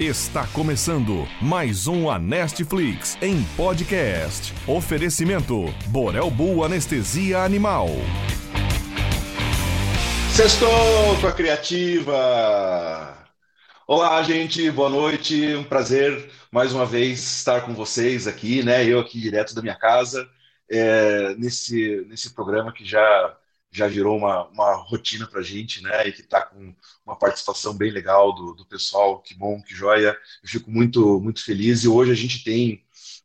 Está começando mais um Anestflix em podcast. Oferecimento Borel Bull Anestesia Animal. Sextou com a Criativa! Olá, gente, boa noite. Um prazer mais uma vez estar com vocês aqui, né? Eu aqui direto da minha casa, é, nesse, nesse programa que já já virou uma, uma rotina para a gente, né? E que está com uma participação bem legal do, do pessoal. Que bom, que joia. Eu fico muito, muito feliz. E hoje a gente tem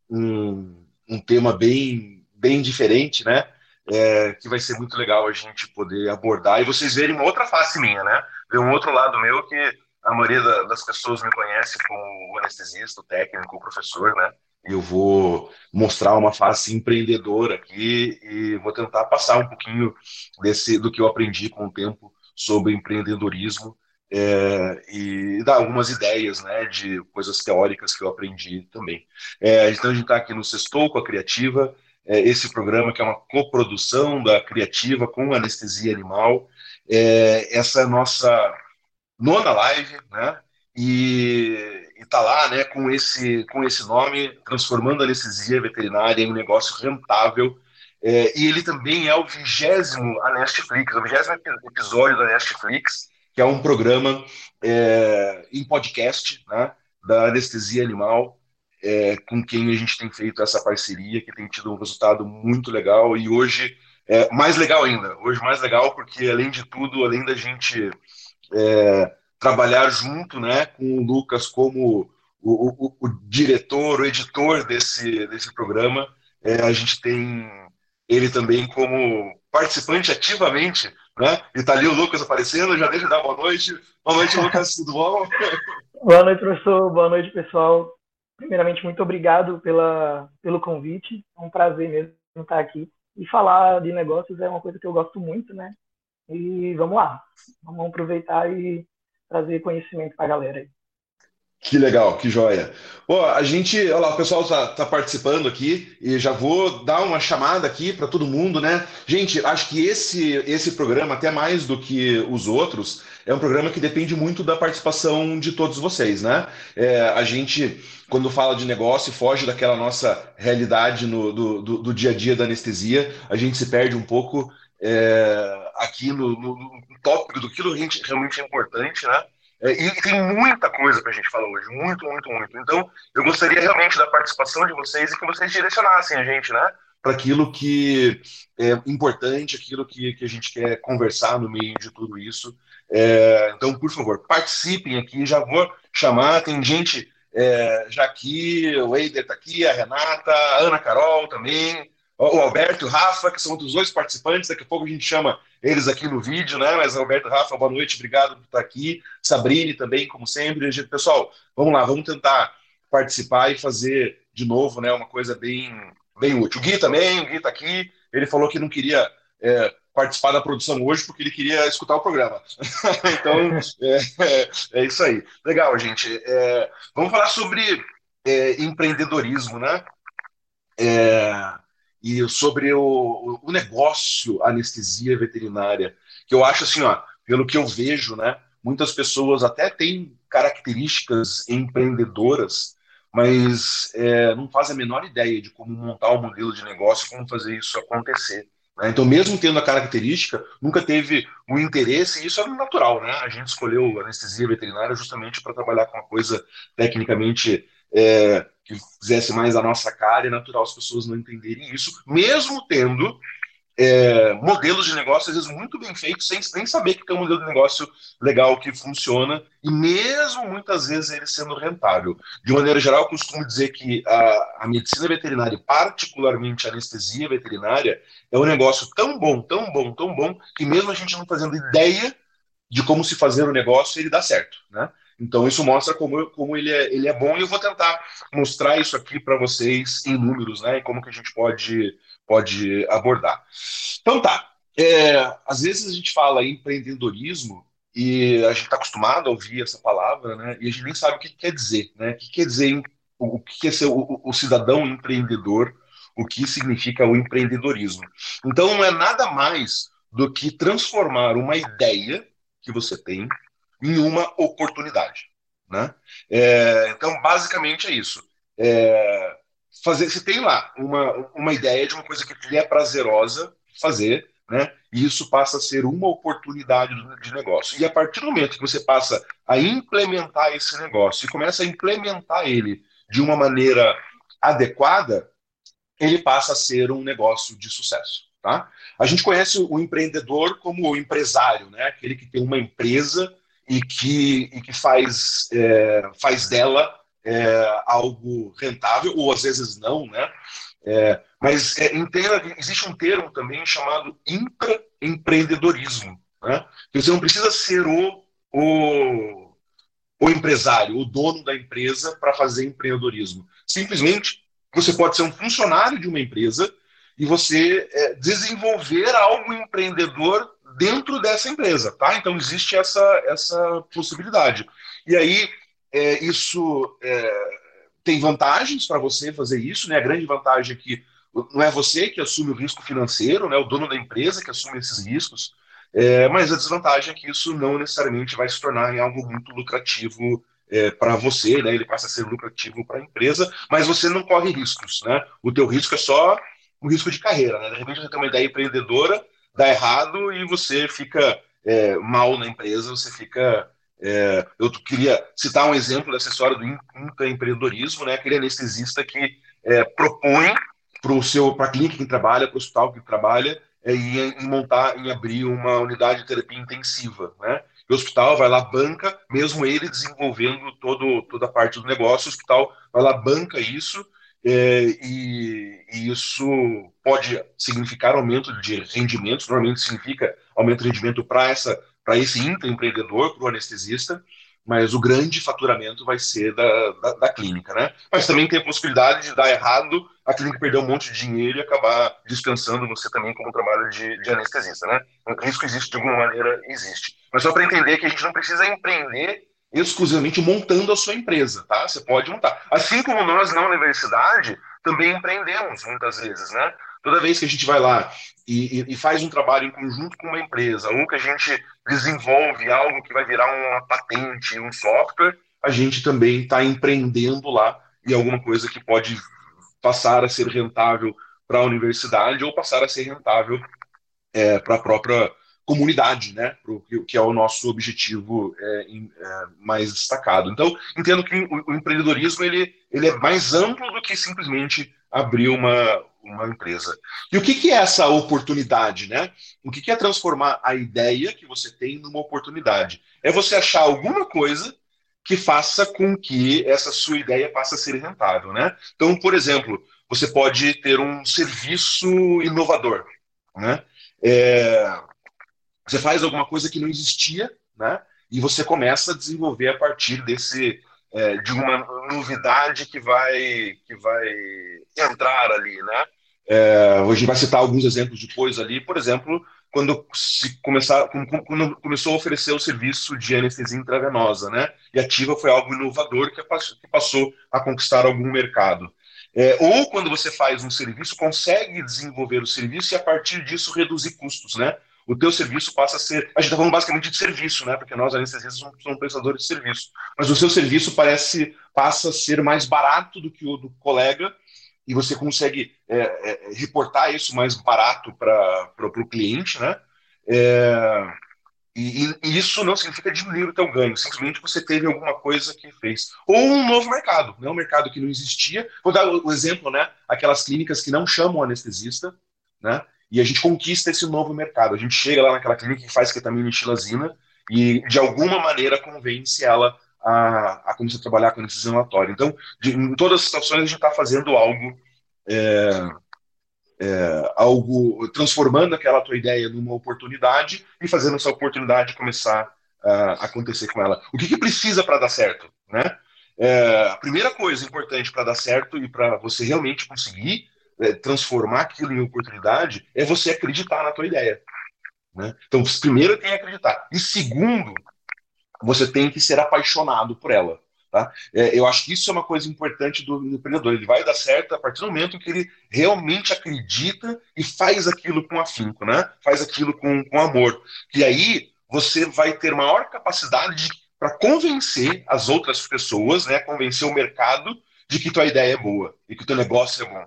um, um tema bem, bem diferente, né? É, que vai ser muito legal a gente poder abordar e vocês verem uma outra face minha, né? Ver um outro lado meu que a maioria das pessoas me conhece como anestesista, o técnico, o professor, né? Eu vou mostrar uma face empreendedora aqui e vou tentar passar um pouquinho desse do que eu aprendi com o tempo sobre empreendedorismo é, e dar algumas ideias né, de coisas teóricas que eu aprendi também. É, então a gente está aqui no Sextou com a Criativa, é, esse programa que é uma coprodução da Criativa com Anestesia Animal. É, essa é nossa nona live, né? E está lá né, com, esse, com esse nome, transformando a anestesia veterinária em um negócio rentável. É, e ele também é o vigésimo a Netflix, o vigésimo episódio da Netflix, que é um programa é, em podcast né, da anestesia animal, é, com quem a gente tem feito essa parceria, que tem tido um resultado muito legal. E hoje, é, mais legal ainda, hoje mais legal, porque além de tudo, além da gente é, trabalhar junto né, com o Lucas como o, o, o diretor, o editor desse, desse programa. É, a gente tem ele também como participante ativamente, né? E tá ali o Lucas aparecendo, já deixa eu dar boa noite. Boa noite, Lucas, tudo bom? Boa noite, professor. Boa noite, pessoal. Primeiramente, muito obrigado pela, pelo convite. É um prazer mesmo estar aqui. E falar de negócios é uma coisa que eu gosto muito, né? E vamos lá. Vamos aproveitar e trazer conhecimento para a galera aí. Que legal, que joia. Pô, a gente, olha lá, o pessoal está tá participando aqui e já vou dar uma chamada aqui para todo mundo, né? Gente, acho que esse, esse programa, até mais do que os outros, é um programa que depende muito da participação de todos vocês, né? É, a gente, quando fala de negócio, foge daquela nossa realidade no, do, do, do dia a dia da anestesia, a gente se perde um pouco é, aqui no, no, tópico do que realmente é importante, né? É, e tem muita coisa para a gente falar hoje, muito, muito, muito. Então, eu gostaria realmente da participação de vocês e que vocês direcionassem a gente, né? Para aquilo que é importante, aquilo que, que a gente quer conversar no meio de tudo isso. É, então, por favor, participem aqui. Já vou chamar, tem gente é, já aqui, o Eider está aqui, a Renata, a Ana Carol também o Alberto e o Rafa, que são dos dois participantes. Daqui a pouco a gente chama eles aqui no vídeo, né? Mas Alberto e Rafa, boa noite, obrigado por estar aqui. Sabrine também, como sempre. Pessoal, vamos lá, vamos tentar participar e fazer de novo, né? Uma coisa bem, bem útil. O Gui também, o Gui está aqui. Ele falou que não queria é, participar da produção hoje porque ele queria escutar o programa. então, é, é, é, isso aí. Legal, gente. É, vamos falar sobre é, empreendedorismo, né? E sobre o, o negócio anestesia veterinária, que eu acho assim, ó, pelo que eu vejo, né, muitas pessoas até têm características empreendedoras, mas é, não fazem a menor ideia de como montar um modelo de negócio, como fazer isso acontecer. Né? Então, mesmo tendo a característica, nunca teve o interesse, e isso é natural, né? A gente escolheu anestesia veterinária justamente para trabalhar com uma coisa tecnicamente é, que fizesse mais a nossa cara, é natural as pessoas não entenderem isso, mesmo tendo é, modelos de negócio, às vezes, muito bem feitos, sem nem saber que tem um modelo de negócio legal que funciona, e mesmo muitas vezes ele sendo rentável. De maneira geral, eu costumo dizer que a, a medicina veterinária, particularmente a anestesia veterinária, é um negócio tão bom, tão bom, tão bom, que mesmo a gente não fazendo ideia de como se fazer o negócio, ele dá certo, né? Então, isso mostra como, como ele, é, ele é bom e eu vou tentar mostrar isso aqui para vocês em números, né? E como que a gente pode, pode abordar. Então, tá. É, às vezes a gente fala em empreendedorismo e a gente está acostumado a ouvir essa palavra, né? E a gente nem sabe o que quer dizer, né? O que quer dizer o que é ser o, o cidadão empreendedor, o que significa o empreendedorismo. Então, não é nada mais do que transformar uma ideia que você tem em uma oportunidade. Né? É, então, basicamente é isso. É, fazer, você tem lá uma, uma ideia de uma coisa que lhe é prazerosa fazer, né? E isso passa a ser uma oportunidade de negócio. E a partir do momento que você passa a implementar esse negócio e começa a implementar ele de uma maneira adequada, ele passa a ser um negócio de sucesso. Tá? A gente conhece o empreendedor como o empresário, né? aquele que tem uma empresa e que, e que faz, é, faz dela é, algo rentável, ou às vezes não, né? É, mas é, existe um termo também chamado intraempreendedorismo. Né? Você não precisa ser o, o, o empresário, o dono da empresa para fazer empreendedorismo. Simplesmente, você pode ser um funcionário de uma empresa e você é, desenvolver algo empreendedor dentro dessa empresa, tá? Então existe essa, essa possibilidade. E aí é, isso é, tem vantagens para você fazer isso, né? A grande vantagem é que não é você que assume o risco financeiro, né? O dono da empresa que assume esses riscos. É, mas a desvantagem é que isso não necessariamente vai se tornar em algo muito lucrativo é, para você, né? Ele passa a ser lucrativo para a empresa, mas você não corre riscos, né? O teu risco é só um risco de carreira, né? De repente você tem uma ideia empreendedora, dá errado e você fica é, mal na empresa, você fica é, eu queria citar um exemplo dessa história do intraempreendedorismo, né? aquele anestesista que é, propõe para a clínica que trabalha, para o hospital que trabalha, é, em, em, montar, em abrir uma unidade de terapia intensiva. Né? o hospital vai lá, banca, mesmo ele desenvolvendo todo, toda a parte do negócio, o hospital vai lá, banca isso, é, e, e, isso pode significar aumento de rendimentos, normalmente significa aumento de rendimento para essa para esse intraempreendedor, para o anestesista, mas o grande faturamento vai ser da, da, da, clínica, né? Mas também tem a possibilidade de dar errado, a clínica perder um monte de dinheiro e acabar dispensando você também como trabalho de, de anestesista, né? O risco existe de alguma maneira, existe. Mas só para entender que a gente não precisa empreender exclusivamente montando a sua empresa, tá? Você pode montar. Assim como nós na universidade também empreendemos muitas vezes, né? Toda vez que a gente vai lá e, e, e, faz um trabalho em conjunto com uma empresa, ou que a gente desenvolve algo que vai virar uma patente, um software, a gente também está empreendendo lá em alguma coisa que pode passar a ser rentável para a universidade ou passar a ser rentável é, para a própria comunidade, né? Pro, que é o nosso objetivo é, é, mais destacado. Então, entendo que o, o, empreendedorismo ele, ele é mais amplo do que simplesmente abrir uma, uma empresa. E o que, que é essa oportunidade, né? O que, que é transformar a ideia que você tem numa oportunidade? É você achar alguma coisa que faça com que essa sua ideia passe a ser rentável, né? Então, por exemplo, você pode ter um serviço inovador, né? É, você faz alguma coisa que não existia, né? E você começa a desenvolver a partir desse é, de uma novidade que vai que vai entrar ali, né? É, a gente vai citar alguns exemplos depois ali, por exemplo, quando se começar, quando começou a oferecer o serviço de anestesia intravenosa, né? E ativa foi algo inovador que passou a conquistar algum mercado. É, ou quando você faz um serviço, consegue desenvolver o serviço e a partir disso reduzir custos, né? O teu serviço passa a ser. A gente está falando basicamente de serviço, né? Porque nós, anestesistas, somos, somos prestadores de serviço. Mas o seu serviço parece passa a ser mais barato do que o do colega e você consegue é, é, reportar isso mais barato para o cliente, né? É, e, e, isso não significa diminuir o teu ganho, simplesmente você teve alguma coisa que fez. Ou um novo mercado, né? um mercado que não existia. Vou dar o exemplo, né? Aquelas clínicas que não chamam anestesista, né? E a gente conquista esse novo mercado. A gente chega lá naquela clínica que faz ketamina e e, de alguma maneira, convence ela a, a começar a trabalhar com anestesia relatória. Então, de, em todas as situações, a gente está fazendo algo, é, é, algo, transformando aquela tua ideia numa oportunidade e fazendo essa oportunidade começar a acontecer com ela. O que, que precisa para dar certo? Né? É, a primeira coisa importante para dar certo e para você realmente conseguir é, transformar aquilo em oportunidade é você acreditar na tua ideia. Né? Então, primeiro tem que acreditar. E segundo, você tem que ser apaixonado por ela. Tá? É, eu acho que isso é uma coisa importante do, do empreendedor. Ele vai dar certo a partir do momento que ele realmente acredita e faz aquilo com afinco, né? faz aquilo com, com amor. E aí você vai ter maior capacidade de para convencer as outras pessoas, né, convencer o mercado de que tua ideia é boa e que teu negócio é bom.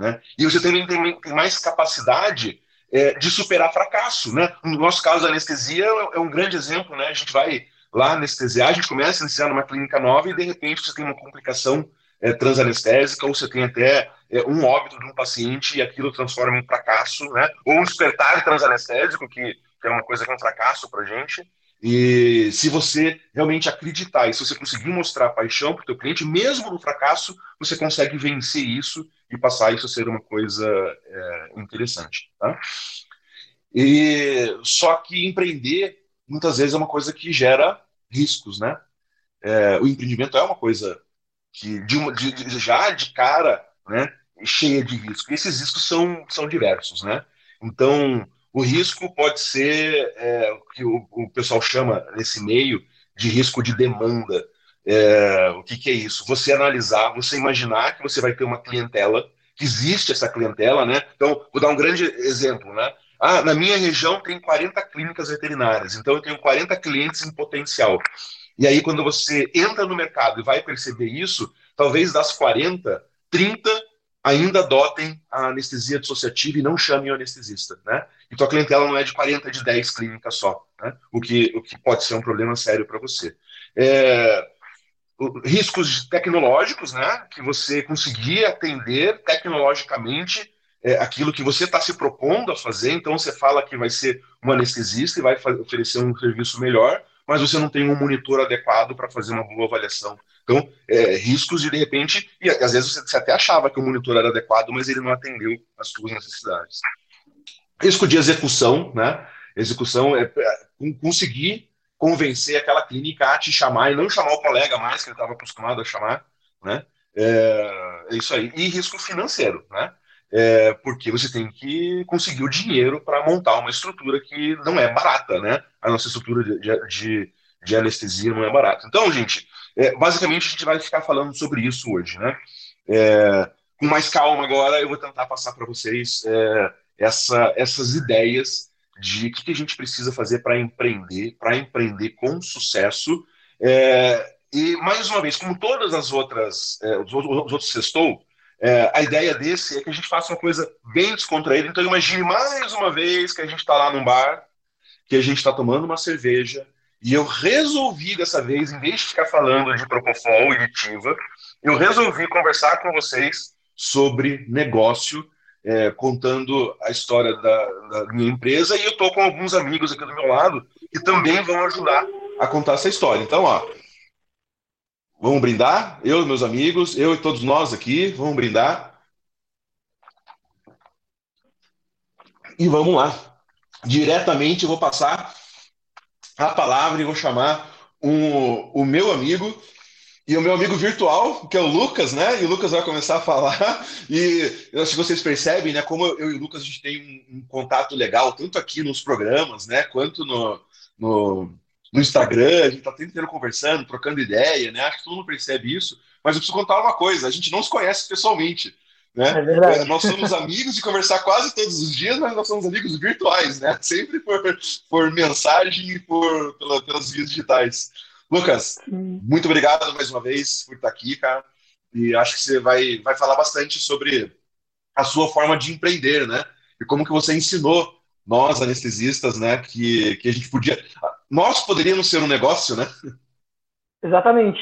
Né? E você também tem, mais capacidade é, de superar fracasso. Né? No nosso caso, a anestesia é, é um grande exemplo. Né? A gente vai lá anestesiar, a gente começa a anestesiar numa clínica nova e de repente você tem uma complicação é, transanestésica ou você tem até é, um óbito de um paciente e aquilo transforma em fracasso, né? ou um despertar transanestésico, que, que é uma coisa que é um fracasso para gente. E se você realmente acreditar e se você conseguir mostrar paixão para o teu cliente, mesmo no fracasso, você consegue vencer isso e passar isso a ser uma coisa é, interessante. Tá? E só que empreender muitas vezes é uma coisa que gera riscos, né? É, o empreendimento é uma coisa que de, uma, de, de, já de cara, né, cheia de riscos. E esses riscos são, são diversos, né? Então o risco pode ser é, o que o, o, pessoal chama nesse meio de risco de demanda. É, o que, que, é isso? Você analisar, você imaginar que você vai ter uma clientela, que existe essa clientela, né? Então, vou dar um grande exemplo, né? Ah, na minha região tem 40 clínicas veterinárias, então eu tenho 40 clientes em potencial. E aí, quando você entra no mercado e vai perceber isso, talvez das 40, 30 ainda adotem a anestesia dissociativa e não chamem o anestesista, né? Então a clientela não é de 40, é de 10 clínicas só, né? o, que, o que pode ser um problema sério para você. É, riscos tecnológicos, né? Que você conseguir atender tecnologicamente é, aquilo que você está se propondo a fazer, então você fala que vai ser um anestesista e vai oferecer um serviço melhor, mas você não tem um monitor adequado para fazer uma boa avaliação então, é, riscos de, de repente, e às vezes você até achava que o monitor era adequado, mas ele não atendeu às suas necessidades. Risco de execução, né? Execução é, é conseguir convencer aquela clínica a te chamar e não chamar o colega mais que ele estava acostumado a chamar, né? É, é, isso aí. E risco financeiro, né? É, porque você tem que conseguir o dinheiro para montar uma estrutura que não é barata, né? A nossa estrutura de, de, de anestesia não é barata. Então, gente, é, basicamente, a gente vai ficar falando sobre isso hoje, né? É, com mais calma agora, eu vou tentar passar para vocês é, essa, essas ideias de o que, que, a gente precisa fazer para empreender, para empreender com sucesso. É, e, mais uma vez, como todas as outras, é, os, os, outros sextou, é, a ideia desse é que a gente faça uma coisa bem descontraída. Então, imagine mais uma vez que a gente está lá num bar, que a gente está tomando uma cerveja, e eu resolvi dessa vez, em vez de ficar falando de Propofol e Tiva, eu resolvi conversar com vocês sobre negócio, é, contando a história da, da minha empresa. E eu estou com alguns amigos aqui do meu lado que também vão ajudar a contar essa história. Então, ó, vamos brindar? Eu e meus amigos, eu e todos nós aqui, vamos brindar. E vamos lá. Diretamente eu vou passar a palavra e vou chamar um, o meu amigo e o meu amigo virtual, que é o Lucas, né? E o Lucas vai começar a falar. E eu acho que vocês percebem, né? Como eu e o Lucas a gente tem um, um contato legal, tanto aqui nos programas, né? Quanto no, no, no Instagram. A gente está tentando conversando, trocando ideia, né? Acho que todo mundo percebe isso. Mas eu preciso contar uma coisa: a gente não se conhece pessoalmente. Né? É, é nós somos amigos de conversar quase todos os dias, mas nós somos amigos virtuais, né? Sempre por, por mensagem e por, pela, pelas vias digitais. Lucas, muito obrigado mais uma vez por estar aqui, cara. E acho que você vai, vai falar bastante sobre a sua forma de empreender, né? E como que você ensinou nós, anestesistas, né? Que, que a gente podia... Nós poderíamos ser um negócio, né? Exatamente.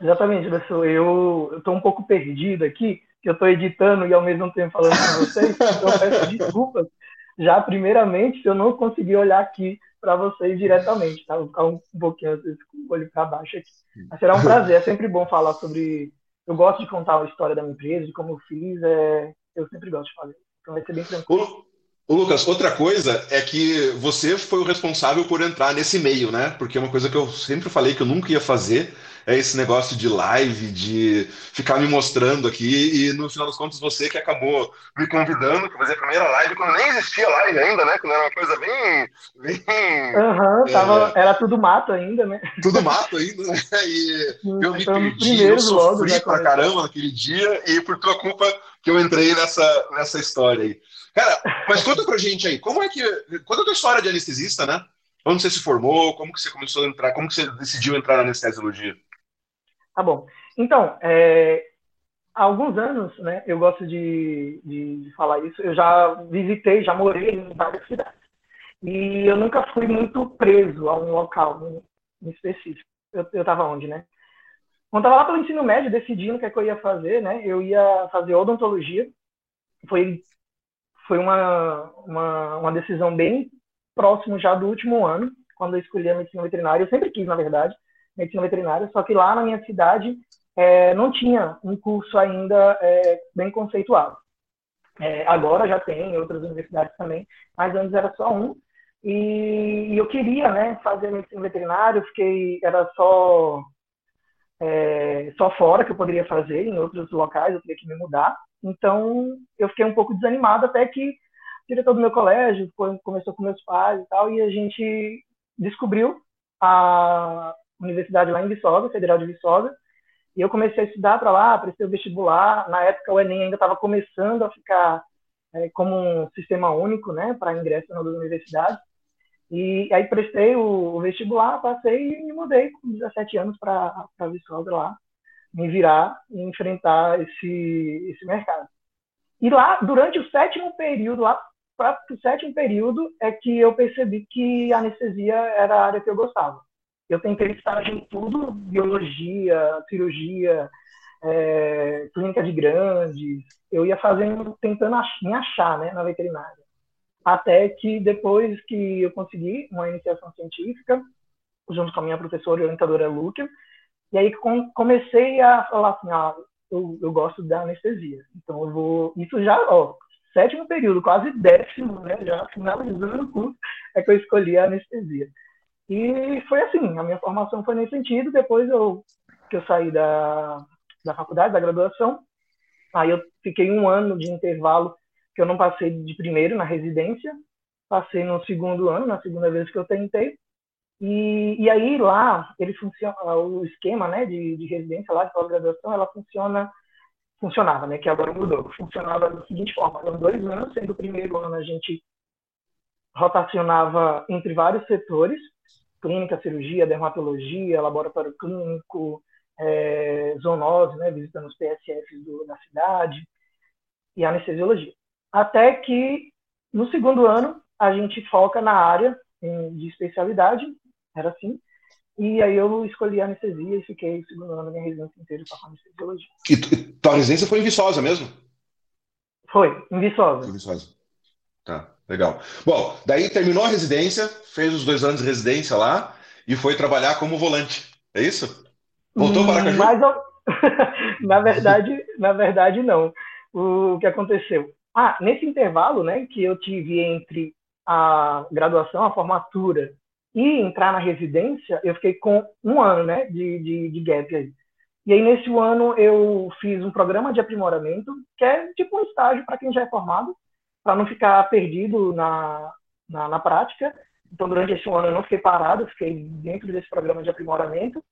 Exatamente, pessoal. Eu estou um pouco perdido aqui, que eu estou editando e ao mesmo tempo falando com vocês, então peço desculpas já primeiramente se eu não conseguir olhar aqui para vocês diretamente, tá? Vou ficar um, um pouquinho às vezes, com o olho para baixo aqui. Mas será um prazer, é sempre bom falar sobre. Eu gosto de contar a história da minha empresa, de como eu fiz, é... eu sempre gosto de fazer. Então vai ser bem tranquilo. Ô, Lucas, outra coisa é que você foi o responsável por entrar nesse meio, né? Porque é uma coisa que eu sempre falei que eu nunca ia fazer, é esse negócio de live, de ficar me mostrando aqui, e no final das contas você que acabou me convidando para fazer a primeira live, quando nem existia live ainda, né? Quando era uma coisa bem. bem uhum, tava, é, era tudo mato ainda, né? Tudo mato ainda, né? E eu me perdi, eu sofri logo, pra caramba naquele dia, e por tua culpa que eu entrei nessa, nessa história aí. Cara, mas conta pra gente aí, como é que. Conta a tua história de anestesista, né? Onde você se formou? Como que você começou a entrar? Como que você decidiu entrar na anestesiologia? Tá bom. Então, é, há alguns anos, né, eu gosto de, de, de, falar isso, eu já visitei, já morei em várias cidades. E eu nunca fui muito preso a um local em específico. Eu estava onde, né? Quando estava lá pelo ensino médio, decidindo o que, é que eu ia fazer, né? Eu ia fazer odontologia. Foi, foi uma, uma, uma decisão bem próximo já do último ano, quando eu escolhi a medicina veterinária. Eu sempre quis, na verdade, medicina veterinária, só que lá na minha cidade é, não tinha um curso ainda é, bem conceituado. É, agora já tem em outras universidades também, mas antes era só um. E, e eu queria né, fazer medicina veterinária, fiquei, era só, é, só fora que eu poderia fazer, em outros locais eu teria que me mudar. Então eu fiquei um pouco desanimado até que o diretor do meu colégio começou com meus pais e tal, e a gente descobriu a universidade lá em Viçosa, Federal de Viçosa, e eu comecei a estudar para lá, prestei o vestibular. Na época, o Enem ainda estava começando a ficar é, como um sistema único, né, para ingresso nas universidades. E aí prestei o, o, vestibular, passei e me mudei com 17 anos para Viçosa lá, me virar e enfrentar esse, esse mercado. E lá, durante o sétimo período, lá para o sétimo período, é que eu percebi que a anestesia era a área que eu gostava eu tentei estágio em tudo, biologia, cirurgia, é, clínica de grandes, eu ia fazendo, tentando me achar né, na veterinária. Até que depois que eu consegui uma iniciação científica, junto com a minha professora e orientadora Lúcia, e aí comecei a falar assim, ah, eu, eu gosto da anestesia, então eu vou, isso já, ó, sétimo período, quase décimo, né, já finalizando o curso, é que eu escolhi a anestesia. E foi assim, a minha formação foi nesse sentido. Depois eu, que eu saí da, da faculdade, da graduação, aí eu fiquei um ano de intervalo que eu não passei de primeiro na residência, passei no segundo ano, na segunda vez que eu tentei. E, e aí lá, ele funciona, o esquema né, de, de residência lá, de pós-graduação, ela funciona, funcionava, né, que agora mudou, funcionava da seguinte forma, eram dois anos, sendo o primeiro ano a gente rotacionava entre vários setores, clínica, cirurgia, dermatologia, laboratório clínico, é, zoonose, né, visitando os PSFs do, da cidade, e anestesiologia. Até que, no segundo ano, a gente foca na área de especialidade, era assim, e aí eu escolhi a anestesia e fiquei o segundo ano da minha residência inteira com anestesiologia. E tua residência foi em Viçosa mesmo? Foi, em Viçosa. Em Viçosa. Tá. Legal. Bom, daí terminou a residência, fez os dois anos de residência lá e foi trabalhar como volante. É isso? Voltou para Caju? Mas, na verdade, na verdade não. O que aconteceu? Ah, nesse intervalo, né, que eu tive entre a graduação, a formatura e entrar na residência, eu fiquei com um ano, né, de, de, de gap aí. E aí, nesse ano, eu fiz um programa de aprimoramento, que é tipo um estágio para quem já é formado, para não ficar perdido na, na, na, prática. Então, durante esse ano, eu não fiquei parado, fiquei dentro desse programa de aprimoramento.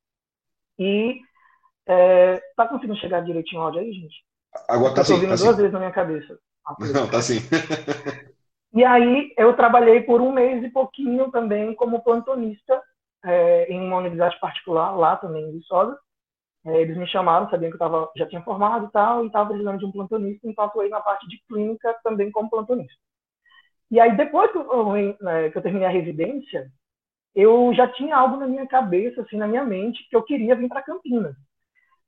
E é, tá conseguindo chegar direitinho o áudio aí, gente? Agora tá sim. tá duas vezes na minha cabeça. Não, tá sim. e aí, eu trabalhei por um mês e pouquinho também como plantonista é, em uma universidade particular, lá também em Viçosa. É, eles me chamaram, sabiam que eu tava, já tinha formado e tal, e estava precisando de um plantonista, então atuei na parte de clínica também como plantonista. E aí, depois que eu, né, que eu terminei a residência, eu já tinha algo na minha cabeça, assim, na minha mente, que eu queria vir para Campinas.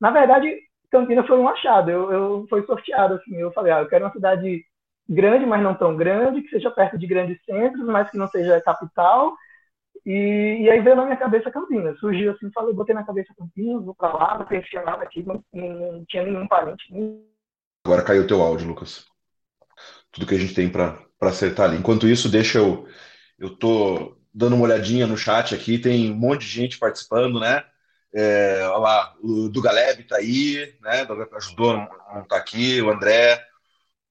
Na verdade, Campinas foi um achado, eu, eu sorteado, assim, eu falei, ah, eu quero uma cidade grande, mas não tão grande, que seja perto de grandes centros, mas que não seja capital, e, e, aí veio na minha cabeça Campinas. Surgiu assim, falei, botei na cabeça Campinas, vou pra lá, não conhecia nada aqui, não, não, tinha nenhum parente. Agora caiu o teu áudio, Lucas. Tudo que a gente tem para acertar ali. Enquanto isso, deixa eu. Eu tô dando uma olhadinha no chat aqui, tem um monte de gente participando, né? É, olha lá, o Dugaleb tá aí, né? Ajudou a não tá aqui, o André,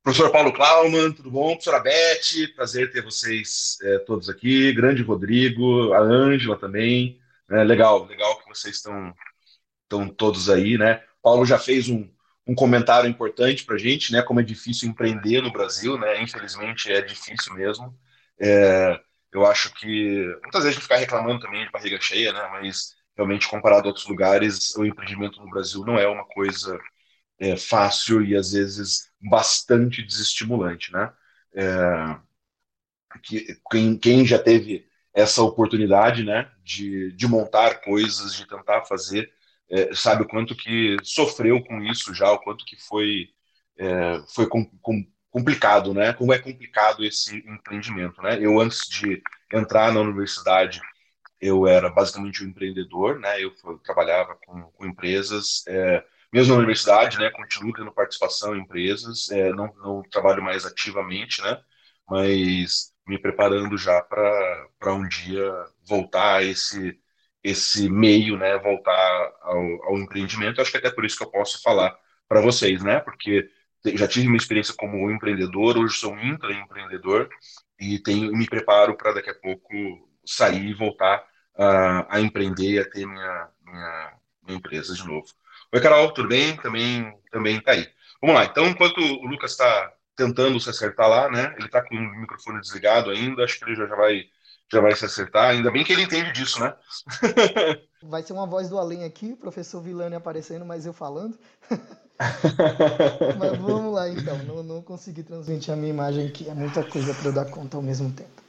Professor Paulo Klauman, tudo bom? Professora Beth, prazer ter vocês é, todos aqui. Grande Rodrigo, a Ângela também. É, legal, legal que vocês estão, estão todos aí, né? Paulo já fez um, um comentário importante para a gente, né? Como é difícil empreender no Brasil, né? Infelizmente é difícil mesmo. É, Eu acho que muitas vezes a gente fica reclamando também de barriga cheia, né? Mas realmente comparado a outros lugares, o empreendimento no Brasil não é uma coisa é, fácil e às vezes bastante desestimulante, né? É, que, quem, quem já teve essa oportunidade, né, de, de montar coisas, de tentar fazer, é, sabe o quanto que sofreu com isso já, o quanto que foi é, foi com, com, complicado, né? Como é complicado esse empreendimento, né? Eu antes de entrar na universidade eu era basicamente um empreendedor, né? Eu, trabalhava com, com empresas, é, mesmo na universidade, né? Continuo tendo participação em empresas, é, não, não trabalho mais ativamente, né? Mas me preparando já para um dia voltar a esse esse meio, né? Voltar ao, ao empreendimento. Acho que até por isso que eu posso falar para vocês, né? Porque já tive uma experiência como empreendedor, hoje sou um intraempreendedor e tenho, me preparo para daqui a pouco sair e voltar a, a empreender a ter minha, minha, minha, empresa de novo. Oi, Carol, tudo bem? Também também tá aí. Vamos lá. Então, enquanto o Lucas está tentando se acertar lá, né? Ele está com o microfone desligado ainda. Acho que ele já, já vai já vai se acertar. Ainda bem que ele entende disso, né? vai ser uma voz do além aqui, professor Vilani aparecendo, mas eu falando. mas vamos lá então. Não, não consegui transmitir a minha imagem aqui. É muita coisa para eu dar conta ao mesmo tempo.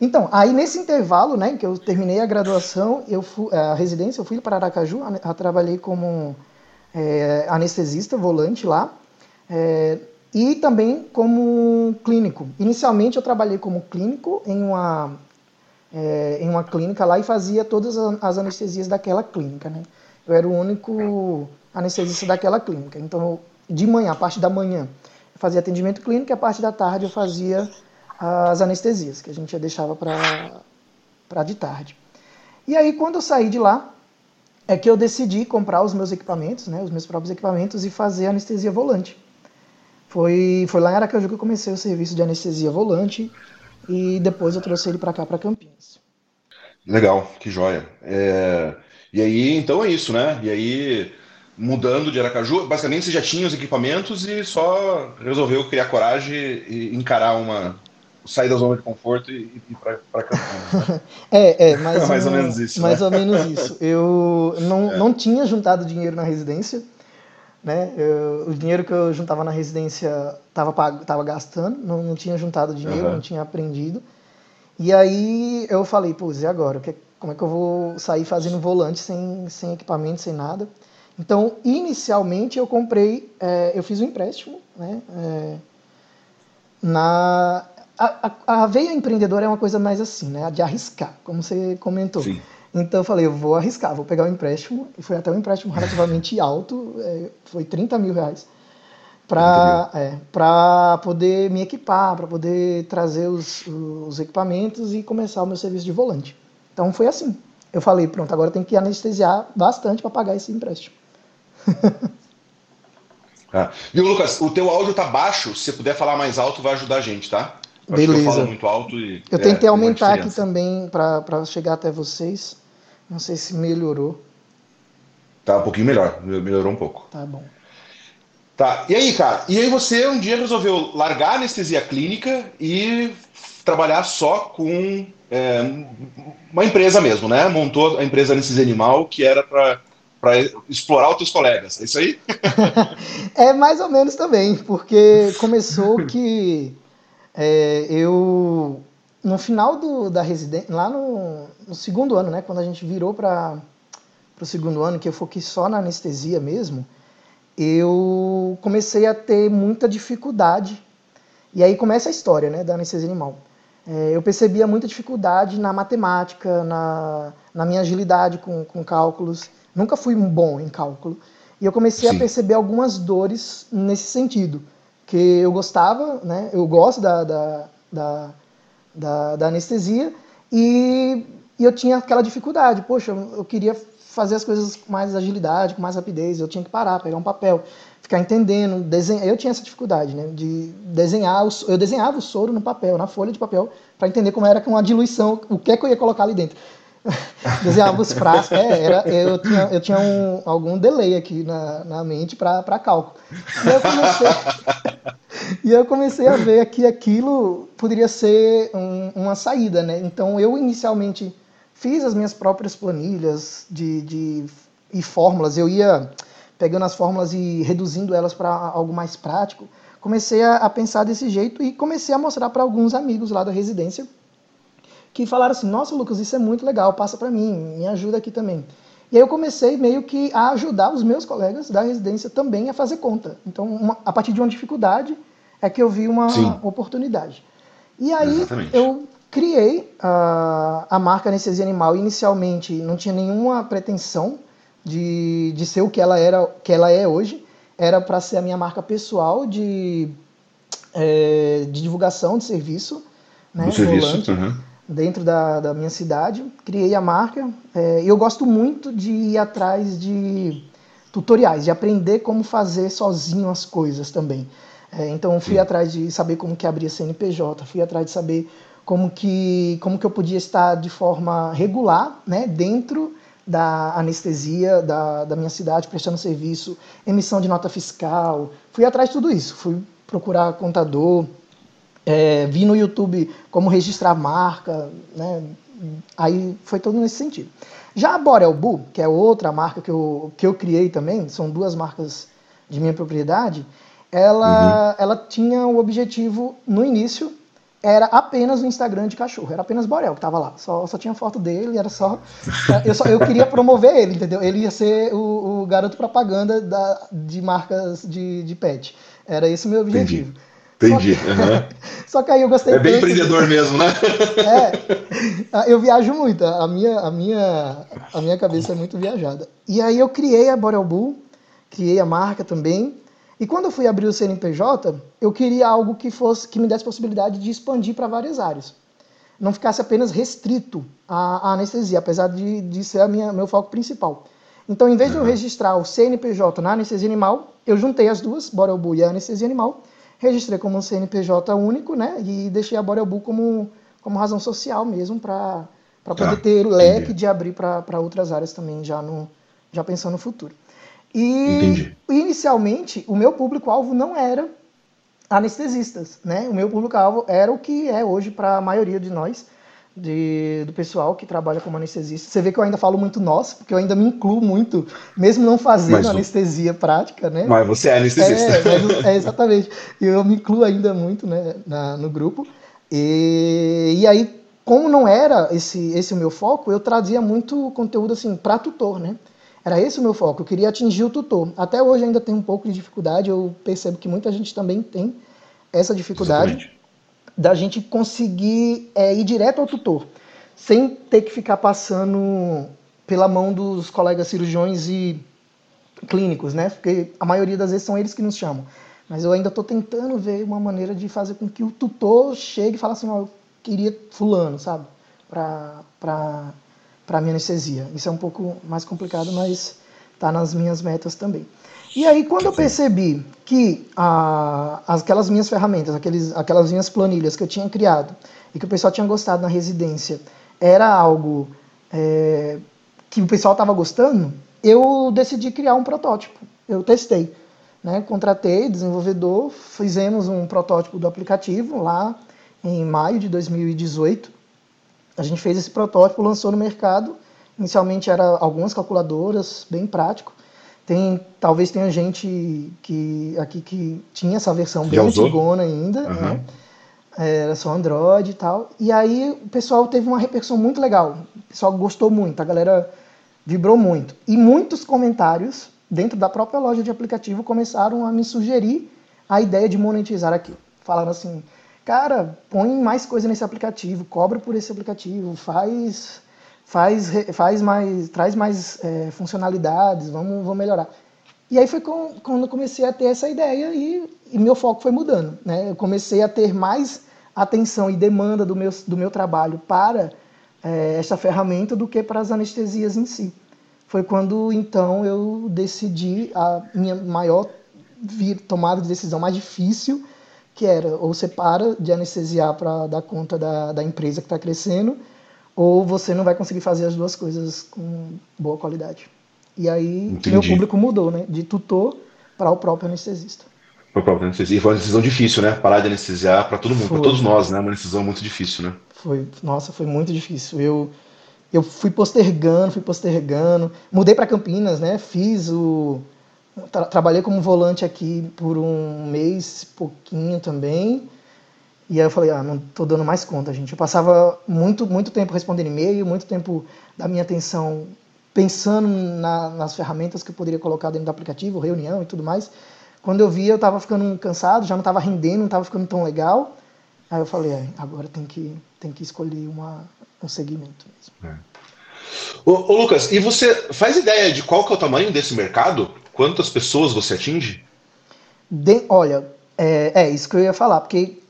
Então, aí nesse intervalo, né, que eu terminei a graduação, eu fui, a residência, eu fui para Aracaju, a, a, trabalhei como é, anestesista volante lá, é, e também como clínico. Inicialmente eu trabalhei como clínico em uma, é, em uma clínica lá e fazia todas as anestesias daquela clínica, né. Eu era o único anestesista daquela clínica. Então, de manhã, a parte da manhã, eu fazia atendimento clínico e a parte da tarde eu fazia as anestesias, que a gente já deixava para de tarde. E aí, quando eu saí de lá, é que eu decidi comprar os meus equipamentos, né, os meus próprios equipamentos, e fazer anestesia volante. Foi, foi lá em Aracaju que eu comecei o serviço de anestesia volante e depois eu trouxe ele para cá, para Campinas. Legal, que joia. É... E aí, então é isso, né? E aí, mudando de Aracaju, basicamente você já tinha os equipamentos e só resolveu criar coragem e encarar uma, sair da zona de conforto e, ir para Campinas. Né? é, é, mais, mais ou menos isso. Mais né? ou menos isso. Eu não, é. não tinha juntado dinheiro na residência. Né? Eu, o dinheiro que eu juntava na residência estava tava gastando, não, não tinha juntado dinheiro, uhum. não tinha aprendido. E aí eu falei, pô, e agora? Como é que eu vou sair fazendo volante sem, sem equipamento, sem nada? Então, inicialmente eu comprei, é, eu fiz um empréstimo, né? É, na, a, a, veia empreendedora é uma coisa mais assim, né? De arriscar, como você comentou. Sim. Então eu falei, eu vou arriscar, vou pegar o um empréstimo, e foi até um empréstimo relativamente alto, é, foi 30 mil reais, para é, poder me equipar, para poder trazer os, os equipamentos e começar o meu serviço de volante. Então foi assim. Eu falei, pronto, agora tem que anestesiar bastante para pagar esse empréstimo. ah. Viu, Lucas, o teu áudio tá baixo, se você puder falar mais alto vai ajudar a gente, tá? Beleza. eu muito alto e. Eu tentei é, aumentar aqui também para chegar até vocês. Não sei se melhorou. Tá um pouquinho melhor, melhorou um pouco. Tá bom. Tá, e aí, cara? E aí você um dia resolveu largar a anestesia clínica e trabalhar só com é, uma empresa mesmo, né? Montou a empresa Anestesia Animal, que era para explorar outros colegas, é isso aí? é mais ou menos também, porque começou que é, eu, no final do, da residência, lá no, no, segundo ano, né, quando a gente virou para o segundo ano, que eu foquei só na anestesia mesmo, eu comecei a ter muita dificuldade. E aí começa a história né, da anestesia animal. É, eu percebia muita dificuldade na matemática, na, na minha agilidade com, com cálculos. Nunca fui bom em cálculo. E eu comecei Sim. a perceber algumas dores nesse sentido que eu gostava, né? Eu gosto da, da, da, da, da anestesia e, e, eu tinha aquela dificuldade. Poxa, eu queria fazer as coisas com mais agilidade, com mais rapidez. Eu tinha que parar, pegar um papel, ficar entendendo, desenhar. Eu tinha essa dificuldade, né? De desenhar. O, eu desenhava o soro no papel, na folha de papel, para entender como era com uma diluição, o que é que eu ia colocar ali dentro. desenhava os frascos, é, era, eu tinha, eu tinha um, algum delay aqui na, na mente para cálculo. E eu comecei, e eu comecei a ver que aquilo poderia ser um, uma saída, né? Então eu inicialmente fiz as minhas próprias planilhas de, de e fórmulas. Eu ia pegando as fórmulas e reduzindo elas para algo mais prático. Comecei a, a, pensar desse jeito e comecei a mostrar para alguns amigos lá da residência que falaram assim: Nossa, Lucas, isso é muito legal, passa para mim, me ajuda aqui também. E aí eu comecei meio que a ajudar os meus colegas da residência também a fazer conta. Então, uma, a partir de uma dificuldade é que eu vi uma Sim. oportunidade. E aí Exatamente. eu criei a, a marca Anestesia Animal. Inicialmente não tinha nenhuma pretensão de, de ser o que ela, era, que ela é hoje. Era para ser a minha marca pessoal de, é, de divulgação de serviço. Né, Do serviço, uhum dentro da, da minha cidade, criei a marca. É, eu gosto muito de ir atrás de tutoriais, de aprender como fazer sozinho as coisas também. É, então fui Sim. atrás de saber como que abria CNPJ, fui atrás de saber como que, como que eu podia estar de forma regular né, dentro da anestesia da, da minha cidade, prestando serviço, emissão de nota fiscal. Fui atrás de tudo isso, fui procurar contador, é, vi no YouTube como registrar marca, né? Aí foi todo nesse sentido. Já a Borel Bull, que é outra marca que eu, que eu criei também, são duas marcas de minha propriedade, ela, uhum. ela tinha o objetivo, no início, era apenas o Instagram de cachorro, era apenas Borel que estava lá, só, só tinha foto dele, era só eu, só. eu queria promover ele, entendeu? Ele ia ser o, o garoto propaganda da, de marcas de, de pet. Era esse o meu objetivo. Entendi. Entendi. Só que, uhum. só que aí eu gostei É bem empreendedor de... mesmo, né? É. Eu viajo muito. A minha, a, minha, a minha cabeça é muito viajada. E aí eu criei a Boreal Bull, criei a marca também. E quando eu fui abrir o CNPJ, eu queria algo que fosse que me desse possibilidade de expandir para várias áreas. Não ficasse apenas restrito à, à anestesia, apesar de, de ser a minha, meu foco principal. Então, em vez de eu registrar o CNPJ na anestesia animal, eu juntei as duas, Boreal Bull e a anestesia animal, registrei como um CNPJ único, né? E deixei a Borebu como, como razão social mesmo para poder ah, ter leque entendi. de abrir para outras áreas também, já, no, já pensando no futuro. E entendi. inicialmente o meu público-alvo não era anestesistas, né? O meu público-alvo era o que é hoje para a maioria de nós, de, do pessoal que trabalha como anestesista. Você vê que eu ainda falo muito nós, porque eu ainda me incluo muito, mesmo não fazendo mas, anestesia prática, né? Mas você é anestesista. É, é exatamente. Eu me incluo ainda muito né, na, no grupo. E, e aí, como não era esse, esse o meu foco, eu trazia muito conteúdo assim para tutor, né? Era esse o meu foco, eu queria atingir o tutor. Até hoje ainda tem um pouco de dificuldade, eu percebo que muita gente também tem essa dificuldade. Exatamente da gente conseguir é, ir direto ao tutor, sem ter que ficar passando pela mão dos colegas cirurgiões e clínicos, né? Porque a maioria das vezes são eles que nos chamam. Mas eu ainda estou tentando ver uma maneira de fazer com que o tutor chegue e fale assim, oh, eu queria fulano, sabe? Para para minha anestesia. Isso é um pouco mais complicado, mas está nas minhas metas também. E aí, quando eu percebi que ah, aquelas minhas ferramentas, aqueles, aquelas minhas planilhas que eu tinha criado e que o pessoal tinha gostado na residência era algo é, que o pessoal estava gostando, eu decidi criar um protótipo. Eu testei. Né? Contratei desenvolvedor, fizemos um protótipo do aplicativo lá em maio de 2018. A gente fez esse protótipo, lançou no mercado. Inicialmente era algumas calculadoras, bem prático. Tem, talvez tenha gente que aqui que tinha essa versão bem antigona ainda, uhum. né? Era só Android e tal. E aí o pessoal teve uma repercussão muito legal. O pessoal gostou muito, a galera vibrou muito. E muitos comentários dentro da própria loja de aplicativo começaram a me sugerir a ideia de monetizar aqui. Falaram assim, cara, põe mais coisa nesse aplicativo, cobra por esse aplicativo, faz faz, faz mais, traz mais é, funcionalidades, vamos, vamos melhorar. E aí foi quando eu comecei a ter essa ideia e, e, meu foco foi mudando. Né? Eu comecei a ter mais atenção e demanda do meu, do meu trabalho para é, essa ferramenta do que para as anestesias em si. Foi quando então eu decidi a minha maior tomada de decisão mais difícil, que era ou você para de anestesiar para dar conta da, da empresa que está crescendo, ou você não vai conseguir fazer as duas coisas com boa qualidade. E aí Entendi. meu público mudou, né? De tutor para o próprio anestesista. Foi própria anestesia. E foi uma decisão difícil, né? Parar de anestesiar para todo mundo, para todos nós, né? Uma decisão muito difícil, né? Foi, nossa, foi muito difícil. Eu, eu fui postergando, fui postergando. Mudei para Campinas, né? Fiz o. Tra trabalhei como volante aqui por um mês, pouquinho também. E aí eu falei, ah, não tô dando mais conta, gente. Eu passava muito, muito tempo respondendo e-mail, muito tempo da minha atenção pensando na, nas ferramentas que eu poderia colocar dentro do aplicativo, reunião e tudo mais. Quando eu via, eu estava ficando cansado, já não estava rendendo, não estava ficando tão legal. Aí eu falei, é, agora tem que, tem que escolher uma, um segmento mesmo. É. Ô, ô, Lucas, e você faz ideia de qual que é o tamanho desse mercado? Quantas pessoas você atinge? De, olha, é, é, isso que eu ia falar, porque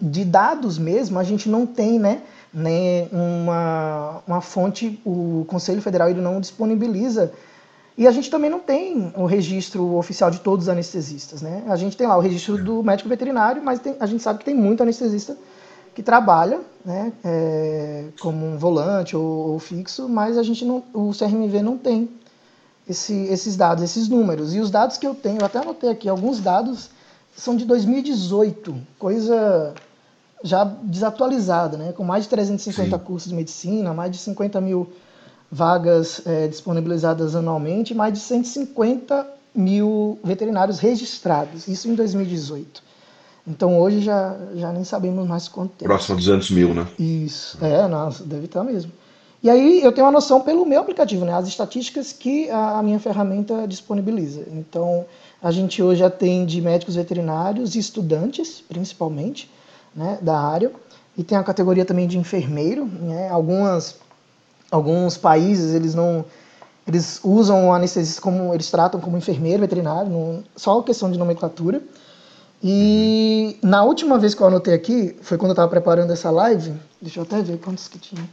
de dados mesmo a gente não tem, né? Nem uma, uma fonte, o Conselho Federal ele não disponibiliza. E a gente também não tem o registro oficial de todos os anestesistas, né? A gente tem lá o registro do médico veterinário, mas tem, a gente sabe que tem muito anestesista que trabalha, né, é, como um volante ou, ou, fixo, mas a gente não, o CRMV não tem esse, esses dados, esses números. E os dados que eu tenho, eu até anotei aqui, alguns dados são de 2018, coisa já desatualizada, né? com mais de 350 Sim. cursos de medicina, mais de 50 mil vagas é, disponibilizadas anualmente, mais de 150 mil veterinários registrados, isso em 2018. Então hoje já, já nem sabemos mais quanto tempo. Próximo a 200 mil, né? Isso, é, nossa, deve estar mesmo. E aí eu tenho uma noção pelo meu aplicativo, né? As estatísticas que a, minha ferramenta disponibiliza. Então, a gente hoje atende médicos veterinários e estudantes, principalmente, né, da área. E tem a categoria também de enfermeiro. Né? Algumas, alguns países eles não eles usam o anestesista como eles tratam como enfermeiro veterinário, não, só questão de nomenclatura. E na última vez que eu anotei aqui, foi quando eu estava preparando essa live. Deixa eu até ver quantos que tinha.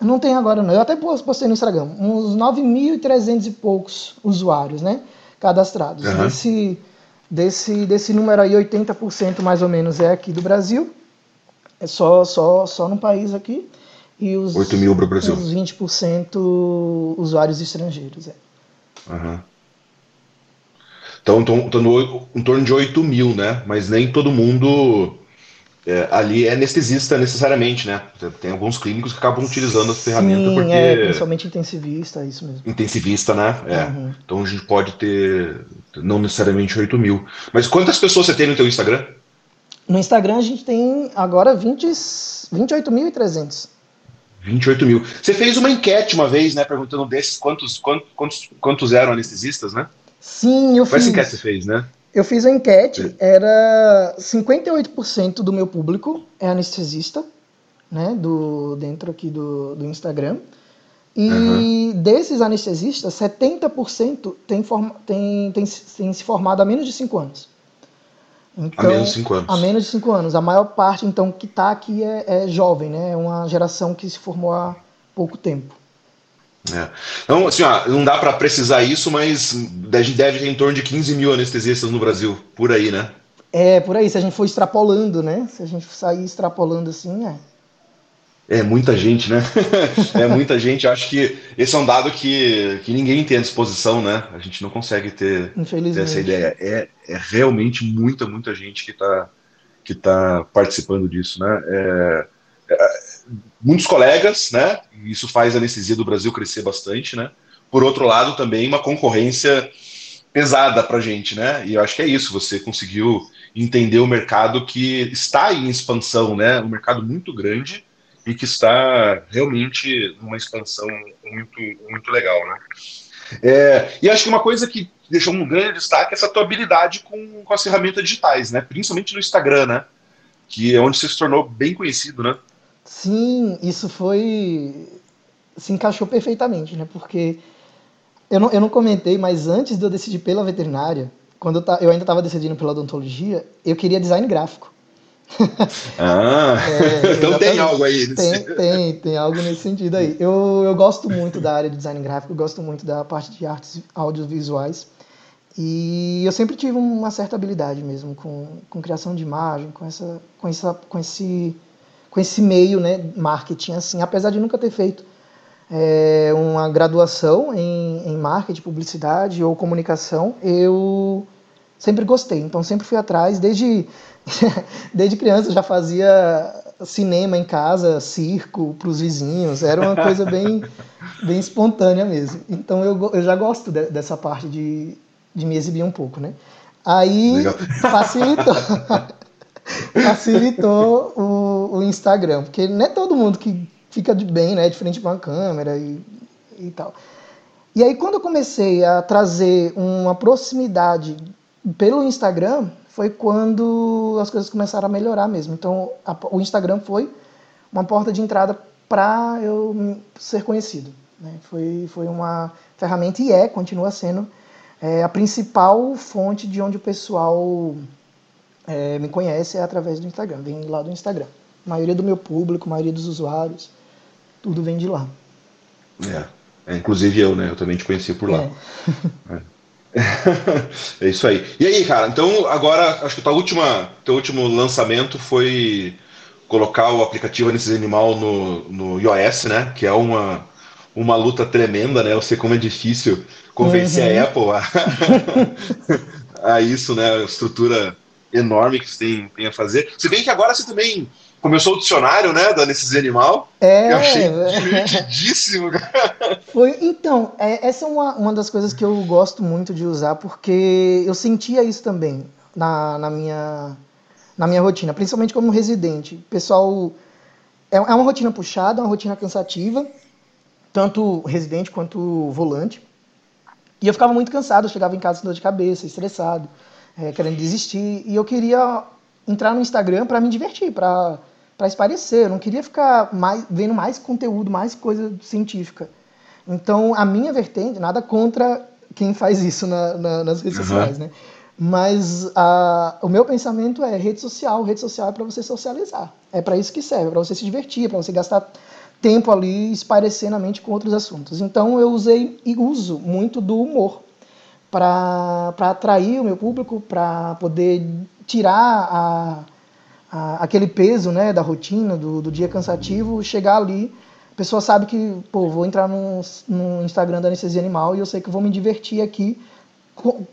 Não tem agora não. Eu até postei no Instagram. Uns 9.300 e poucos usuários, né? cadastrados. Uhum. Desse, desse, desse número aí, 80% mais ou menos é aqui do Brasil, é só, só, só no país aqui. E os, 8 mil para o Brasil. Os 20% usuários estrangeiros. É. Uhum. Então, estão no, em torno de 8 mil, né? Mas nem todo mundo é, ali é anestesista necessariamente, né? Tem alguns clínicos que acabam utilizando essa ferramenta porque... é, principalmente intensivista, isso mesmo. Intensivista, né? É. Uhum. Então a gente pode ter, não necessariamente 8 mil. Mas quantas pessoas você tem no teu Instagram? No Instagram a gente tem agora 20, 28.300. 28 mil. Você fez uma enquete uma vez, né? Perguntando desses quantos, quantos, quantos eram anestesistas, né? Sim, eu Foi fiz. Foi essa enquete que você fez, né? Eu fiz a enquete, era 58% do meu público é anestesista, né, do, dentro aqui do, do Instagram. E uhum. desses anestesistas, 70% tem, forma, tem, tem, tem se formado há menos de 5 anos. Então, a menos de 5 anos. Há menos de 5 anos. A maior parte, então, que está aqui é, é jovem, né? É uma geração que se formou há pouco tempo. É. Então, assim, ó, não dá para precisar isso, mas a gente deve ter em torno de 15 mil anestesistas no Brasil, por aí, né? É, por aí, se a gente for extrapolando, né? Se a gente sair extrapolando assim, é. É muita gente, né? é muita gente. Acho que esse é um dado que, que ninguém tem à disposição, né? A gente não consegue ter, ter essa ideia. É, é realmente muita, muita gente que está que tá participando disso, né? É, é, muitos colegas, né? Isso faz a anestesia do Brasil crescer bastante, né? Por outro lado, também uma concorrência pesada para gente, né? E eu acho que é isso. Você conseguiu entender o mercado que está em expansão, né? Um mercado muito grande e que está realmente numa expansão muito, muito legal, né? É, e acho que uma coisa que deixou um grande destaque é essa tua habilidade com, com as ferramentas digitais, né? Principalmente no Instagram, né? Que é onde você se tornou bem conhecido, né? Sim, isso foi. se encaixou perfeitamente, né? Porque eu não, eu não comentei, mas antes de eu decidir pela veterinária, quando eu, eu ainda estava decidindo pela odontologia, eu queria design gráfico. Ah, é, então tem algo aí. Nesse... Tem, tem, tem algo nesse sentido aí. Eu, eu gosto muito da área de design gráfico, gosto muito da parte de artes audiovisuais. E eu sempre tive uma certa habilidade mesmo com, com criação de imagem, com, essa, com, essa, com esse com esse meio, né, marketing, assim, apesar de nunca ter feito é, uma graduação em, em marketing, publicidade ou comunicação, eu sempre gostei, então sempre fui atrás, desde, desde criança já fazia cinema em casa, circo para os vizinhos, era uma coisa bem, bem espontânea mesmo. Então eu, eu já gosto de, dessa parte de, de me exibir um pouco, né? Aí Legal. facilitou, facilitou o, o, Instagram, porque não é todo mundo que fica de bem, né, de frente para uma câmera e, e tal. E aí quando eu comecei a trazer uma proximidade pelo Instagram, foi quando as coisas começaram a melhorar mesmo. Então, a, o Instagram foi uma porta de entrada para eu ser conhecido. Né? Foi, foi uma ferramenta e é, continua sendo, é, a principal fonte de onde o pessoal é, me conhece é através do Instagram, vem lá do Instagram. A maioria do meu público, a maioria dos usuários, tudo vem de lá. É, é inclusive eu, né? Eu também te conheci por lá. É. é. é isso aí. E aí, cara, então agora acho que tua última, teu último lançamento foi colocar o aplicativo Anesthesia Animal no, no iOS, né? Que é uma, uma luta tremenda, né? Eu sei como é difícil convencer uhum. a Apple a, a isso, né? A estrutura enorme que você tem, tem a fazer. Se bem que agora você também começou o dicionário, né, da anestesia animal. É. Eu achei divertidíssimo. Foi, então, é, essa é uma, uma das coisas que eu gosto muito de usar, porque eu sentia isso também na, na, minha, na minha rotina, principalmente como residente. Pessoal, é, é uma rotina puxada, uma rotina cansativa, tanto residente quanto volante. E eu ficava muito cansado, eu chegava em casa com dor de cabeça, estressado, é, querendo desistir, e eu queria entrar no Instagram para me divertir, para para esparecer, eu não queria ficar mais, vendo mais conteúdo, mais coisa científica. Então, a minha vertente, nada contra quem faz isso na, na, nas redes uhum. sociais, né? Mas a, o meu pensamento é rede social. Rede social é para você socializar. É para isso que serve, para você se divertir, é para você gastar tempo ali esparecer na mente com outros assuntos. Então, eu usei e uso muito do humor para atrair o meu público, para poder tirar a a, aquele peso né, da rotina, do, do dia cansativo, chegar ali, a pessoa sabe que, pô, vou entrar no, no Instagram da anestesia animal e eu sei que vou me divertir aqui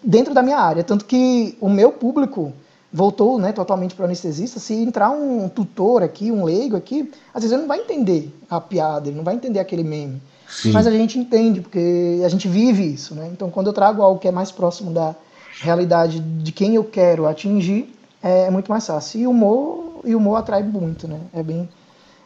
dentro da minha área. Tanto que o meu público voltou né, totalmente para o anestesista. Se entrar um tutor aqui, um leigo aqui, às vezes ele não vai entender a piada, ele não vai entender aquele meme. Sim. Mas a gente entende, porque a gente vive isso. Né? Então, quando eu trago algo que é mais próximo da realidade de quem eu quero atingir, é, é muito mais fácil. E o humor, e humor atrai muito, né? É bem,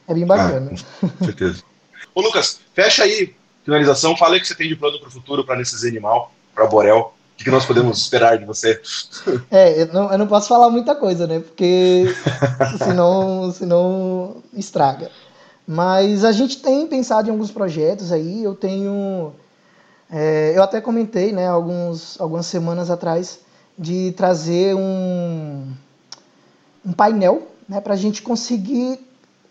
é bem bacana. Ah, com certeza. Ô Lucas, fecha aí, finalização, fala aí o que você tem de plano para o futuro para Nesses Animal, para Borel. O que nós podemos esperar de você? É, eu não, eu não posso falar muita coisa, né? Porque senão, senão estraga. Mas a gente tem pensado em alguns projetos aí. Eu tenho. É, eu até comentei, né, alguns, algumas semanas atrás, de trazer um, um painel né, para a gente conseguir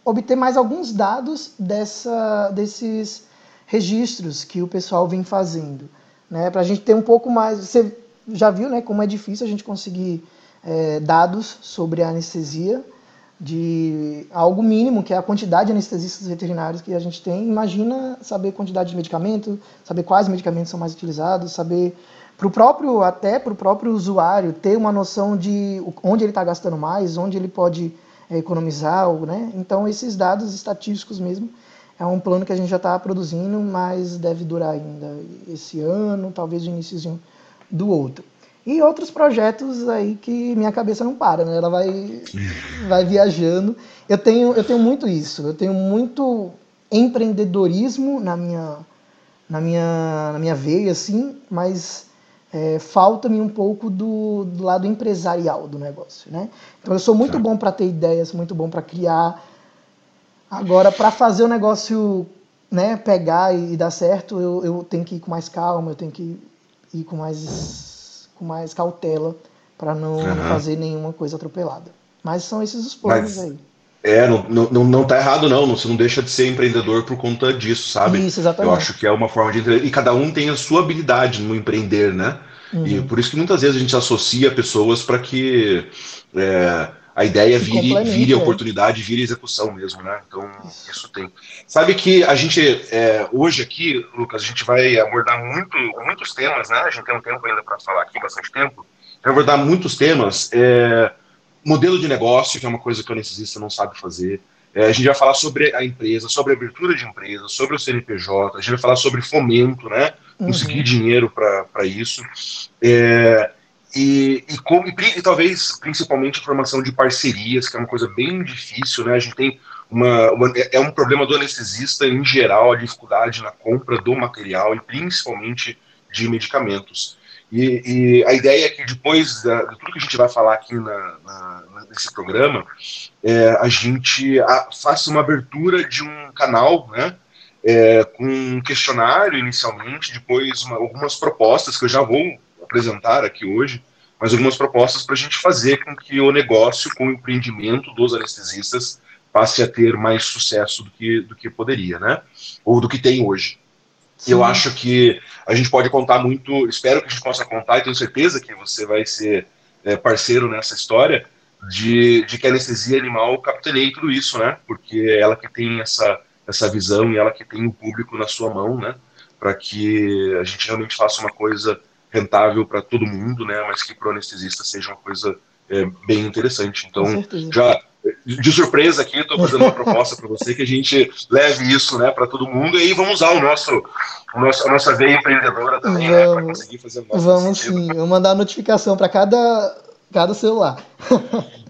obter mais alguns dados dessa, desses registros que o pessoal vem fazendo. Né, para a gente ter um pouco mais. Você já viu né, como é difícil a gente conseguir é, dados sobre a anestesia, de algo mínimo, que é a quantidade de anestesistas veterinários que a gente tem. Imagina saber quantidade de medicamento, saber quais medicamentos são mais utilizados, saber para o próprio até para o próprio usuário ter uma noção de onde ele está gastando mais, onde ele pode é, economizar, né? Então esses dados estatísticos mesmo é um plano que a gente já está produzindo, mas deve durar ainda esse ano, talvez o início do outro. E outros projetos aí que minha cabeça não para, né? Ela vai, vai viajando. Eu tenho, eu tenho muito isso. Eu tenho muito empreendedorismo na minha, na minha, na minha veia, assim, mas é, falta-me um pouco do, do, lado empresarial do negócio, né? Então eu sou muito tá. bom para ter ideias, muito bom para criar. Agora, para fazer o negócio né, pegar e, e dar certo, eu, eu, tenho que ir com mais calma, eu tenho que ir com mais, com mais cautela para não, uhum. fazer nenhuma coisa atropelada. Mas são esses os planos Mas... aí. É, não, não, não tá errado, não. Você não deixa de ser empreendedor por conta disso, sabe? Isso, exatamente. Eu acho que é uma forma de entender. E cada um tem a sua habilidade no empreender, né? Uhum. E por isso que muitas vezes a gente associa pessoas para que é, a ideia vire, vire a oportunidade, vire execução mesmo, né? Então, isso, isso tem. Sabe que a gente, é, hoje aqui, Lucas, a gente vai abordar muito, muitos temas, né? A gente tem um tempo ainda para falar aqui, bastante tempo. vai abordar muitos temas. É, modelo de negócio, que é uma coisa que o anestesista não sabe fazer. É, a gente vai falar sobre a empresa, sobre a abertura de empresa, sobre o CNPJ, a gente vai falar sobre fomento, né? Conseguir uhum. dinheiro para isso. É, e, e, como, e, e, talvez principalmente formação de parcerias, que é uma coisa bem difícil, né? A gente tem uma, uma, é, é um problema do anestesista em geral, a dificuldade na compra do material e principalmente de medicamentos. E, e a ideia é que depois da, de tudo que a gente vai falar aqui na, na, nesse programa, é, a gente a, faça uma abertura de um canal, né? É, com um questionário inicialmente, depois uma, algumas propostas que eu já vou apresentar aqui hoje, mas algumas propostas para a gente fazer com que o negócio com o empreendimento dos anestesistas passe a ter mais sucesso do que, do que poderia, né? Ou do que tem hoje. Sim. Eu acho que a gente pode contar muito, espero que a gente possa contar, e tenho certeza que você vai ser é, parceiro nessa história, de, de que a anestesia animal capitaneie tudo isso, né? Porque é ela que tem essa, essa visão e ela que tem o público na sua mão, né? Para que a gente realmente faça uma coisa rentável para todo mundo, né? Mas que para o anestesista seja uma coisa é, bem interessante. Então, já de surpresa aqui, estou fazendo uma proposta para você que a gente leve isso, né, para todo mundo e aí vamos usar o nosso, o nosso a nossa veia empreendedora também, vamos, né, para conseguir fazer o nosso Vamos sentido. sim, eu mandar notificação para cada cada celular.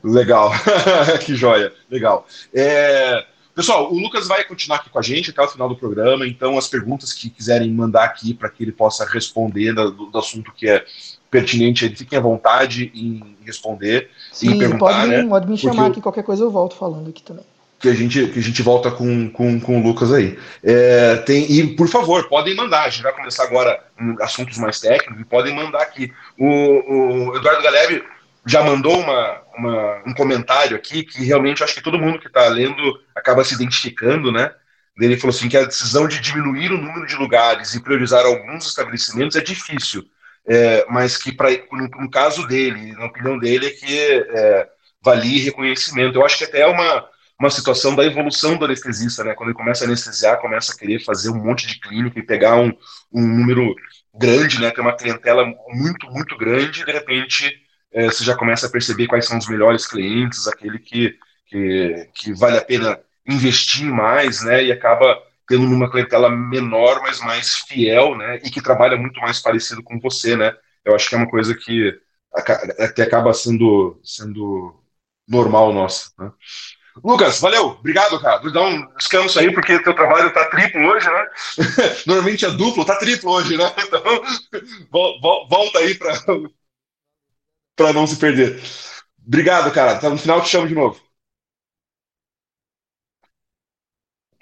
Legal, que joia, legal. É... Pessoal, o Lucas vai continuar aqui com a gente até o final do programa, então as perguntas que quiserem mandar aqui para que ele possa responder do, do, assunto que é pertinente, ele fiquem à vontade em responder Sim, e perguntar, pode, né? pode me chamar aqui, qualquer coisa eu volto falando aqui também. Que a gente, que a gente volta com, com, com o Lucas aí. É, tem, e, por favor, podem mandar. A gente vai começar agora assuntos mais técnicos e podem mandar aqui. O, o Eduardo Galebe já mandou uma, uma, um comentário aqui que realmente acho que todo mundo que está lendo acaba se identificando, né? Ele falou assim que a decisão de diminuir o número de lugares e priorizar alguns estabelecimentos é difícil, é, mas que pra, no, no, caso dele, na opinião dele, é que é, valia reconhecimento. Eu acho que até é uma, uma situação da evolução do anestesista, né? Quando ele começa a anestesiar, começa a querer fazer um monte de clínica e pegar um, um número grande, né? Ter uma clientela muito, muito grande e de repente é, você já começa a perceber quais são os melhores clientes, aquele que, que, que vale a pena investir mais, né, e acaba tendo uma clientela menor, mas mais fiel, né, e que trabalha muito mais parecido com você, né. Eu acho que é uma coisa que até acaba sendo, sendo normal nossa, né. Lucas, valeu, obrigado, cara. Dar um descanso aí, porque teu trabalho tá triplo hoje, né? Normalmente é duplo, tá triplo hoje, né? Então, volta aí para para não se perder. Obrigado, cara. Tá no final te chamo de novo.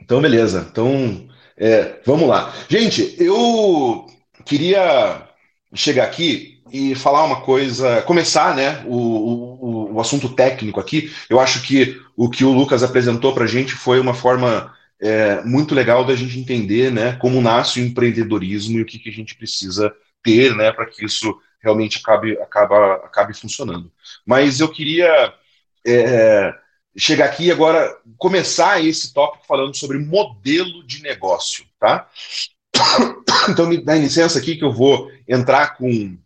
Então, beleza. Então, é, vamos lá. Gente, eu queria chegar aqui e falar uma coisa, começar, né, o, o, o assunto técnico aqui. Eu acho que o que o Lucas apresentou para a gente foi uma forma é, muito legal da gente entender, né, como nasce o empreendedorismo e o que, que a gente precisa ter, né, para que isso realmente acabe, acaba, acabe funcionando. Mas eu queria é, chegar aqui agora, começar esse tópico falando sobre modelo de negócio, tá? Então, me dá licença aqui que eu vou entrar com,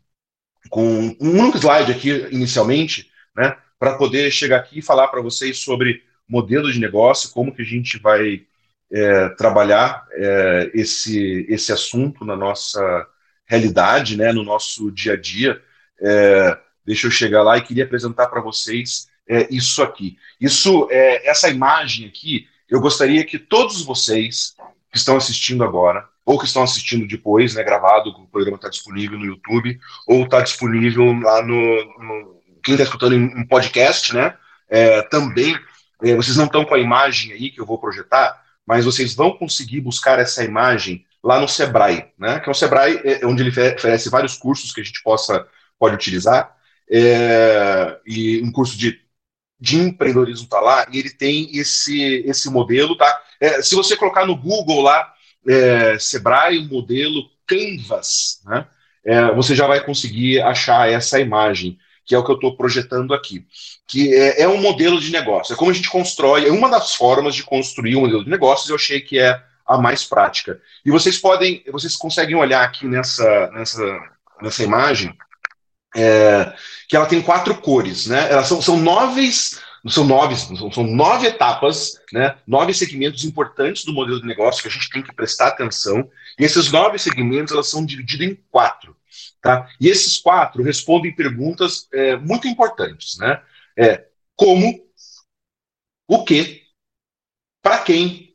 com um único slide aqui inicialmente, né, para poder chegar aqui e falar para vocês sobre modelo de negócio, como que a gente vai é, trabalhar é, esse, esse assunto na nossa realidade, né, no nosso dia a dia. É, deixa eu chegar lá e queria apresentar para vocês é, isso aqui. Isso, é, essa imagem aqui, eu gostaria que todos vocês que estão assistindo agora, ou que estão assistindo depois, né, gravado, o programa está disponível no YouTube, ou está disponível lá no, no quem está escutando em, em, podcast, né, é, também, é, vocês não estão com a imagem aí que eu vou projetar, mas vocês vão conseguir buscar essa imagem lá no Sebrae, né? Que é o Sebrae é onde ele oferece vários cursos que a gente possa pode utilizar. É, e um curso de, de empreendedorismo está lá e ele tem esse esse modelo, tá? É, se você colocar no Google lá é, Sebrae modelo Canvas, né? É, você já vai conseguir achar essa imagem que é o que eu estou projetando aqui, que é, é, um modelo de negócio. É como a gente constrói, é uma das formas de construir um modelo de negócios. Eu achei que é a mais prática. E vocês podem, vocês conseguem olhar aqui nessa, nessa, nessa imagem é, que ela tem quatro cores, né? Elas são, são nove, são nove, são nove etapas, né? Nove segmentos importantes do modelo de negócio que a gente tem que prestar atenção. E esses nove segmentos elas são divididos em quatro, tá? E esses quatro respondem perguntas é, muito importantes, né? É, como, o que, para quem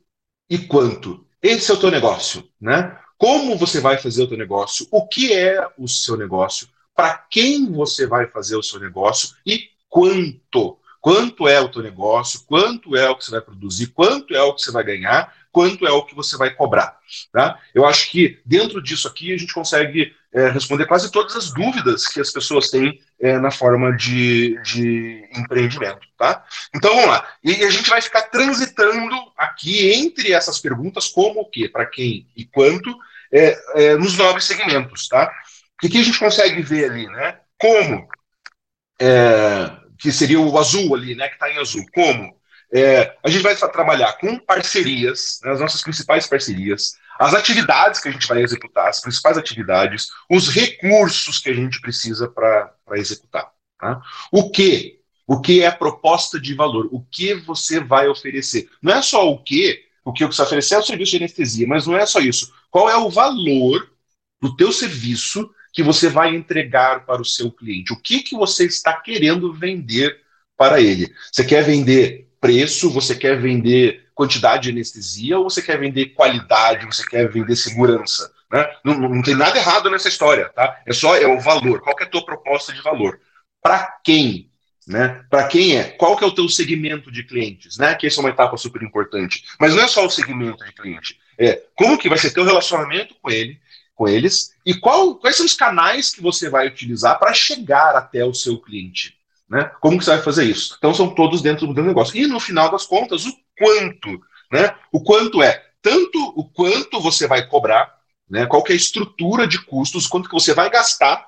e quanto. Esse é o teu negócio, né? Como você vai fazer o teu negócio? O que é o seu negócio? Para quem você vai fazer o seu negócio e quanto? Quanto é o teu negócio? Quanto é o que você vai produzir? Quanto é o que você vai ganhar? Quanto é o que você vai cobrar? Tá? Eu acho que dentro disso aqui a gente consegue é, responder quase todas as dúvidas que as pessoas têm é, na forma de, de empreendimento. Tá? Então vamos lá. E a gente vai ficar transitando aqui entre essas perguntas, como o quê, para quem e quanto, é, é, nos nove segmentos. Tá? O que a gente consegue ver ali? Né? Como, é, que seria o azul ali, né, que está em azul. Como? É, a gente vai trabalhar com parcerias, né, as nossas principais parcerias, as atividades que a gente vai executar, as principais atividades, os recursos que a gente precisa para executar. Tá? O que? O que é a proposta de valor? O que você vai oferecer? Não é só o que, o que você oferecer é o serviço de anestesia, mas não é só isso. Qual é o valor do teu serviço que você vai entregar para o seu cliente? O que, que você está querendo vender para ele? Você quer vender preço? Você quer vender quantidade de anestesia ou você quer vender qualidade, você quer vender segurança. Né? Não, não tem nada errado nessa história, tá? É só é o valor. Qual que é a tua proposta de valor? Para quem? Né? Para quem é? Qual que é o teu segmento de clientes? Né? Que essa é uma etapa super importante. Mas não é só o segmento de cliente. É como que vai ser teu relacionamento com ele, com eles e qual, quais são os canais que você vai utilizar para chegar até o seu cliente. Né? Como que você vai fazer isso? Então são todos dentro do negócio. E no final das contas, o quanto, né? O quanto é tanto o quanto você vai cobrar, né? Qual é a estrutura de custos, quanto que você vai gastar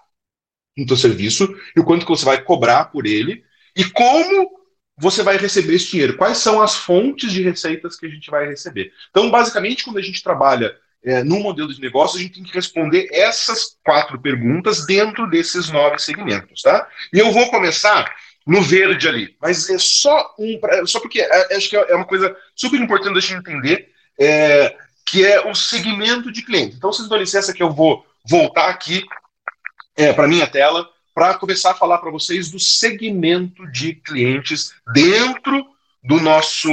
no seu serviço e o quanto que você vai cobrar por ele e como você vai receber esse dinheiro. Quais são as fontes de receitas que a gente vai receber? Então, basicamente, quando a gente trabalha é, num modelo de negócio, a gente tem que responder essas quatro perguntas dentro desses nove segmentos, tá? E eu vou começar no verde ali, mas é só um, só porque é, acho que é uma coisa super importante da gente entender, é, que é o segmento de cliente. Então, vocês dão licença que eu vou voltar aqui é, para minha tela para começar a falar para vocês do segmento de clientes dentro do nosso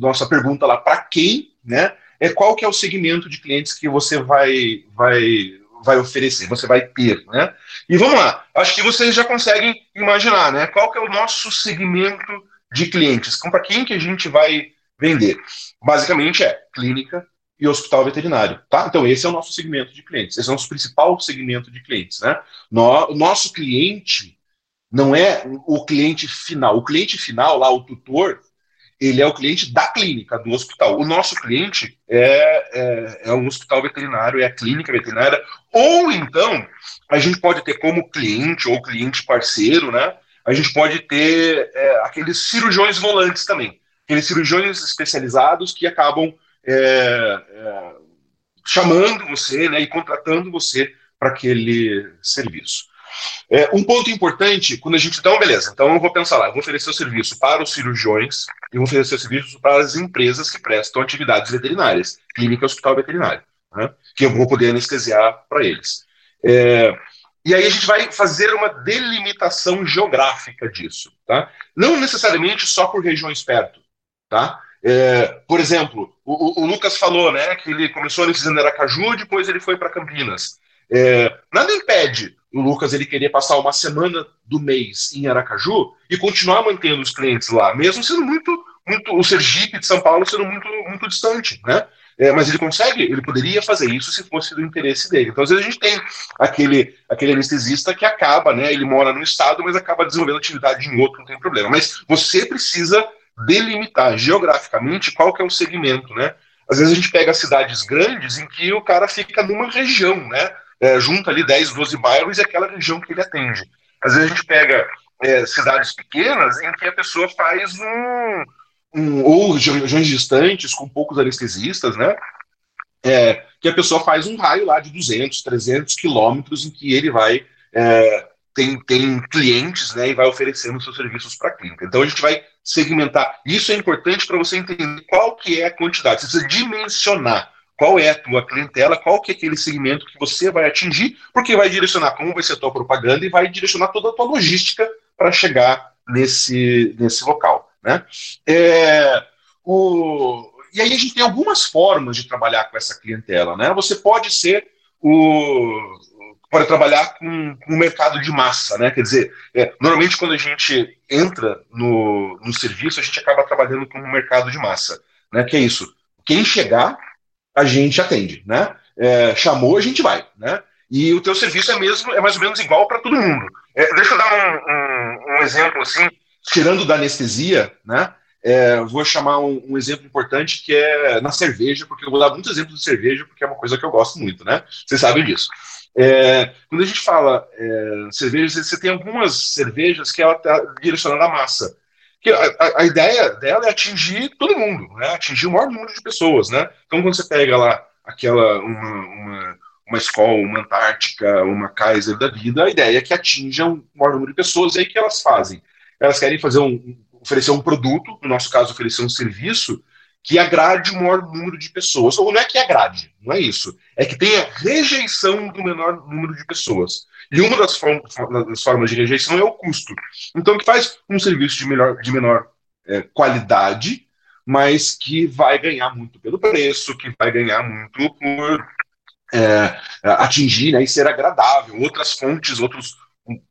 nossa pergunta lá para quem, né? É qual que é o segmento de clientes que você vai, vai, vai oferecer, você vai ter, né? E vamos lá, acho que vocês já conseguem imaginar, né? Qual que é o nosso segmento de clientes? Para quem que a gente vai vender? Basicamente é clínica e hospital veterinário, tá? Então esse é o nosso segmento de clientes, esse é o nosso principal segmento de clientes, né? No, nosso cliente não é o cliente final, o cliente final lá, o tutor, ele é o cliente da clínica, do hospital. O nosso cliente é, é, é um hospital veterinário, é a clínica veterinária, ou então a gente pode ter como cliente ou cliente parceiro, né? A gente pode ter é, aqueles cirurgiões volantes também, aqueles cirurgiões especializados que acabam é, é, chamando você né, e contratando você para aquele serviço. É, um ponto importante, quando a gente. Então, beleza. Então, eu vou pensar lá, eu vou oferecer o serviço para os cirurgiões e vou oferecer o serviço para as empresas que prestam atividades veterinárias, clínica e hospital veterinário, né, que eu vou poder anestesiar para eles. É, e aí a gente vai fazer uma delimitação geográfica disso, tá? Não necessariamente só por regiões perto, tá? É, por exemplo, o, o, Lucas falou, né, que ele começou anestesiando em Aracaju, depois ele foi para Campinas. É, nada impede o Lucas ele queria passar uma semana do mês em Aracaju e continuar mantendo os clientes lá, mesmo sendo muito, muito o Sergipe de São Paulo sendo muito, muito distante, né? É, mas ele consegue, ele poderia fazer isso se fosse do interesse dele. Então, às vezes a gente tem aquele, aquele anestesista que acaba, né? Ele mora no estado, mas acaba desenvolvendo atividade em outro, não tem problema. Mas você precisa delimitar geograficamente qual que é o segmento, né? Às vezes a gente pega cidades grandes em que o cara fica numa região, né? É, junta ali 10, 12 bairros e aquela região que ele atende. Às vezes a gente pega é, cidades pequenas em que a pessoa faz um, um ou regiões distantes com poucos anestesistas, né? É, que a pessoa faz um raio lá de 200, 300 quilômetros em que ele vai é, tem, tem clientes né, e vai oferecendo seus serviços para a clínica. Então a gente vai segmentar. Isso é importante para você entender qual que é a quantidade. Você precisa dimensionar qual é a tua clientela, qual que é aquele segmento que você vai atingir, porque vai direcionar como vai ser a tua propaganda e vai direcionar toda a tua logística para chegar nesse, nesse local. Né? É, o, e aí a gente tem algumas formas de trabalhar com essa clientela. Né? Você pode ser o, pode trabalhar com, com o mercado de massa, né? Quer dizer, é, normalmente quando a gente entra no, no serviço, a gente acaba trabalhando com o mercado de massa, né? Que é isso. Quem chegar, a gente atende, né? É, chamou, a gente vai, né? E o teu serviço é mesmo é mais ou menos igual para todo mundo. É, deixa eu dar um, um, um, exemplo assim, tirando da anestesia, né? É, vou chamar um, um, exemplo importante que é na cerveja, porque eu vou dar muitos exemplos de cerveja, porque é uma coisa que eu gosto muito, né? Vocês sabem disso. É, quando a gente fala é, cerveja, você tem algumas cervejas que ela está direcionada à massa. Que a, a, ideia dela é atingir todo mundo, né? atingir o maior número de pessoas. Né? Então, quando você pega lá aquela uma, uma, uma escola, uma Antártica, uma Kaiser da vida, a ideia é que atinja o maior número de pessoas. E aí o que elas fazem? Elas querem fazer um, oferecer um produto, no nosso caso, oferecer um serviço, que agrade o maior número de pessoas. Ou não é que agrade, não é isso. É que tenha rejeição do menor número de pessoas. E uma das, form das formas de rejeição é o custo. Então, que faz um serviço de, melhor, de menor é, qualidade, mas que vai ganhar muito pelo preço, que vai ganhar muito por é, atingir né, e ser agradável. Outras fontes, outros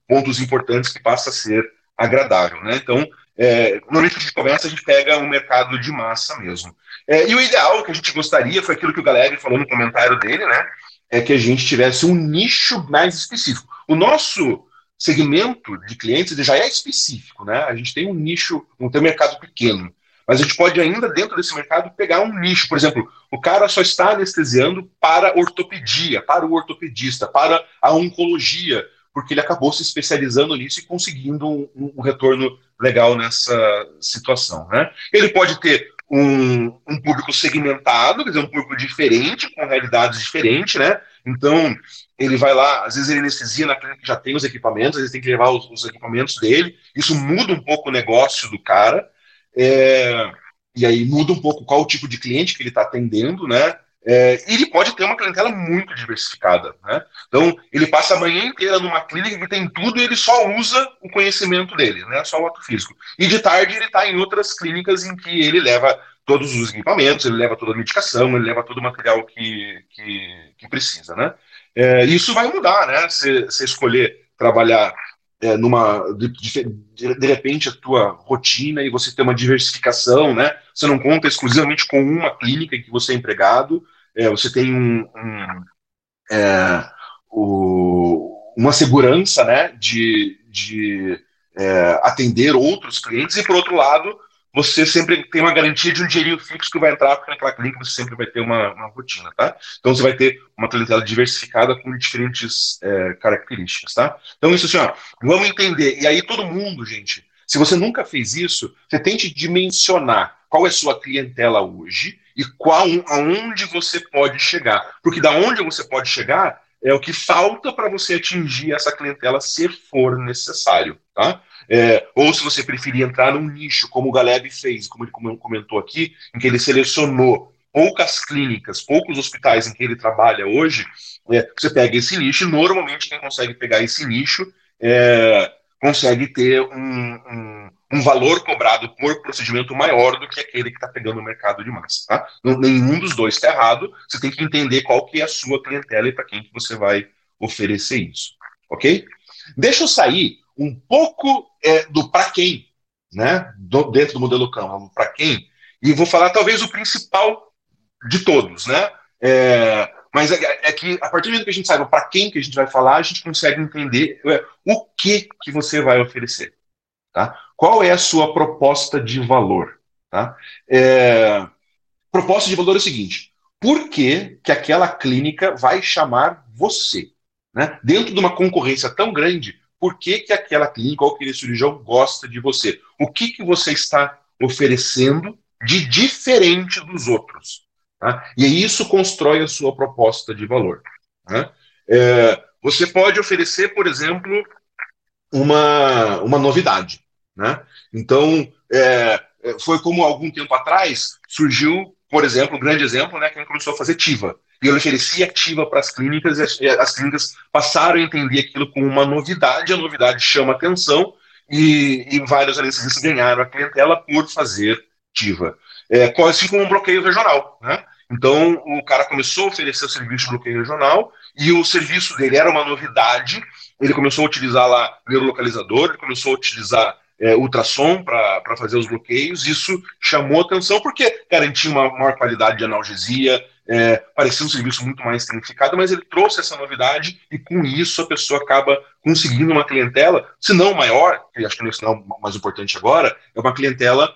pontos importantes que passa a ser agradável. Né? Então, é, normalmente a gente começa, a gente pega um mercado de massa mesmo. É, e o ideal que a gente gostaria foi aquilo que o Galegre falou no comentário dele, né? É que a gente tivesse um nicho mais específico. O nosso segmento de clientes já é específico, né? A gente tem um nicho, um tem um mercado pequeno. Mas a gente pode ainda, dentro desse mercado, pegar um nicho. Por exemplo, o cara só está anestesiando para ortopedia, para o ortopedista, para a oncologia, porque ele acabou se especializando nisso e conseguindo um, um retorno legal nessa situação. Né? Ele pode ter um, um, público segmentado, quer dizer, um público diferente, com realidades diferentes, né? Então, ele vai lá, às vezes ele anestesia na clínica que já tem os equipamentos, às vezes tem que levar os, os equipamentos dele, isso muda um pouco o negócio do cara, é, e aí muda um pouco qual o tipo de cliente que ele está atendendo, né? É, ele pode ter uma clientela muito diversificada. Né? Então, ele passa a manhã inteira numa clínica que tem tudo e ele só usa o conhecimento dele, né? só o ato físico. E de tarde ele está em outras clínicas em que ele leva todos os equipamentos, ele leva toda a medicação, ele leva todo o material que, que, que precisa. Né? É, isso vai mudar, né? Você escolher trabalhar é, numa de, de, de, repente a tua rotina e você ter uma diversificação, né? Você não conta exclusivamente com uma clínica em que você é empregado, é, você tem um, um é, o, uma segurança, né? De, de é, atender outros clientes e por outro lado você sempre tem uma garantia de um dinheirinho fixo que vai entrar, porque naquela clínica você sempre vai ter uma, uma rotina, tá? Então você vai ter uma clientela diversificada com diferentes é, características, tá? Então isso assim, ó, vamos entender. E aí todo mundo, gente, se você nunca fez isso, você tente dimensionar qual é a sua clientela hoje e qual aonde você pode chegar. Porque da onde você pode chegar é o que falta para você atingir essa clientela se for necessário, tá? É, ou se você preferir entrar num nicho, como o Galeb fez, como ele comentou aqui, em que ele selecionou poucas clínicas, poucos hospitais em que ele trabalha hoje, é, você pega esse nicho normalmente quem consegue pegar esse nicho é, consegue ter um, um, um, valor cobrado por procedimento maior do que aquele que está pegando o mercado de massa. Tá? Nenhum dos dois está errado, você tem que entender qual que é a sua clientela e para quem que você vai oferecer isso. Ok? Deixa eu sair um pouco é, do para quem, né? Do, dentro do modelo Canva, para quem, e vou falar talvez o principal de todos, né? É, mas é, é, que a partir do momento que a gente saiba para quem que a gente vai falar, a gente consegue entender é, o que que você vai oferecer, tá? Qual é a sua proposta de valor, tá? É, proposta de valor é o seguinte: por que que aquela clínica vai chamar você, né? Dentro de uma concorrência tão grande, por que, que aquela clínica ou aquele cirurgião gosta de você. O que, que você está oferecendo de diferente dos outros. Tá? E isso constrói a sua proposta de valor. Né? É, você pode oferecer, por exemplo, uma, uma novidade. Né? Então, é, foi como algum tempo atrás surgiu, por exemplo, um grande exemplo, né, que começou a fazer TIVA. E ele oferecia TIVA para as clínicas, e as, as, clínicas passaram a entender aquilo como uma novidade, a novidade chama atenção, e, e vários anestesistas ganharam a clientela por fazer TIVA. É, assim como um bloqueio regional. Né? Então, o cara começou a oferecer o serviço de bloqueio regional, e o serviço dele era uma novidade, ele começou a utilizar lá neurolocalizador, ele começou a utilizar é, ultrassom para fazer os bloqueios. Isso chamou atenção porque garantia uma maior qualidade de analgesia, é, parecia um serviço muito mais tecnificado, mas ele trouxe essa novidade e com isso a pessoa acaba conseguindo uma clientela, se não maior, que acho que não é o mais importante agora, é uma clientela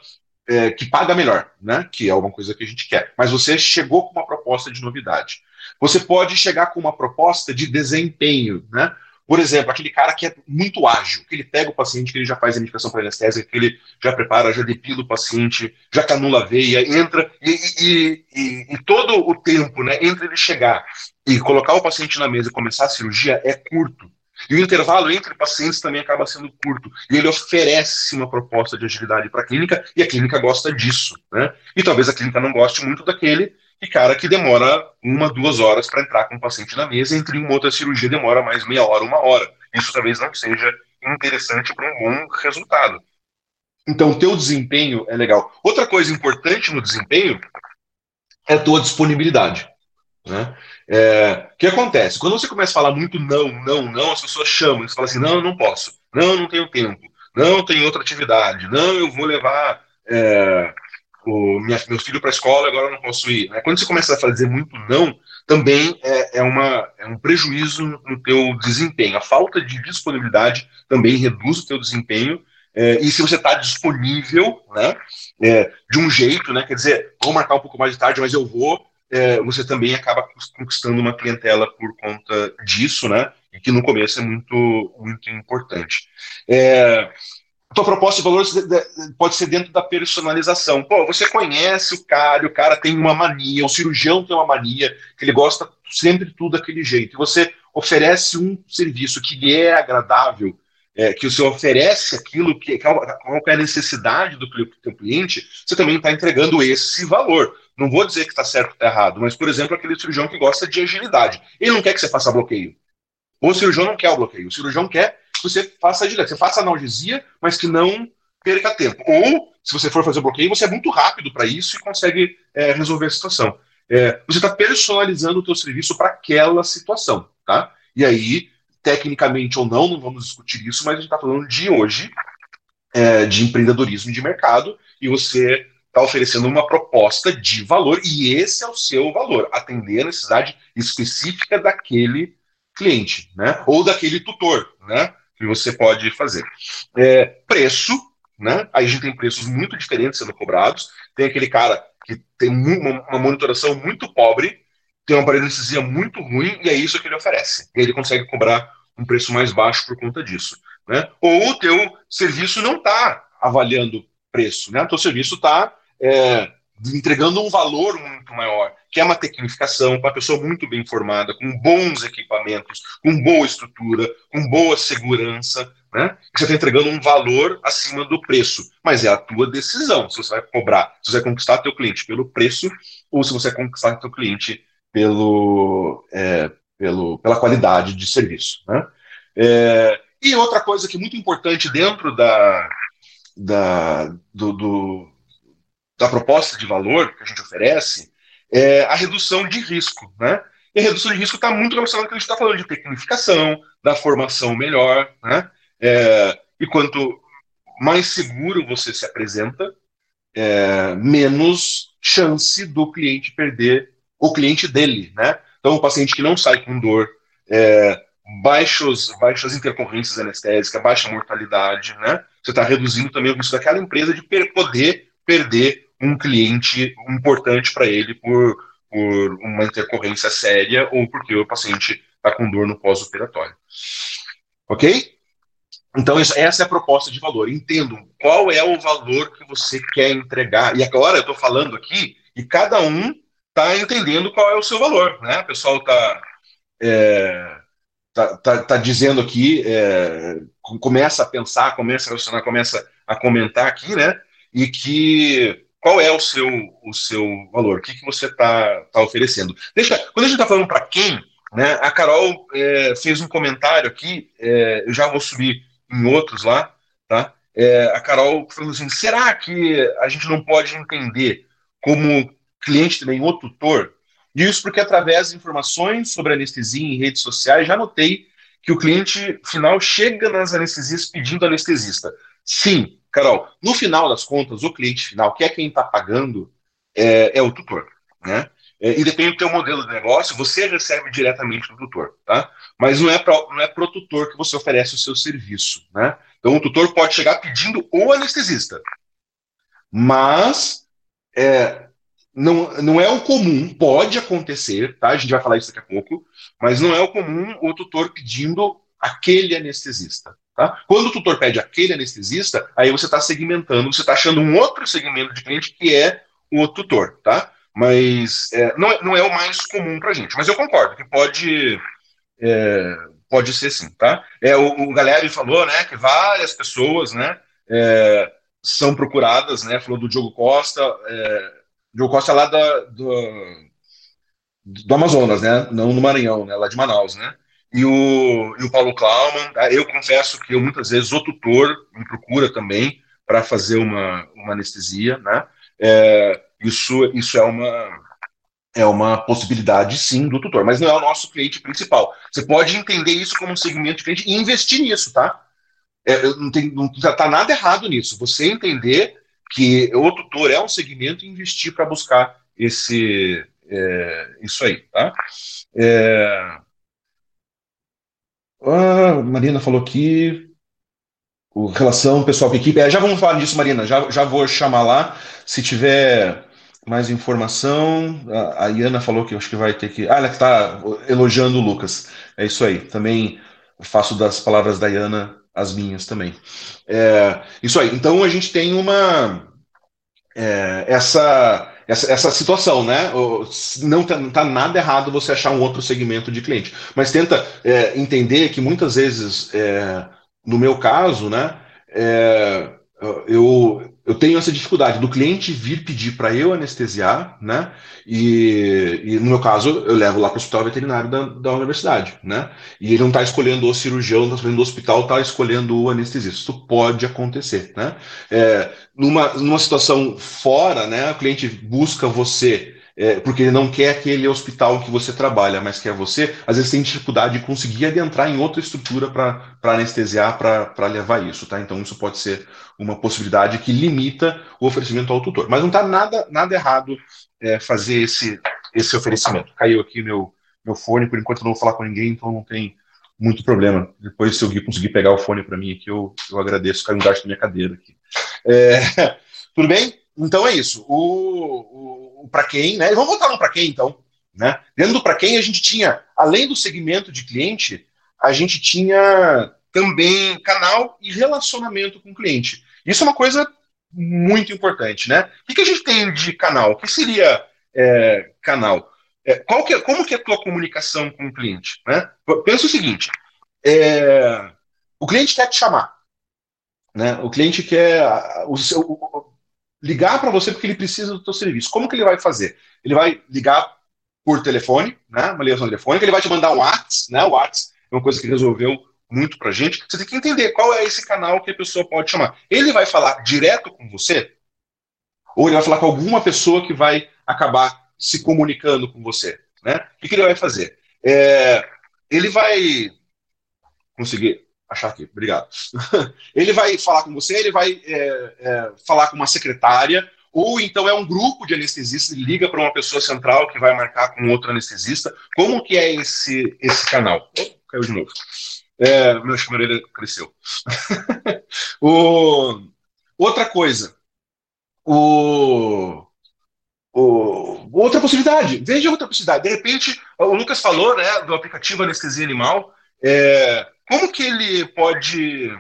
é, que paga melhor, né? Que é uma coisa que a gente quer. Mas você chegou com uma proposta de novidade. Você pode chegar com uma proposta de desempenho, né? Por exemplo, aquele cara que é muito ágil, que ele pega o paciente, que ele já faz a indicação para anestésia, que ele já prepara, já depila o paciente, já canula a veia, entra, e, e, e, e todo o tempo, né, entre ele chegar e colocar o paciente na mesa e começar a cirurgia é curto. E o intervalo entre pacientes também acaba sendo curto. E ele oferece uma proposta de agilidade para a clínica, e a clínica gosta disso. Né? E talvez a clínica não goste muito daquele e cara que demora uma, duas horas para entrar com o paciente na mesa, entre uma outra cirurgia demora mais meia hora, uma hora. Isso talvez não seja interessante para um bom resultado. Então, o teu desempenho é legal. Outra coisa importante no desempenho é a tua disponibilidade. Né? É, o que acontece? Quando você começa a falar muito não, não, não, as pessoas chamam, você fala assim, não, eu não posso, não, não tenho tempo, não, tenho outra atividade, não, eu vou levar é, o minha, meu filho para a escola, agora eu não posso ir. Né? Quando você começa a fazer muito não, também é, é, uma, é um prejuízo no teu desempenho. A falta de disponibilidade também reduz o teu desempenho. É, e se você está disponível, né, é, de um jeito, né, quer dizer, vou marcar um pouco mais de tarde, mas eu vou, é, você também acaba conquistando uma clientela por conta disso, né, e que no começo é muito, muito importante. É, tua proposta de valores pode ser dentro da personalização. Pô, você conhece o cara, o cara tem uma mania, o cirurgião tem uma mania, que ele gosta sempre de tudo daquele jeito. E você oferece um serviço que lhe é agradável, é, que você oferece aquilo que qual é a necessidade do teu cliente, você também está entregando esse valor. Não vou dizer que está certo ou está errado, mas, por exemplo, aquele cirurgião que gosta de agilidade. Ele não quer que você faça bloqueio. Ou o cirurgião não quer o bloqueio. O cirurgião quer você faça direto. Você faça analgesia, mas que não perca tempo. Ou, se você for fazer o bloqueio, você é muito rápido para isso e consegue é, resolver a situação. É, você está personalizando o teu serviço para aquela situação, tá? E aí, tecnicamente ou não, não vamos discutir isso, mas a gente está falando de hoje, é, de empreendedorismo de mercado, e você está oferecendo uma proposta de valor, e esse é o seu valor, atender a necessidade específica daquele cliente, né? Ou daquele tutor, né? Que você pode fazer. É, preço, né? Aí a gente tem preços muito diferentes sendo cobrados. Tem aquele cara que tem uma, uma monitoração muito pobre, tem uma parestesia muito ruim, e é isso que ele oferece. E ele consegue cobrar um preço mais baixo por conta disso. Né? Ou o teu serviço não está avaliando preço, né? O teu serviço está é, entregando um valor muito maior, que é uma tecnificação, uma pessoa muito bem informada, com bons equipamentos, com boa estrutura, com boa segurança, né? Você está entregando um valor acima do preço, mas é a tua decisão se você vai cobrar, se você vai conquistar teu cliente pelo preço ou se você vai conquistar teu cliente pelo, é, pelo, pela qualidade de serviço, né? É, e outra coisa que é muito importante dentro da, da, do, do da proposta de valor que a gente oferece é a redução de risco, né? E a redução de risco está muito relacionada com o que a gente está falando de tecnificação, da formação melhor, né? É, e quanto mais seguro você se apresenta, é, menos chance do cliente perder o cliente dele, né? Então, o paciente que não sai com dor, é, baixos, baixas intercorrências anestésicas, baixa mortalidade, né? Você está reduzindo também o risco daquela empresa de poder perder um cliente importante para ele por, por uma intercorrência séria ou porque o paciente está com dor no pós-operatório. Ok? Então, isso, essa é a proposta de valor. Entendo qual é o valor que você quer entregar. E agora eu estou falando aqui e cada um está entendendo qual é o seu valor. Né? O pessoal está é, tá, tá, tá, dizendo aqui é, começa a pensar, começa a relacionar, começa a comentar aqui, né? E que qual é o seu, o seu valor? O que, que você está tá oferecendo? Deixa, quando a gente está falando para quem, né? A Carol é, fez um comentário aqui, é, eu já vou subir em outros lá, tá? É, a Carol falou assim: será que a gente não pode entender como cliente também o tutor? Isso porque através de informações sobre anestesia em redes sociais já notei que o cliente final chega nas anestesias pedindo anestesista. Sim, Carol, no final das contas, o cliente final, que é quem está pagando, é, é, o tutor. Né? É, independente do teu modelo de negócio, você recebe diretamente do tutor. Tá? Mas não é para é o tutor que você oferece o seu serviço. Né? Então, o tutor pode chegar pedindo o anestesista. Mas é, não, não é o comum, pode acontecer, tá? A gente vai falar isso daqui a pouco, mas não é o comum o tutor pedindo aquele anestesista. Tá? Quando o tutor pede aquele anestesista, aí você está segmentando, você está achando um outro segmento de cliente que é o tutor, tá? Mas é, não, é, não é o mais comum para gente. Mas eu concordo que pode, é, pode ser sim, tá? É, o, o Galeri falou, né, que várias pessoas, né, é, são procuradas, né, falou do Diogo Costa, é, Diogo Costa é lá da, do, do Amazonas, né? Não no Maranhão, né? Lá de Manaus, né? E o, e o Paulo Klauman, tá? eu confesso que eu muitas vezes o tutor me procura também para fazer uma, uma anestesia, né? É, isso, isso é uma é uma possibilidade sim do tutor, mas não é o nosso cliente principal. Você pode entender isso como um segmento de cliente e investir nisso, tá? É, não, tem, não tá nada errado nisso. Você entender que o tutor é um segmento e investir para buscar esse é, isso aí, tá? É, a Marina falou aqui o relação pessoal com equipe. É, já vamos falar disso, Marina. Já, já vou chamar lá. Se tiver mais informação, a, a Iana falou que acho que vai ter que. Ah, ela que está elogiando o Lucas. É isso aí. Também faço das palavras da Iana as minhas também. É, isso aí. Então a gente tem uma é, essa, essa, essa situação, né? Não está tá nada errado você achar um outro segmento de cliente, mas tenta é, entender que muitas vezes, é, no meu caso, né? É, eu, eu tenho essa dificuldade do cliente vir pedir para eu anestesiar, né? E, e, no meu caso, eu levo lá para o hospital veterinário da, da universidade, né? E ele não está escolhendo o cirurgião, está escolhendo o hospital, está escolhendo o anestesista. Isso pode acontecer, né? É, numa, numa situação fora, né? O cliente busca você é, porque ele não quer aquele hospital que você trabalha, mas quer você, às vezes tem dificuldade de conseguir adentrar em outra estrutura para anestesiar, para levar isso, tá? Então isso pode ser uma possibilidade que limita o oferecimento ao tutor. Mas não está nada, nada errado é, fazer esse, esse oferecimento. Caiu aqui meu, meu fone, por enquanto eu não vou falar com ninguém, então não tem muito problema. Depois, se eu conseguir pegar o fone para mim aqui, eu, eu agradeço, caiu embaixo da minha cadeira aqui. É, tudo bem? Então é isso. O, para quem, né? Vamos voltar no para quem, então. Né? Dentro do para quem a gente tinha, além do segmento de cliente, a gente tinha também canal e relacionamento com o cliente. Isso é uma coisa muito importante, né? O que, a gente tem de canal? O que seria é, canal? É, qual que é, como que é a tua comunicação com o cliente? Né? Pensa o seguinte: é, o cliente quer te chamar, né? O cliente quer o seu, ligar para você porque ele precisa do teu serviço. Como que ele vai fazer? Ele vai ligar por telefone, né? Uma ligação telefônica, ele vai te mandar um WhatsApp, né? O WhatsApp é uma coisa que resolveu muito para gente. Você tem que entender qual é esse canal que a pessoa pode chamar. Ele vai falar direto com você ou ele vai falar com alguma pessoa que vai acabar se comunicando com você, né? O que, ele vai fazer? É, ele vai conseguir achar aqui, obrigado. ele vai falar com você, ele vai é, é, falar com uma secretária, ou então é um grupo de anestesistas, liga para uma pessoa central que vai marcar com outro anestesista. Como que é esse, esse canal? Oh, caiu de novo. É, meu orelha cresceu. o, outra coisa. O, o, outra possibilidade. Veja outra possibilidade. De repente, o Lucas falou né, do aplicativo Anestesia Animal. É, como que ele pode.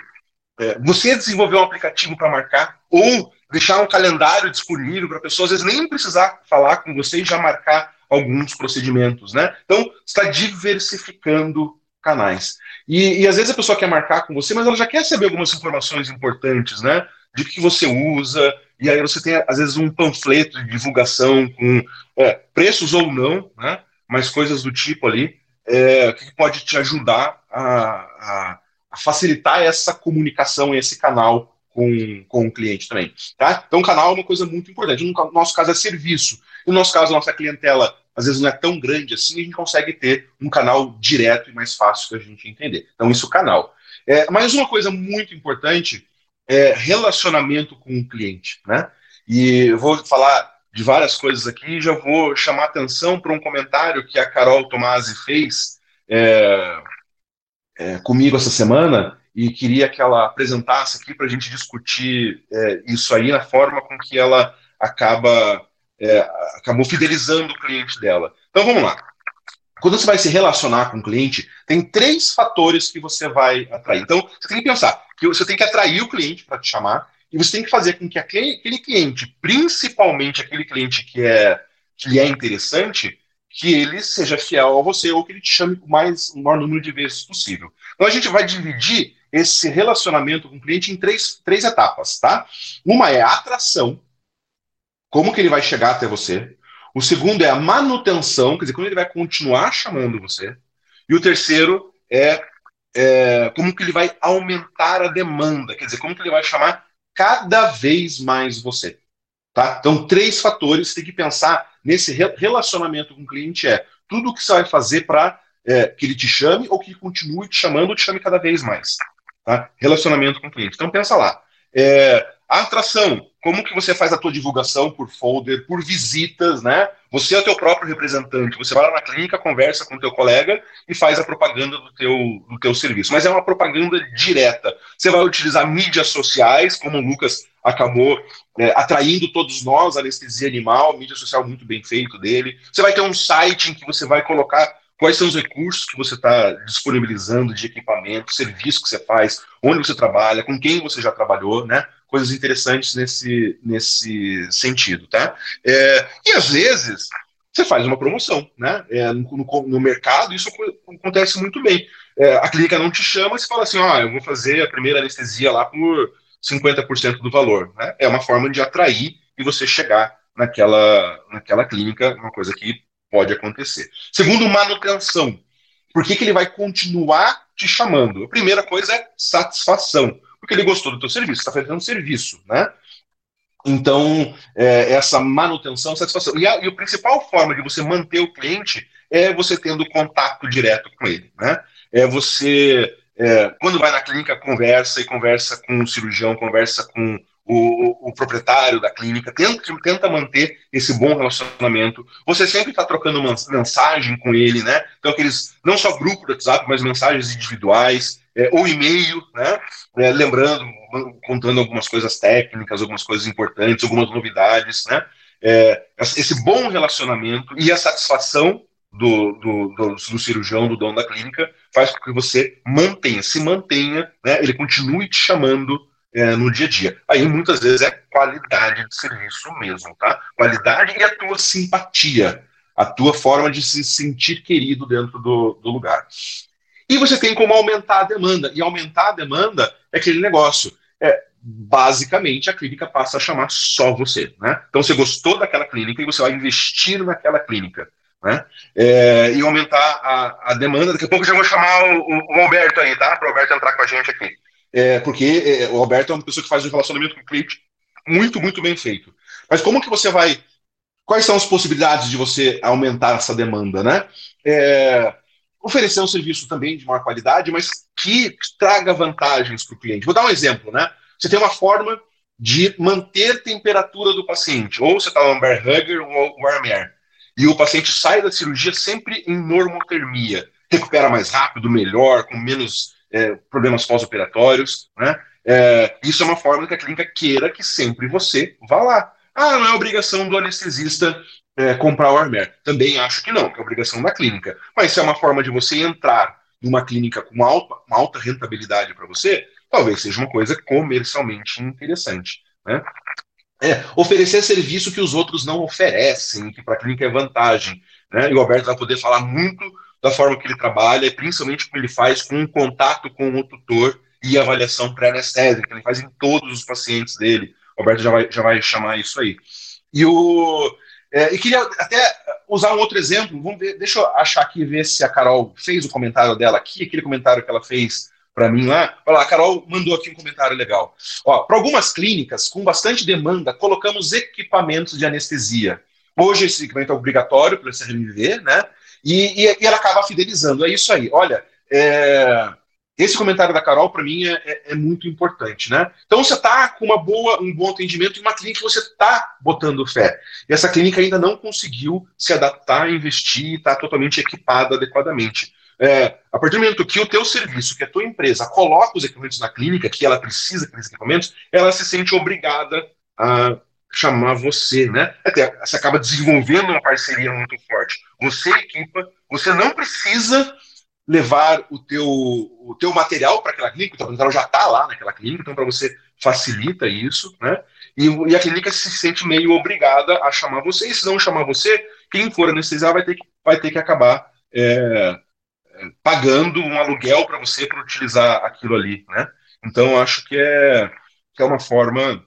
É, você desenvolver um aplicativo para marcar ou deixar um calendário disponível para pessoas, às vezes nem precisar falar com você e já marcar alguns procedimentos, né? Então, está diversificando canais. E, e, às vezes a pessoa quer marcar com você, mas ela já quer saber algumas informações importantes, né? De que você usa, e aí você tem, às vezes, um panfleto de divulgação com é, preços ou não, né? Mas coisas do tipo ali, é, que pode te ajudar a, a, a facilitar essa comunicação, esse canal com, com o cliente também. Tá? Então, canal é uma coisa muito importante. No nosso caso é serviço. No nosso caso, a nossa clientela às vezes não é tão grande assim, a gente consegue ter um canal direto e mais fácil para a gente entender. Então, isso é canal. É, mas uma coisa muito importante é relacionamento com o cliente. Né? E eu vou falar de várias coisas aqui, já vou chamar atenção para um comentário que a Carol Tomasi fez é, é, comigo essa semana, e queria que ela apresentasse aqui para a gente discutir é, isso aí na forma com que ela acaba é, acabou fidelizando o cliente dela. Então vamos lá. Quando você vai se relacionar com o cliente, tem três fatores que você vai atrair. Então você tem que pensar que você tem que atrair o cliente para te chamar e você tem que fazer com que aquele, aquele cliente, principalmente aquele cliente que é que é interessante, que ele seja fiel a você ou que ele te chame o mais o maior número de vezes possível. Então a gente vai dividir esse relacionamento com o cliente em três, três etapas, tá? Uma é a atração, como que ele vai chegar até você. O segundo é a manutenção, quer dizer, como ele vai continuar chamando você. E o terceiro é, é como que ele vai aumentar a demanda, quer dizer, como que ele vai chamar cada vez mais você. Tá? Então, três fatores, tem que pensar nesse relacionamento com o cliente é tudo o que você vai fazer para é, que ele te chame ou que continue te chamando ou te chame cada vez mais. Tá? Relacionamento com o cliente. Então, pensa lá. É, a atração, como que você faz a tua divulgação por folder, por visitas, né? Você é o teu próprio representante. Você vai lá na clínica, conversa com o teu colega e faz a propaganda do teu, do teu serviço. Mas é uma propaganda direta. Você vai utilizar mídias sociais, como o Lucas acabou é, atraindo todos nós, anestesia animal, mídia social muito bem feito dele. Você vai ter um site em que você vai colocar quais são os recursos que você está disponibilizando de equipamento, serviço que você faz, onde você trabalha, com quem você já trabalhou, né? Coisas interessantes nesse, nesse sentido, tá? É, e às vezes você faz uma promoção, né? É, no, no, mercado isso acontece muito bem. É, a clínica não te chama, você fala assim, ó, oh, eu vou fazer a primeira anestesia lá por 50% do valor. Né? É uma forma de atrair e você chegar naquela, naquela clínica, uma coisa que pode acontecer. Segundo, manutenção. Por que, que ele vai continuar te chamando? A primeira coisa é satisfação, porque ele gostou do teu serviço, está fazendo serviço, né? Então, é, essa manutenção, satisfação. E a, e a principal forma de você manter o cliente é você tendo contato direto com ele, né? É você é, quando vai na clínica, conversa e conversa com o cirurgião, conversa com o, o, proprietário da clínica, tenta, tenta manter esse bom relacionamento. Você sempre está trocando mensagem com ele, né? Então, aqueles, não só grupo do WhatsApp, mas mensagens individuais, é, ou e-mail, né? É, lembrando, contando algumas coisas técnicas, algumas coisas importantes, algumas novidades, né? É, esse bom relacionamento e a satisfação do, do, do, do, cirurgião, do dono da clínica, faz com que você mantenha, se mantenha, né, ele continue te chamando é, no dia a dia. Aí muitas vezes é qualidade de serviço mesmo, tá? Qualidade e a tua simpatia, a tua forma de se sentir querido dentro do, do lugar. E você tem como aumentar a demanda. E aumentar a demanda é aquele negócio. É, basicamente, a clínica passa a chamar só você. Né? Então, você gostou daquela clínica e você vai investir naquela clínica né? É, e aumentar a, a, demanda. Daqui a pouco já vou chamar o, o Alberto aí, tá? Para o Alberto entrar com a gente aqui. É, porque é, o Alberto é uma pessoa que faz um relacionamento com o cliente muito, muito bem feito. Mas como que você vai. Quais são as possibilidades de você aumentar essa demanda, né? É, oferecer um serviço também de maior qualidade, mas que traga vantagens para o cliente. Vou dar um exemplo, né? Você tem uma forma de manter temperatura do paciente, ou você está no Amber Hugger ou Warm Air e o paciente sai da cirurgia sempre em normotermia, recupera mais rápido, melhor, com menos é, problemas pós-operatórios, né? É, isso é uma forma que a clínica queira que sempre você vá lá. Ah, não é obrigação do anestesista é, comprar o Armer. Também acho que não, que é obrigação da clínica. Mas se é uma forma de você entrar numa clínica com alta, uma alta rentabilidade para você, talvez seja uma coisa comercialmente interessante. Né? É, oferecer serviço que os outros não oferecem, que para a clínica é vantagem. Né? E o Alberto vai poder falar muito da forma que ele trabalha, principalmente como ele faz com um contato com o tutor e avaliação pré-anestésica, ele faz em todos os pacientes dele. O Roberto já vai, já vai chamar isso aí. E o. É, e queria até usar um outro exemplo. Vamos ver, deixa eu achar aqui ver se a Carol fez o comentário dela aqui, aquele comentário que ela fez para mim lá. Olha lá, a Carol mandou aqui um comentário legal. Para algumas clínicas com bastante demanda, colocamos equipamentos de anestesia. Hoje esse equipamento é obrigatório para o CRMV, né? E, e, e, ela acaba fidelizando. É isso aí. Olha, é, esse comentário da Carol, para mim, é, é, é, muito importante, né? Então, você está com uma boa, um bom atendimento em uma clínica que você está botando fé. E essa clínica ainda não conseguiu se adaptar, investir, está totalmente equipada adequadamente. É, a partir do momento que o teu serviço, que a tua empresa coloca os equipamentos na clínica, que ela precisa daqueles equipamentos, ela se sente obrigada a chamar você, né? Até você acaba desenvolvendo uma parceria muito forte. Você equipa, você não precisa levar o teu, o teu material para aquela clínica, o teu material já está lá naquela clínica, então para você facilita isso, né? E, e, a clínica se sente meio obrigada a chamar você, e se não chamar você, quem for anestesiar vai ter que, vai ter que acabar é, pagando um aluguel para você para utilizar aquilo ali, né? Então acho que é, que é uma forma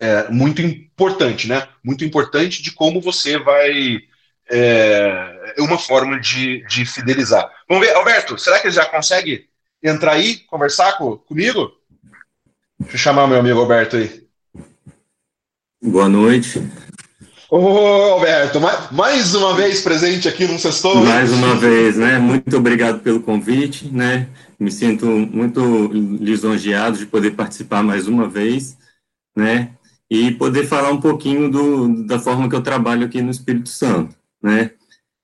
é, muito importante, né? Muito importante de como você vai é, é uma forma de, de fidelizar. Vamos ver, Alberto, será que ele já consegue entrar aí, conversar com, comigo? Deixa eu chamar meu amigo Alberto aí. Boa noite. Ô, Alberto, mais uma vez presente aqui no Sextou. Mais uma vez, né? Muito obrigado pelo convite, né? Me sinto muito lisonjeado de poder participar mais uma vez, né? E poder falar um pouquinho do, da forma que eu trabalho aqui no Espírito Santo né?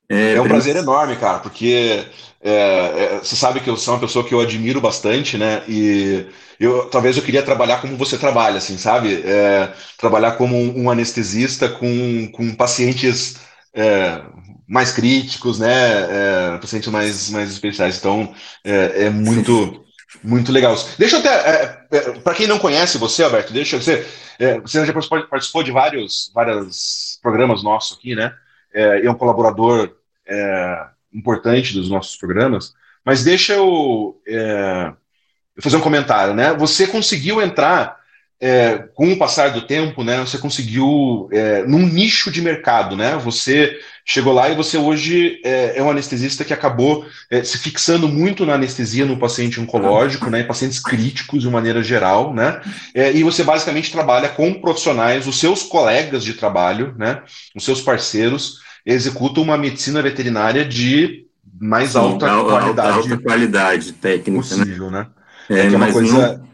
É, é um prazer enorme, cara, porque é, é, você sabe que eu sou uma pessoa que eu admiro bastante, né? E eu talvez eu queria trabalhar como você trabalha, assim, sabe? É, trabalhar como um, anestesista com, com pacientes é, mais críticos, né? É, pacientes mais, mais especiais. Então, é, muito, muito legal. Deixa eu até. Para quem não conhece você, Alberto, deixa. Você, você já participou de vários, vários programas nossos aqui, né? é, é um colaborador é, importante dos nossos programas, mas deixa eu, é, fazer um comentário, né? Você conseguiu entrar é, com o passar do tempo, né? Você conseguiu é, num nicho de mercado, né? Você chegou lá e você hoje é, é um anestesista que acabou é, se fixando muito na anestesia no paciente oncológico, né? Em pacientes críticos de maneira geral, né? É, e você basicamente trabalha com profissionais, os seus colegas de trabalho, né? Os seus parceiros executam uma medicina veterinária de mais Sim, alta qualidade. Alta qualidade técnica, né? possível, né? né? É, é, é uma coisa não...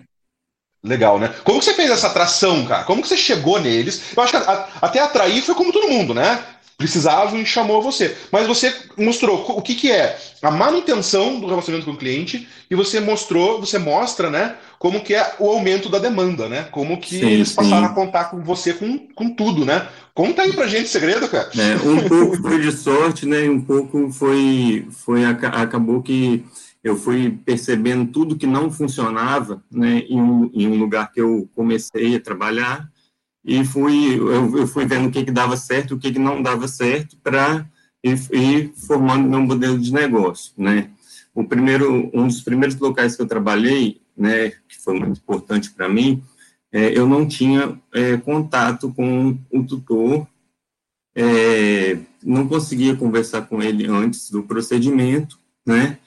legal, né? Como que você fez essa atração, cara? Como que você chegou neles? Eu acho que a, até atrair foi como todo mundo, né? precisavam e chamou você. Mas você mostrou o que, que é a manutenção do relacionamento com o cliente e você mostrou, você mostra, né, como que é o aumento da demanda, né? Como que sim, eles passaram sim. a contar com você com, com tudo, né? Conta aí pra gente o segredo, cara. É, um pouco foi de sorte, né? E um pouco foi, foi acabou que eu fui percebendo tudo que não funcionava, né? Em um, em um lugar que eu comecei a trabalhar e fui eu, eu fui vendo o que, que dava certo o que, que não dava certo para ir, ir, formando meu modelo de negócio, né? O primeiro, um dos primeiros locais que eu trabalhei, né, que foi muito importante para mim, é, eu não tinha é, contato com o tutor, é, não conseguia conversar com ele antes do procedimento, né?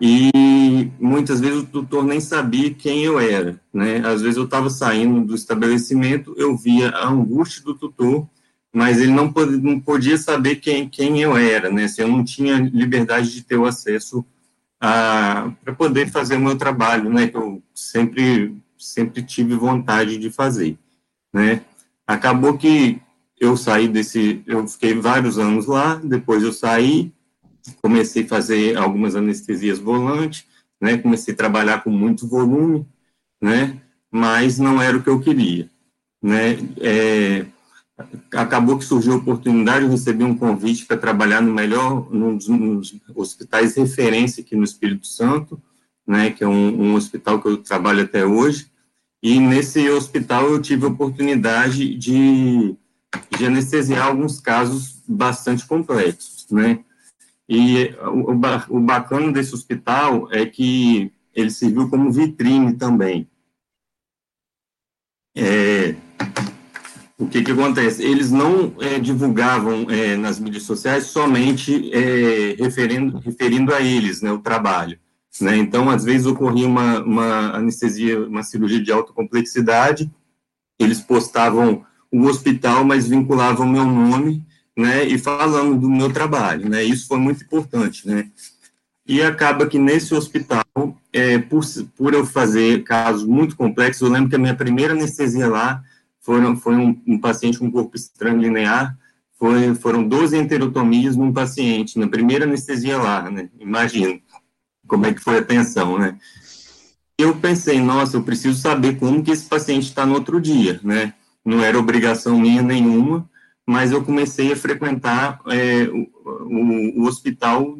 e muitas vezes o tutor nem sabia quem eu era, né? Às vezes eu estava saindo do estabelecimento, eu via a angústia do tutor, mas ele não podia, saber quem, quem eu era, né? Se eu não tinha liberdade de ter o acesso para poder fazer o meu trabalho, né? Que eu sempre sempre tive vontade de fazer, né? Acabou que eu saí desse, eu fiquei vários anos lá, depois eu saí, comecei a fazer algumas anestesias volantes, né, comecei a trabalhar com muito volume, né, mas não era o que eu queria, né, é, acabou que surgiu a oportunidade, eu recebi um convite para trabalhar no melhor, nos, nos, hospitais referência aqui no Espírito Santo, né, que é um, um hospital que eu trabalho até hoje, e nesse hospital eu tive a oportunidade de, de anestesiar alguns casos bastante complexos, né, E o, o bacana desse hospital é que ele serviu como vitrine também. É, o que que acontece? Eles não é, divulgavam é, nas mídias sociais somente é, referindo, referindo a eles, né, o trabalho. Né? Então, às vezes ocorria uma, uma anestesia, uma cirurgia de alta complexidade, eles postavam o hospital, mas vinculavam meu nome, né, e falando do meu trabalho, né, isso foi muito importante, né, e acaba que nesse hospital, é, por, por eu fazer casos muito complexos, eu lembro que a minha primeira anestesia lá foram, foi um, um paciente com corpo estranho linear, foi, foram 12 enterotomias num paciente, na primeira anestesia lá, né, imagina como é que foi a tensão, né. Eu pensei, nossa, eu preciso saber como que esse paciente está no outro dia, né, não era obrigação minha nenhuma, mas eu comecei a frequentar é, o, o, o, hospital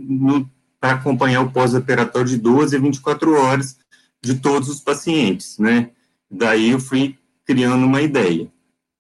para acompanhar o pós-operatório de 12 a 24 horas de todos os pacientes, né? Daí eu fui criando uma ideia,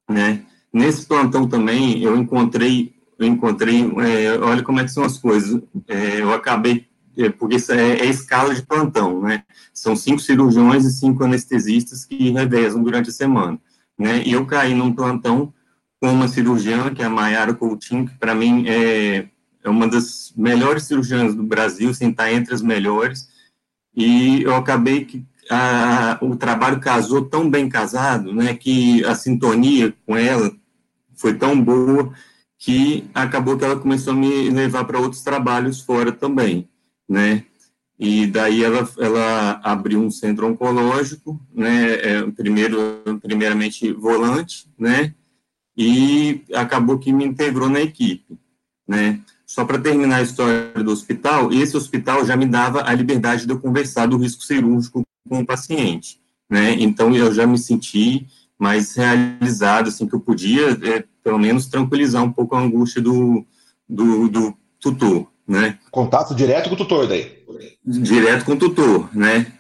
né? Nesse plantão também eu encontrei, eu encontrei, é, olha como é que são as coisas. É, eu acabei é, porque isso é, é, escala de plantão, né? São cinco cirurgiões e cinco anestesistas que revezam durante a semana, né? E eu caí num plantão com uma cirurgiã, que é a Mayara Coutinho, que para mim é, é uma das melhores cirurgiãs do Brasil, sem estar entre as melhores, e eu acabei que a, o trabalho casou tão bem casado, né, que a sintonia com ela foi tão boa que acabou que ela começou a me levar para outros trabalhos fora também, né, e daí ela, ela abriu um centro oncológico, né, é, primeiro, primeiramente volante, né, e acabou que me integrou na equipe, né. Só para terminar a história do hospital, esse hospital já me dava a liberdade de eu conversar do risco cirúrgico com o paciente, né, então eu já me senti mais realizado, assim, que eu podia, é, pelo menos, tranquilizar um pouco a angústia do, do, do tutor, né. Contato direto com o tutor daí? Direto com o tutor, né,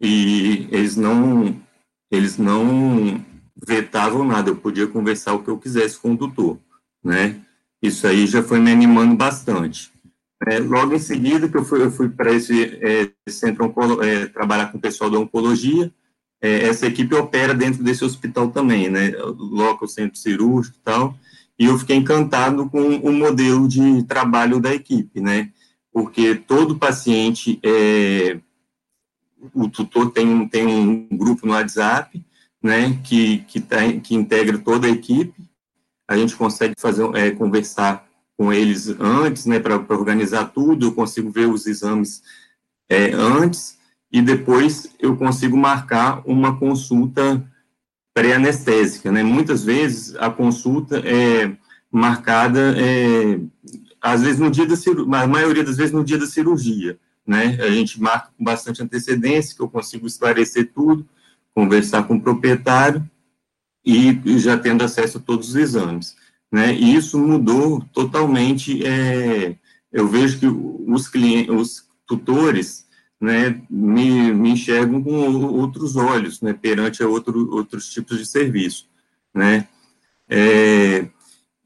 e eles não, eles não vetavam nada, eu podia conversar o que eu quisesse com o tutor, né? Isso aí já foi me animando bastante. É, logo em seguida que eu fui, fui para esse é, centro é, trabalhar com o pessoal da oncologia, é, essa equipe opera dentro desse hospital também, né? Local centro cirúrgico e tal, e eu fiquei encantado com o modelo de trabalho da equipe, né? Porque todo paciente, é, o tutor tem, tem um grupo no WhatsApp, né, que, que, tá, que integra toda a equipe. A gente consegue fazer, é, conversar com eles antes, né, para organizar tudo. Eu consigo ver os exames é, antes e depois eu consigo marcar uma consulta pré-anestésica, né. Muitas vezes a consulta é marcada, é, às vezes no dia da cirurgia, a maioria das vezes no dia da cirurgia, né. A gente marca com bastante antecedência, que eu consigo esclarecer tudo conversar com o proprietário e já tendo acesso a todos os exames. Né? E isso mudou totalmente. É, eu vejo que os clientes, os tutores, né, me, me enxergam com outros olhos, né, perante a outro, outros tipos de serviço, né. É,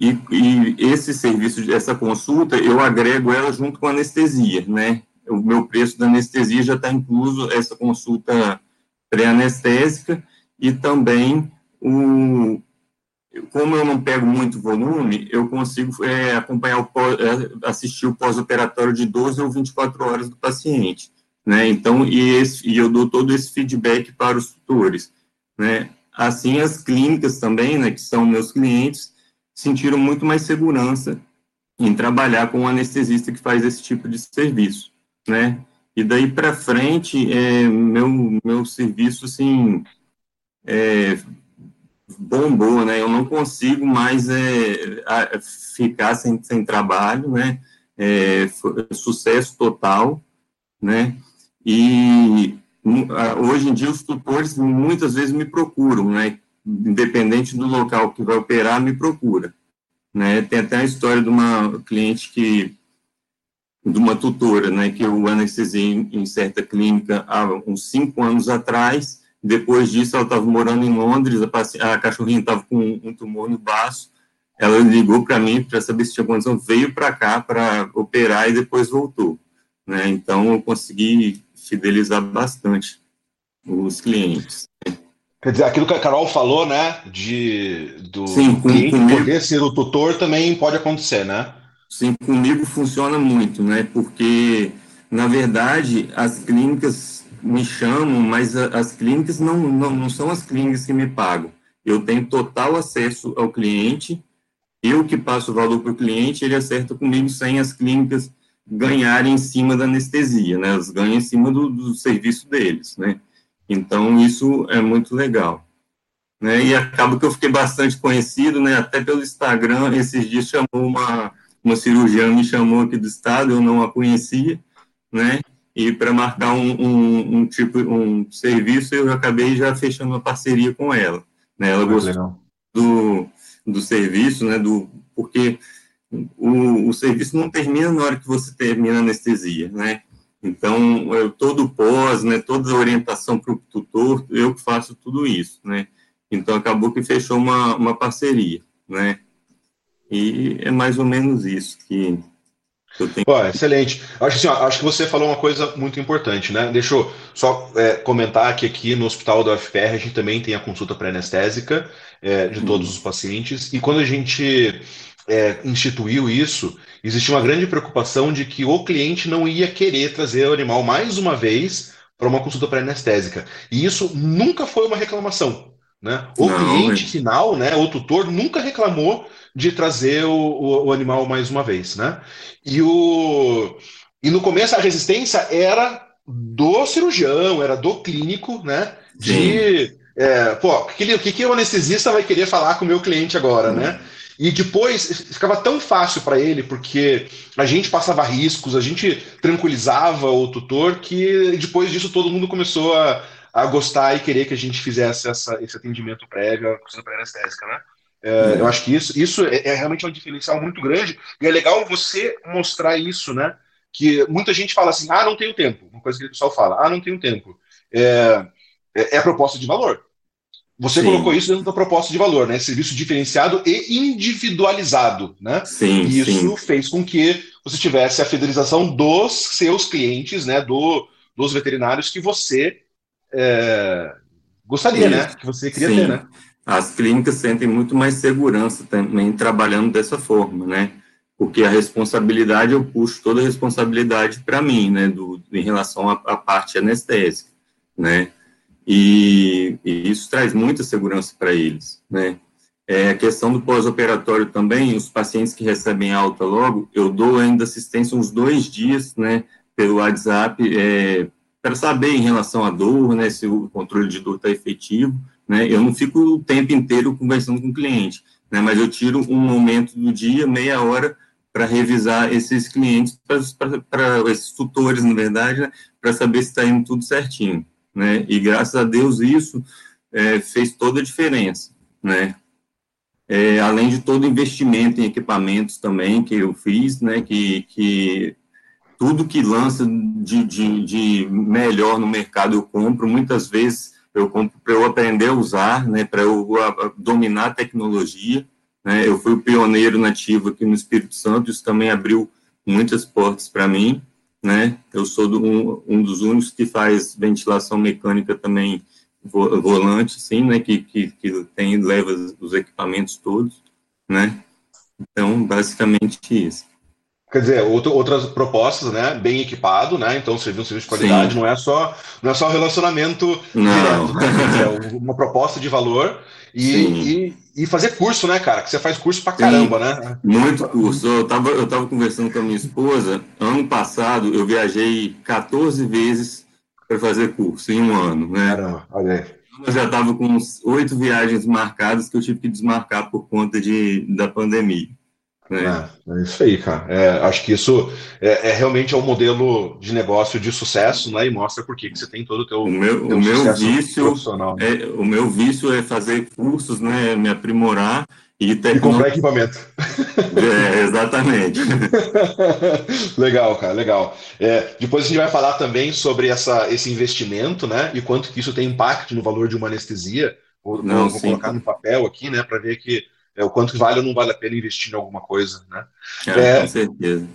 e, e, esse serviço, essa consulta, eu agrego ela junto com a anestesia, né. O meu preço da anestesia já está incluso essa consulta pré-anestésica e também o como eu não pego muito volume, eu consigo é, acompanhar o é, assistir o pós-operatório de 12 ou 24 horas do paciente, né? Então, e, esse, e eu dou todo esse feedback para os tutores, né? Assim, as clínicas também, né, que são meus clientes, sentiram muito mais segurança em trabalhar com um anestesista que faz esse tipo de serviço, né? E daí para frente, é, meu, meu serviço, assim, é, bombou, né? Eu não consigo mais é, ficar sem, sem trabalho, né? É, sucesso total, né? E hoje em dia os tutores muitas vezes me procuram, né? Independente do local que vai operar, me procura, né? Tem até a história de uma cliente que de uma tutora, né, que eu anestesiei em certa clínica há uns cinco anos atrás. Depois disso, ela estava morando em Londres, a, a cachorrinha estava com um tumor no baço, ela ligou para mim para saber se tinha condição, veio para cá para operar e depois voltou. Né? Então, eu consegui fidelizar bastante os clientes. Quer dizer, aquilo que a Carol falou, né, de do Sim, com, cliente comigo, poder ser o tutor também pode acontecer, né? sim, comigo funciona muito, né? Porque, na verdade, as clínicas me chamam, mas as clínicas não, não, não são as clínicas que me pagam. Eu tenho total acesso ao cliente, eu que passo o valor para o cliente, ele acerta comigo sem as clínicas ganharem em cima da anestesia, né? Elas ganham em cima do, do serviço deles, né? Então, isso é muito legal. Né? E acaba que eu fiquei bastante conhecido, né? Até pelo Instagram, esses dias chamou uma, uma cirurgiã, me chamou aqui do estado, eu não a conhecia, né? E para marcar um, um, um tipo, um serviço, eu acabei já fechando uma parceria com ela. Né? Ela gostou legal. do, do serviço, né, do, porque o, o serviço não termina na hora que você termina a anestesia, né, então, eu, todo o pós, né, toda a orientação para o tutor, eu que faço tudo isso, né, então acabou que fechou uma, uma parceria, né, e é mais ou menos isso que Pô, excelente. Acho, assim, ó, acho que você falou uma coisa muito importante, né? Deixa eu só é, comentar que aqui no hospital da UFPR a gente também tem a consulta pré-anestésica é, de todos os pacientes, e quando a gente é, instituiu isso, existia uma grande preocupação de que o cliente não ia querer trazer o animal mais uma vez para uma consulta pré-anestésica. E isso nunca foi uma reclamação. Né? O Não, cliente final, né, o tutor, nunca reclamou de trazer o, o, o animal mais uma vez. Né? E, o, e no começo a resistência era do cirurgião, era do clínico, né? De é, pô, o que, que, que o anestesista vai querer falar com o meu cliente agora, né? E depois ficava tão fácil para ele, porque a gente passava riscos, a gente tranquilizava o tutor, que depois disso todo mundo começou a, a gostar e querer que a gente fizesse essa, esse atendimento prévio, a coisa pré-anestésica, né? É, eu acho que isso, isso é, é realmente um diferencial muito grande, e é legal você mostrar isso, né? Que muita gente fala assim, ah, não tenho tempo, uma coisa que o pessoal fala, ah, não tenho tempo. É, é, é a proposta de valor. Você Sim. colocou isso dentro da proposta de valor, né? Serviço diferenciado e individualizado, né? Sim, E isso sim. fez com que você tivesse a fidelização dos seus clientes, né? Do, dos veterinários que você é, gostaria, Isso. né? Que você queria Sim. ter, né? As clínicas sentem muito mais segurança também trabalhando dessa forma, né? Porque a responsabilidade, eu puxo toda a responsabilidade para mim, né? Do, em relação à, à parte anestésica, né? E, e isso traz muita segurança para eles, né? É, a questão do pós-operatório também, os pacientes que recebem alta logo, eu dou ainda assistência uns dois dias, né? Pelo WhatsApp, é, para saber em relação à dor, né? Se o controle de dor está efetivo, né? Eu não fico o tempo inteiro conversando com o cliente, né? Mas eu tiro um momento do dia, meia hora, para revisar esses clientes, para esses tutores, na verdade, né? para saber se está indo tudo certinho, né? E graças a Deus isso é, fez toda a diferença, né? É, além de todo investimento em equipamentos também que eu fiz, né? Que, que tudo que lança de, de, de melhor no mercado eu compro, muitas vezes para eu aprender a usar, né, para eu a, a, dominar a tecnologia. Né, eu fui o pioneiro nativo aqui no Espírito Santo, isso também abriu muitas portas para mim. Né, eu sou do, um, um, dos únicos que faz ventilação mecânica também vo, volante, sim, né, que, que, que tem, leva os equipamentos todos. Né, então, basicamente isso. Quer dizer, outro, outras propostas, né? Bem equipado, né? Então, serviço um serviço de qualidade, Sim. não é só não é só relacionamento não. direto, né? Dizer, uma proposta de valor e, e, e, fazer curso, né, cara? Que você faz curso pra caramba, Sim. né? Muito curso. Eu tava, eu tava conversando com a minha esposa, ano passado eu viajei 14 vezes para fazer curso em um ano, né? Caramba, olha aí. Eu já estava com oito viagens marcadas que eu tive que desmarcar por conta de, da pandemia. É, é, isso aí, cara. É, acho que isso é, é, realmente é um modelo de negócio de sucesso, né? E mostra por que você tem todo o teu, o meu, teu o meu vício profissional. Né? É, o meu vício é fazer cursos, né? Me aprimorar e, e comprar equipamento. É, exatamente. legal, cara, legal. É, depois a gente vai falar também sobre essa, esse investimento, né? E quanto que isso tem impacto no valor de uma anestesia. Vou, Não, vou colocar no papel aqui, né? Para ver que é, o quanto vale ou não vale a pena investir em alguma coisa, né? É, é, com certeza.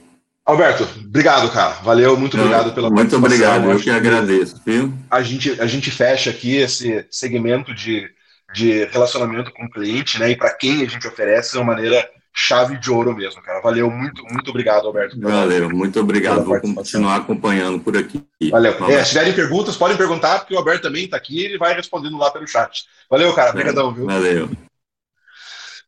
Alberto, obrigado, cara. Valeu, muito obrigado pela Muito obrigado, eu que agradeço, viu? A gente, a gente fecha aqui esse segmento de, de relacionamento com o cliente, né? E para quem a gente oferece de uma maneira chave de ouro mesmo, cara. Valeu, muito, muito obrigado, Alberto. Valeu, muito obrigado. Vou continuar acompanhando por aqui. Valeu. É, se tiverem perguntas, podem perguntar, porque o Alberto também está aqui e ele vai respondendo lá pelo chat. Valeu, cara. Obrigadão, viu? Valeu.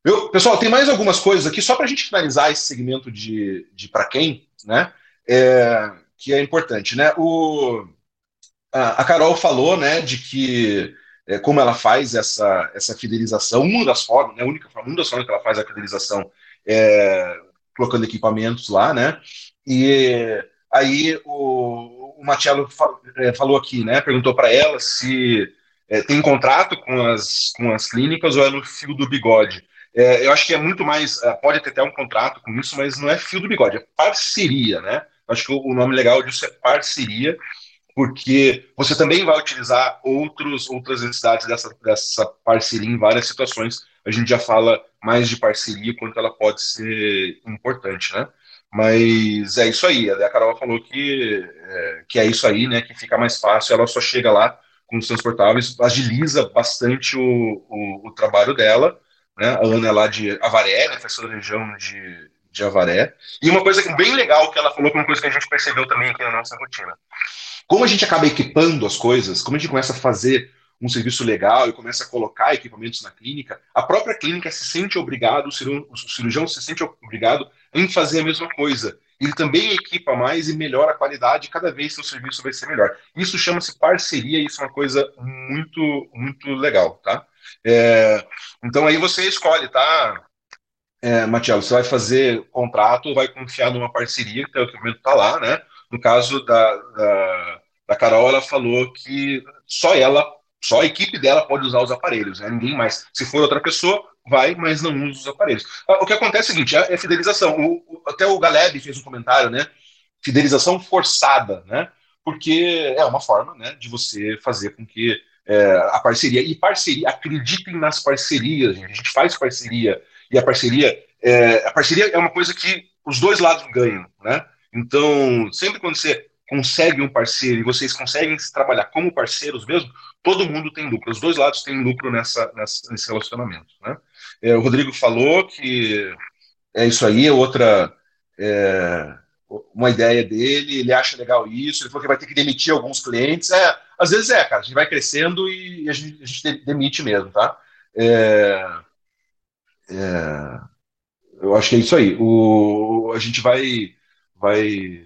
Viu? Pessoal, tem mais algumas coisas aqui, só para a gente finalizar esse segmento de, de para quem, né? É, que é importante, né? O, a, a Carol falou, né, de que é, como ela faz essa, essa fidelização, uma das formas, né, a única forma, uma das formas que ela faz a fidelização é colocando equipamentos lá, né? E aí o, o Matiello é, falou aqui, né? Perguntou para ela se é, tem contrato com as, com as clínicas ou é no fio do bigode. É, eu acho que é muito mais, é, pode ter até um contrato com isso, mas não é fio do bigode, é parceria, né? Acho que o, o nome legal disso é parceria, porque você também vai utilizar outros, outras entidades dessa, dessa parceria em várias situações. A gente já fala mais de parceria, quanto ela pode ser importante, né? Mas é isso aí. A Carol falou que é, que é isso aí, né? Que fica mais fácil, ela só chega lá com os transportáveis, agiliza bastante o, o, o trabalho dela. Né? A Ana é lá de Avaré, né? Da região de, de Avaré. E uma coisa bem legal que ela falou, que é uma coisa que a gente percebeu também aqui na nossa rotina. Como a gente acaba equipando as coisas, como a gente começa a fazer um serviço legal e começa a colocar equipamentos na clínica, a própria clínica se sente obrigado, o cirurgião, o cirurgião se sente obrigado em fazer a mesma coisa. Ele também equipa mais e melhora a qualidade, cada vez seu serviço vai ser melhor. Isso chama-se parceria, isso é uma coisa muito, muito legal, tá? É, então aí você escolhe, tá? É, Matiel, você vai fazer contrato vai confiar numa parceria, que o equipamento está lá, né? No caso da, da, da, Carol, ela falou que só ela, só a equipe dela pode usar os aparelhos, né? ninguém mais. Se for outra pessoa, vai, mas não usa os aparelhos. Ah, o que acontece é o seguinte, é, é fidelização. O, o, até o Galeb fez um comentário, né? Fidelização forçada, né? Porque é uma forma né, de você fazer com que é, a parceria. E parceria, acreditem nas parcerias, gente. A gente faz parceria. E a parceria, é, a parceria é uma coisa que os dois lados ganham, né? Então, sempre quando você consegue um parceiro e vocês conseguem se trabalhar como parceiros mesmo, todo mundo tem lucro. Os dois lados têm lucro nessa, nessa nesse relacionamento. Né? É, o Rodrigo falou que é isso aí, é outra. É, uma ideia dele, ele acha legal isso, ele falou que vai ter que demitir alguns clientes. É, às vezes é, cara, a gente vai crescendo e a gente, a gente demite mesmo, tá? É, é, eu acho que é isso aí. O, a gente vai vai.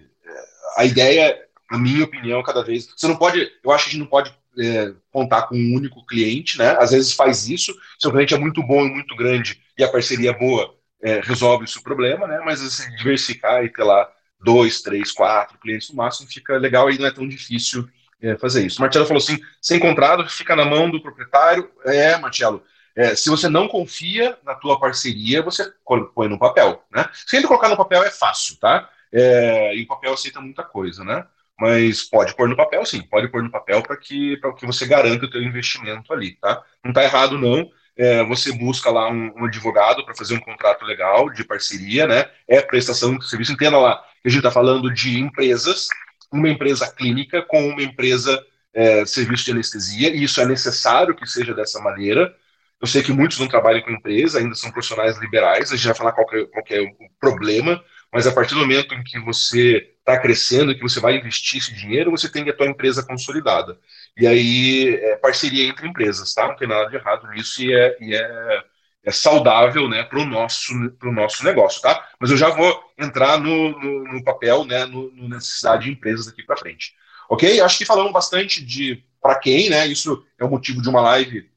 A ideia, na minha opinião, cada vez. Você não pode. Eu acho que a gente não pode é, contar com um único cliente, né? Às vezes faz isso. Se o cliente é muito bom e muito grande e a parceria é boa, é, resolve o problema, né? Mas se diversificar e ter lá dois, três, quatro clientes no máximo, fica legal e não é tão difícil é, fazer isso. Marcelo falou assim: sem contrato, fica na mão do proprietário. É, Marcelo. É, se você não confia na tua parceria, você põe no papel, né? Sempre colocar no papel é fácil, tá? É, e o papel aceita muita coisa, né? Mas pode pôr no papel, sim, pode pôr no papel para que, que você garanta o teu investimento ali, tá? Não está errado, não. É, você busca lá um, um advogado para fazer um contrato legal de parceria, né? É prestação de serviço. Entenda lá a gente está falando de empresas, uma empresa clínica com uma empresa é, serviço de anestesia, e isso é necessário que seja dessa maneira. Eu sei que muitos não trabalham com empresa, ainda são profissionais liberais, a gente vai falar qual é, qual é o problema, mas a partir do momento em que você está crescendo, que você vai investir esse dinheiro, você tem a tua empresa consolidada. E aí, é parceria entre empresas, tá? Não tem nada de errado nisso e é, e é, é saudável, né, para o nosso, pro nosso negócio, tá? Mas eu já vou entrar no, no, no papel, né, no, no, necessidade de empresas daqui para frente. Ok? Acho que falamos bastante de para quem, né? Isso é o motivo de uma live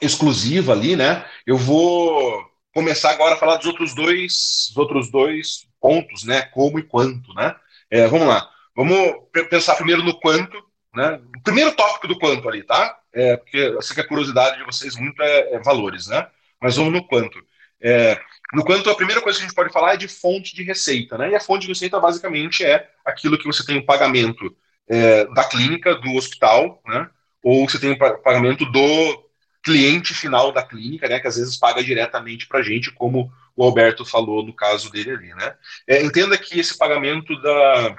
exclusiva ali, né? Eu vou começar agora a falar dos outros dois, outros dois pontos, né? Como e quanto, né? É, vamos lá. Vamos pensar primeiro no quanto, né? O primeiro tópico do quanto ali, tá? É, porque eu sei que a curiosidade de vocês muito é, é valores, né? Mas vamos no quanto. É, no quanto, a primeira coisa que a gente pode falar é de fonte de receita, né? E a fonte de receita basicamente é aquilo que você tem o pagamento é, da clínica, do hospital, né? Ou você tem o pagamento do cliente final da clínica, né, que às vezes paga diretamente para a gente, como o Alberto falou no caso dele ali. Né? É, entenda que esse pagamento da,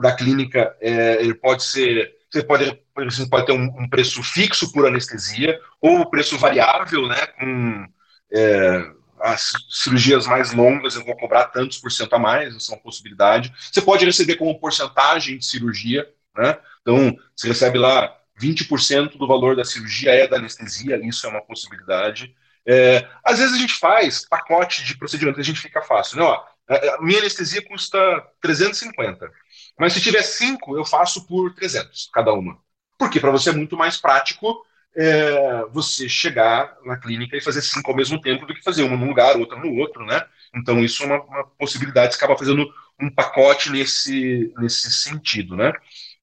da clínica é, ele pode ser. Você pode, você pode ter um, um, preço fixo por anestesia, ou preço variável, né, com é, as cirurgias mais longas, eu vou cobrar tantos por cento a mais, essa é uma possibilidade. Você pode receber como porcentagem de cirurgia, né? Então, você recebe lá 20% do valor da cirurgia é da anestesia, isso é uma possibilidade. É, às vezes a gente faz pacote de procedimento, a gente fica fácil. Né? Ó, a minha anestesia custa 350, mas se tiver cinco, eu faço por 300 cada uma. Porque para você é muito mais prático é, você chegar na clínica e fazer cinco ao mesmo tempo do que fazer uma num lugar, outra no outro, né? Então isso é uma, uma possibilidade, você acaba fazendo um pacote nesse, nesse sentido, né?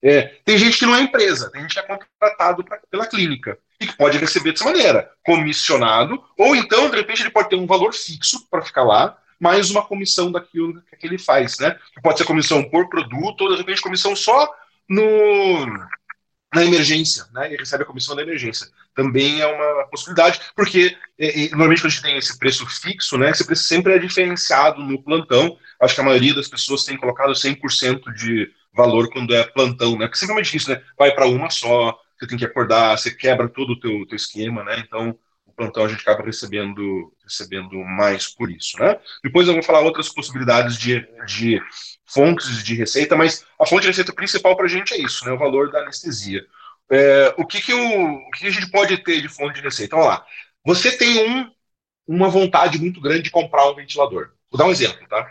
É, tem gente que não é empresa, tem gente que é contratado pra, pela clínica e que pode receber dessa maneira, comissionado, ou então, de repente, ele pode ter um valor fixo para ficar lá, mais uma comissão daquilo que ele faz, né? Pode ser comissão por produto, ou de repente comissão só no, na emergência, né? Ele recebe a comissão da emergência. Também é uma possibilidade, porque e, e, normalmente quando a gente tem esse preço fixo, né? Esse preço sempre é diferenciado no plantão. Acho que a maioria das pessoas tem colocado 100% de valor quando é plantão, né? Porque sempre é mais difícil, né? Vai para uma só, você tem que acordar, você quebra todo o teu, teu esquema, né? Então, o plantão a gente acaba recebendo, recebendo mais por isso, né? Depois eu vou falar outras possibilidades de, de fontes de receita, mas a fonte de receita principal para a gente é isso, né? O valor da anestesia. É, o que, que, o, o que a gente pode ter de fonte de receita? Vamos lá. Você tem um, uma vontade muito grande de comprar um ventilador. Vou dar um exemplo, tá?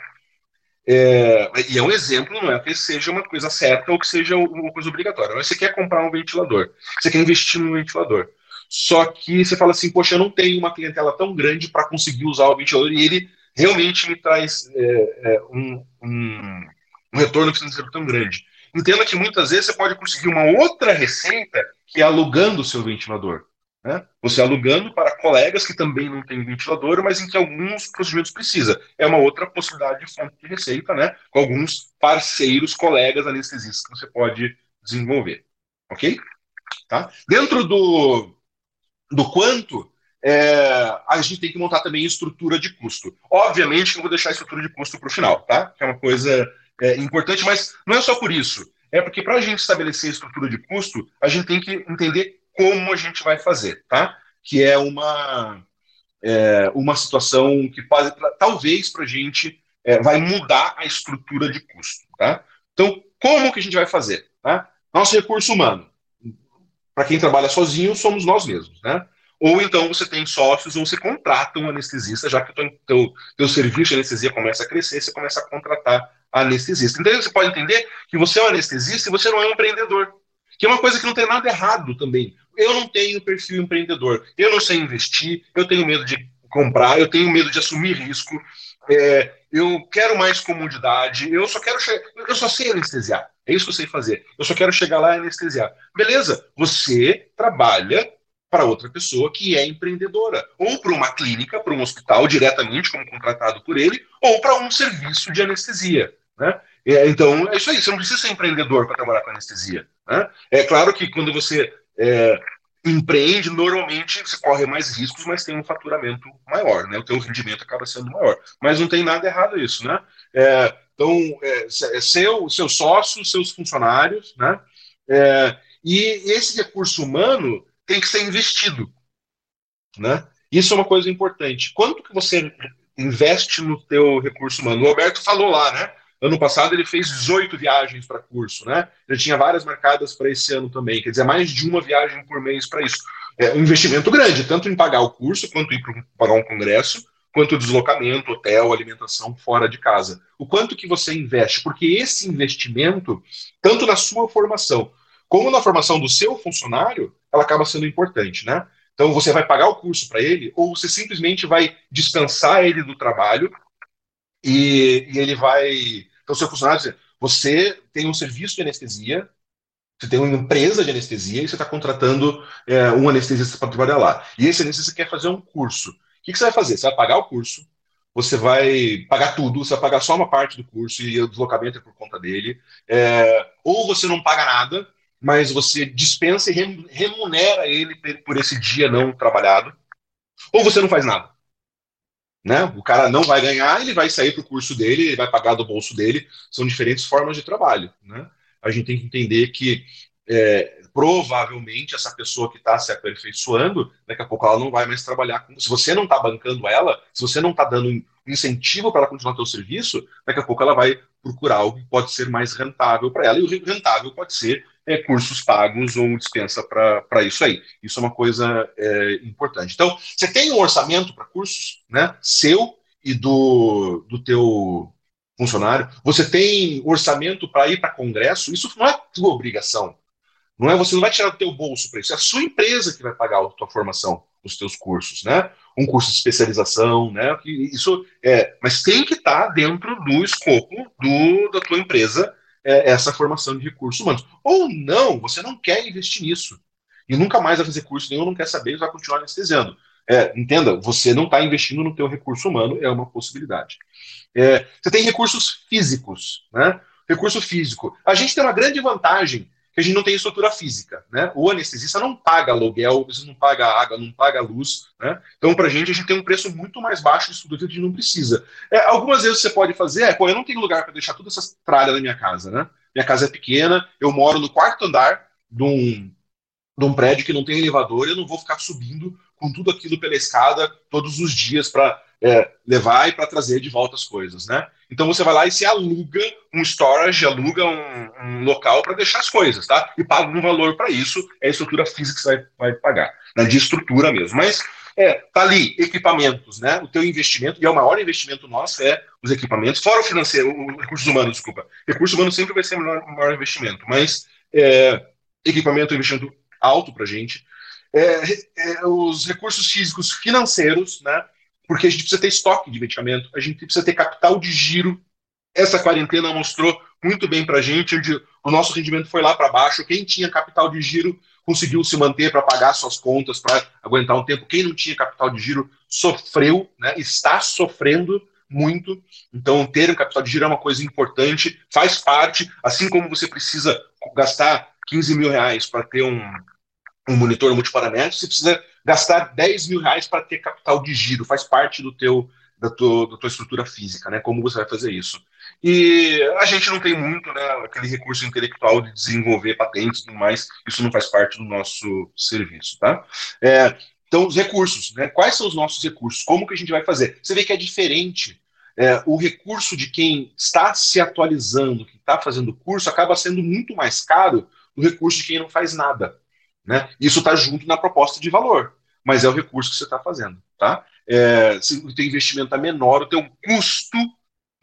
É, e é um exemplo, não é que seja uma coisa certa ou que seja uma coisa obrigatória. Mas você quer comprar um ventilador, você quer investir num ventilador. Só que você fala assim, poxa, eu não tenho uma clientela tão grande para conseguir usar o ventilador e ele realmente me traz é, é, um, um, um retorno financeiro tão grande. Entenda que muitas vezes você pode conseguir uma outra receita que é alugando o seu ventilador. Né? Você alugando para colegas que também não têm ventilador, mas em que alguns procedimentos precisa. É uma outra possibilidade de fonte de receita, né? Com alguns parceiros, colegas anestesistas que você pode desenvolver. Ok? Tá? Dentro do, do quanto, é, a gente tem que montar também estrutura de custo. Obviamente que eu vou deixar a estrutura de custo para o final, tá? Que é uma coisa é, importante, mas não é só por isso. É porque para a gente estabelecer a estrutura de custo, a gente tem que entender como a gente vai fazer, tá? Que é uma, é, uma situação que pode, talvez para a gente é, vai mudar a estrutura de custo, tá? Então, como que a gente vai fazer, tá? Nosso recurso humano, para quem trabalha sozinho, somos nós mesmos, né? Ou então você tem sócios ou você contrata um anestesista, já que o teu, teu, serviço de anestesia começa a crescer, você começa a contratar anestesista. Então você pode entender que você é um anestesista e você não é um empreendedor. Que é uma coisa que não tem nada errado também eu não tenho perfil empreendedor, eu não sei investir, eu tenho medo de comprar, eu tenho medo de assumir risco, é, eu quero mais comodidade, eu só quero eu só sei anestesiar. É isso que eu sei fazer. Eu só quero chegar lá e anestesiar. Beleza, você trabalha para outra pessoa que é empreendedora, ou para uma clínica, para um hospital diretamente como contratado por ele, ou para um serviço de anestesia. Né? Então, é isso aí, você não precisa ser empreendedor para trabalhar com anestesia. Né? É claro que quando você é, empreende, normalmente você corre mais riscos, mas tem um faturamento maior, né? O teu rendimento acaba sendo maior. Mas não tem nada errado isso, né? É, então, é, é seu, seus sócios, seus funcionários, né? É, e esse recurso humano tem que ser investido, né? Isso é uma coisa importante. Quanto que você investe no teu recurso humano? O Roberto falou lá, né? Ano passado ele fez 18 viagens para curso, né? Já tinha várias marcadas para esse ano também, quer dizer, mais de uma viagem por mês para isso. É um investimento grande, tanto em pagar o curso, quanto ir para um congresso, quanto deslocamento, hotel, alimentação fora de casa. O quanto que você investe? Porque esse investimento, tanto na sua formação, como na formação do seu funcionário, ela acaba sendo importante, né? Então você vai pagar o curso para ele, ou você simplesmente vai dispensar ele do trabalho e, e ele vai. Então, seu funcionário, você tem um serviço de anestesia, você tem uma empresa de anestesia e você está contratando é, um anestesista para trabalhar lá. E esse anestesista quer fazer um curso. O que, que, você vai fazer? Você vai pagar o curso, você vai pagar tudo, você vai pagar só uma parte do curso e o deslocamento é por conta dele. É, ou você não paga nada mas você dispensa e remunera ele por esse dia não trabalhado, ou você não faz nada. Né? O cara não vai ganhar, ele vai sair para o curso dele, ele vai pagar do bolso dele. São diferentes formas de trabalho. Né? A gente tem que entender que é, provavelmente essa pessoa que está se aperfeiçoando, daqui a pouco ela não vai mais trabalhar com. Se você não está bancando ela, se você não está dando incentivo para ela continuar seu serviço, daqui a pouco ela vai procurar algo que pode ser mais rentável para ela. E o rentável pode ser é, cursos pagos ou dispensa para isso aí. Isso é uma coisa é, importante. Então, você tem um orçamento para cursos, né? Seu e do, do teu funcionário. Você tem orçamento para ir para congresso. Isso não é tua obrigação. Não é você não vai tirar do teu bolso para isso. É a sua empresa que vai pagar a tua formação, os teus cursos, né? Um curso de especialização, né? Isso é, mas tem que estar tá dentro do escopo do, da tua empresa é, essa formação de recursos humanos. Ou não, você não quer investir nisso. E nunca mais vai fazer curso nenhum, não quer saber, vai continuar anestesiando. É, entenda, você não está investindo no teu recurso humano, é uma possibilidade. É, você tem recursos físicos, né? Recurso físico. A gente tem uma grande vantagem que a gente não tem estrutura física, né? O anestesista não paga aluguel, não paga água, não paga luz, né? Então, para a gente, a gente tem um preço muito mais baixo de estrutura que a gente não precisa. É, algumas vezes você pode fazer, é, pô, eu não tenho lugar para deixar toda essa tralha na minha casa, né? Minha casa é pequena, eu moro no quarto andar de um, de um prédio que não tem elevador, eu não vou ficar subindo com tudo aquilo pela escada todos os dias para é, levar e para trazer de volta as coisas, né? Então você vai lá e se aluga um storage, aluga um, um local para deixar as coisas, tá? E paga um valor para isso, é a estrutura física que você vai, vai pagar, né? de estrutura mesmo. Mas é, tá ali, equipamentos, né? O teu investimento, e é o maior investimento nosso, é os equipamentos, fora o financeiro, o recursos humanos, desculpa. Recursos humanos sempre vai ser o maior, o maior investimento, mas é, equipamento é um investimento alto para gente. É, é, os recursos físicos financeiros, né? porque a gente precisa ter estoque de medicamento, a gente precisa ter capital de giro. Essa quarentena mostrou muito bem para a gente, onde o nosso rendimento foi lá para baixo. Quem tinha capital de giro conseguiu se manter para pagar suas contas, para aguentar um tempo. Quem não tinha capital de giro sofreu, né, está sofrendo muito. Então, ter um capital de giro é uma coisa importante, faz parte, assim como você precisa gastar 15 mil reais para ter um, um monitor multiparamétrico, você precisa gastar 10 mil reais para ter capital de giro, faz parte do teu, da, tua, da tua estrutura física, né? Como você vai fazer isso. E a gente não tem muito, né, aquele recurso intelectual de desenvolver patentes e tudo mais, isso não faz parte do nosso serviço, tá? É, então, os recursos, né? Quais são os nossos recursos? Como que a gente vai fazer? Você vê que é diferente. É, o recurso de quem está se atualizando, que está fazendo curso, acaba sendo muito mais caro do recurso de quem não faz nada. Né? Isso está junto na proposta de valor, mas é o recurso que você está fazendo. Tá? É, se o teu investimento é menor, o teu custo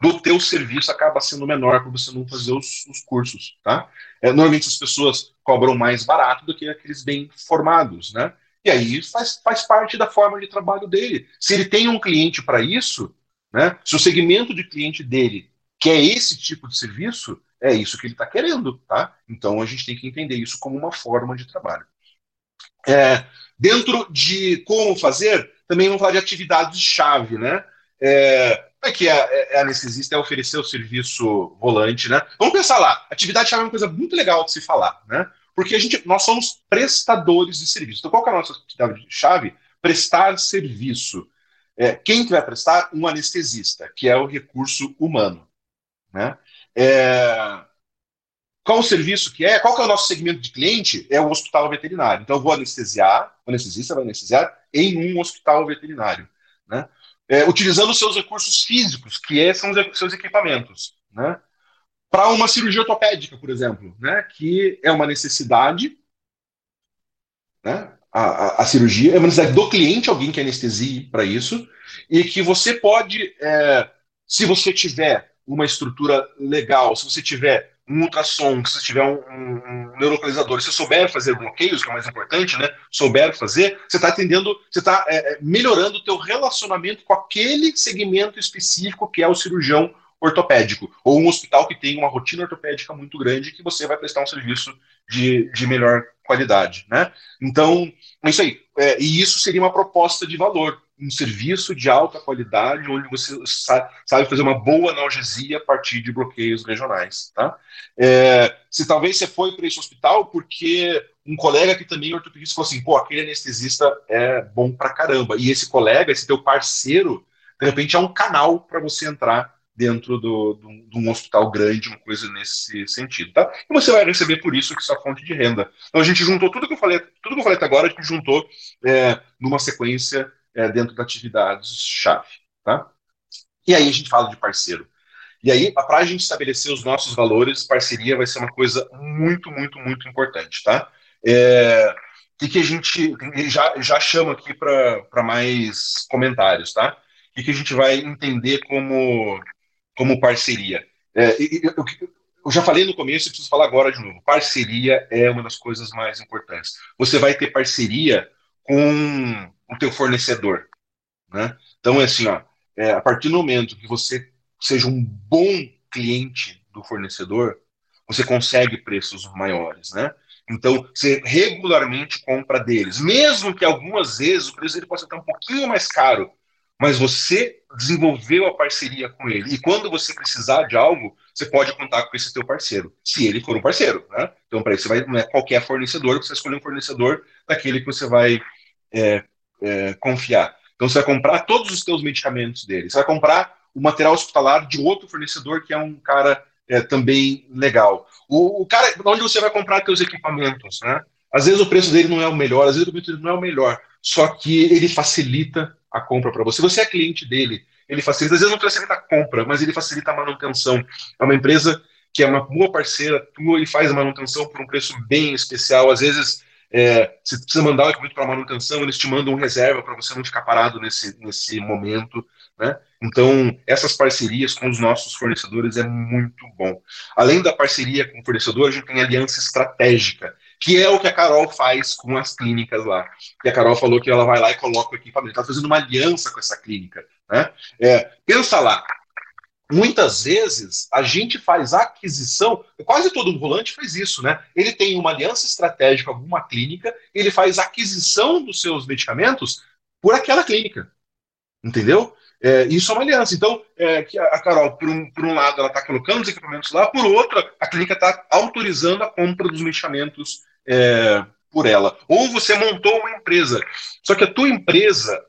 do teu serviço acaba sendo menor para você não fazer os, os cursos. Tá? É, normalmente as pessoas cobram mais barato do que aqueles bem formados. Né? E aí faz, faz parte da forma de trabalho dele. Se ele tem um cliente para isso, né, se o segmento de cliente dele quer esse tipo de serviço, é isso que ele está querendo. Tá? Então a gente tem que entender isso como uma forma de trabalho. É, dentro de como fazer, também vamos falar de atividades-chave, né? É, é que a, é, é anestesista é oferecer o serviço volante, né? Vamos pensar lá. Atividade-chave é uma coisa muito legal de se falar, né? Porque a gente, nós somos prestadores de serviço. Então, qual é a nossa atividade-chave? Prestar serviço. É, quem que vai prestar? Um anestesista, que é o recurso humano. Né? É, qual o serviço que é? Qual que é o nosso segmento de cliente? É o hospital veterinário. Então, eu vou anestesiar, o anestesista vai anestesiar em um hospital veterinário, né? É, utilizando os seus recursos físicos, que é, são os seus equipamentos, né? Para uma cirurgia ortopédica, por exemplo, né? Que é uma necessidade, né? A, a, a cirurgia é uma necessidade do cliente, alguém que anestesie para isso, e que você pode, é, se você tiver uma estrutura legal, se você tiver um ultrassom, se tiver um, um, um neurolocalizador, se souber fazer bloqueios, que é o mais importante, né? Souber fazer, você está atendendo, você está é, é, melhorando o teu relacionamento com aquele segmento específico que é o cirurgião ortopédico, ou um hospital que tem uma rotina ortopédica muito grande que você vai prestar um serviço de, de melhor qualidade, né? Então, é isso aí. É, e isso seria uma proposta de valor, um serviço de alta qualidade, onde você sabe fazer uma boa analgesia a partir de bloqueios regionais. Tá? É, se talvez você foi para esse hospital porque um colega que também é ortopedista falou assim, pô, aquele anestesista é bom pra caramba. E esse colega, esse teu parceiro, de repente é um canal para você entrar dentro do, do, de um hospital grande, uma coisa nesse sentido, tá? E você vai receber por isso que sua fonte de renda. Então a gente juntou tudo que eu falei, tudo que eu falei até agora, a gente juntou é, numa sequência é, dentro da atividades chave, tá? E aí a gente fala de parceiro. E aí, para a gente estabelecer os nossos valores, parceria vai ser uma coisa muito, muito, muito importante, tá? É, e que a gente já, já chama aqui para mais comentários, tá? E que a gente vai entender como como parceria. É, eu, eu, já falei no começo e preciso falar agora de novo. Parceria é uma das coisas mais importantes. Você vai ter parceria com o teu fornecedor. Né? Então, é assim, ó, é, a partir do momento que você seja um bom cliente do fornecedor, você consegue preços maiores, né? Então, você regularmente compra deles, mesmo que algumas vezes o preço ele possa estar um pouquinho mais caro, mas você desenvolveu a parceria com ele. E quando você precisar de algo, você pode contar com esse teu parceiro, se ele for um parceiro. Né? Então, para isso, você vai, não é qualquer fornecedor, você escolhe um fornecedor daquele que você vai é, é, confiar. Então, você vai comprar todos os teus medicamentos dele. Você vai comprar o material hospitalar de outro fornecedor que é um cara é, também legal. O, o, cara, onde você vai comprar seus equipamentos, né? Às vezes o preço dele não é o melhor, às vezes o preço dele não é o melhor, só que ele facilita a compra para você. Você é cliente dele, ele facilita, às vezes não facilita a compra, mas ele facilita a manutenção. É uma empresa que é uma boa parceira tua e faz a manutenção por um preço bem especial. Às vezes, é, você precisa mandar o equipamento para manutenção, eles te mandam reserva para você não ficar parado nesse, nesse momento. Né? Então, essas parcerias com os nossos fornecedores é muito bom. Além da parceria com o fornecedor, a gente tem aliança estratégica que é o que a Carol faz com as clínicas lá. E a Carol falou que ela vai lá e coloca o equipamento. Está fazendo uma aliança com essa clínica. Né? É, pensa lá, muitas vezes a gente faz aquisição, quase todo volante faz isso, né? Ele tem uma aliança estratégica com alguma clínica, ele faz aquisição dos seus medicamentos por aquela clínica. Entendeu? É, isso é uma aliança. Então, é, a Carol, por um, por um lado, ela está colocando os equipamentos lá, por outro, a clínica está autorizando a compra dos medicamentos é, por ela. Ou você montou uma empresa. Só que a tua empresa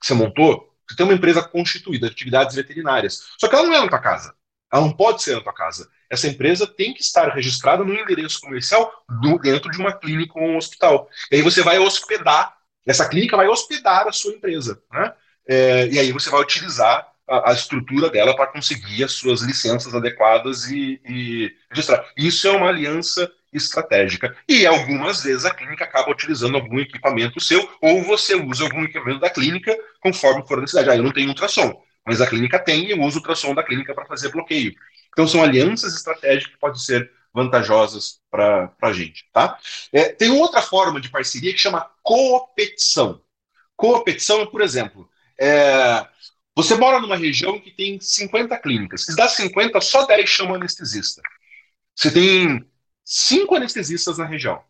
que você montou, você tem uma empresa constituída de atividades veterinárias. Só que ela não é na tua casa. Ela não pode ser na tua casa. Essa empresa tem que estar registrada no endereço comercial do, dentro de uma clínica ou um hospital. E aí você vai hospedar, essa clínica vai hospedar a sua empresa. Né? É, e aí você vai utilizar a, a estrutura dela para conseguir as suas licenças adequadas e, e registrar. Isso é uma aliança estratégica. E algumas vezes a clínica acaba utilizando algum equipamento seu, ou você usa algum equipamento da clínica conforme for a necessidade. Ah, eu não tenho ultrassom, mas a clínica tem e eu uso o ultrassom da clínica para fazer bloqueio. Então são alianças estratégicas que podem ser vantajosas para a gente. Tá? É, tem outra forma de parceria que chama coopetição. Coopetição, por exemplo, é, você mora numa região que tem 50 clínicas. Se dá 50, só 10 chamam anestesista. Você tem cinco anestesistas na região.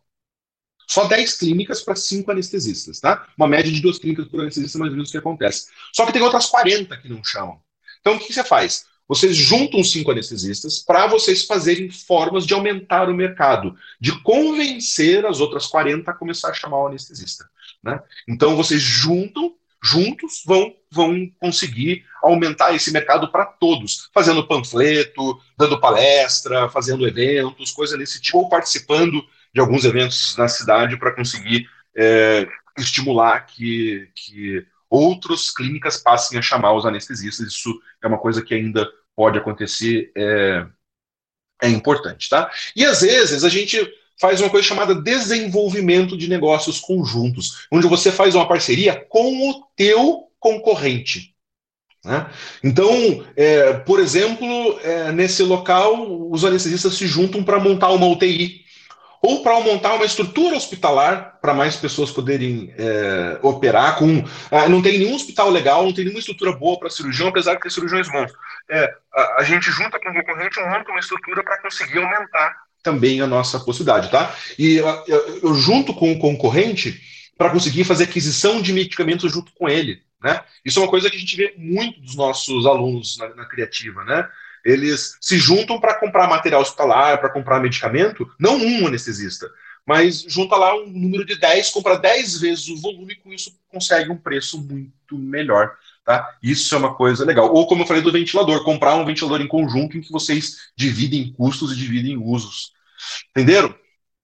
Só 10 clínicas para cinco anestesistas, tá? Uma média de duas clínicas por anestesista, mais ou menos o que acontece. Só que tem outras 40 que não chamam. Então, o que você faz? Vocês juntam cinco anestesistas para vocês fazerem formas de aumentar o mercado, de convencer as outras 40 a começar a chamar o anestesista. Né? Então, vocês juntam juntos vão, vão conseguir aumentar esse mercado para todos, fazendo panfleto, dando palestra, fazendo eventos, coisa desse tipo, ou participando de alguns eventos na cidade para conseguir é, estimular que, que outras clínicas passem a chamar os anestesistas. Isso é uma coisa que ainda pode acontecer, é, é importante, tá? E às vezes a gente faz uma coisa chamada desenvolvimento de negócios conjuntos, onde você faz uma parceria com o teu concorrente. Né? Então, é, por exemplo, é, nesse local, os anestesistas se juntam para montar uma UTI ou para montar uma estrutura hospitalar para mais pessoas poderem é, operar com. Ah, não tem nenhum hospital legal, não tem nenhuma estrutura boa para cirurgião, apesar de ter cirurgiões bons. É, a, a, gente junta com o concorrente monta uma estrutura para conseguir aumentar também a nossa possibilidade, tá? E eu, eu junto com o concorrente para conseguir fazer aquisição de medicamentos junto com ele. Né? Isso é uma coisa que a gente vê muito dos nossos alunos na, na criativa. Né? Eles se juntam para comprar material hospitalar, para comprar medicamento, não um anestesista, mas junta lá um número de 10, compra 10 vezes o volume, com isso consegue um preço muito melhor. Tá? Isso é uma coisa legal. Ou, como eu falei do ventilador, comprar um ventilador em conjunto em que vocês dividem custos e dividem usos. Entenderam?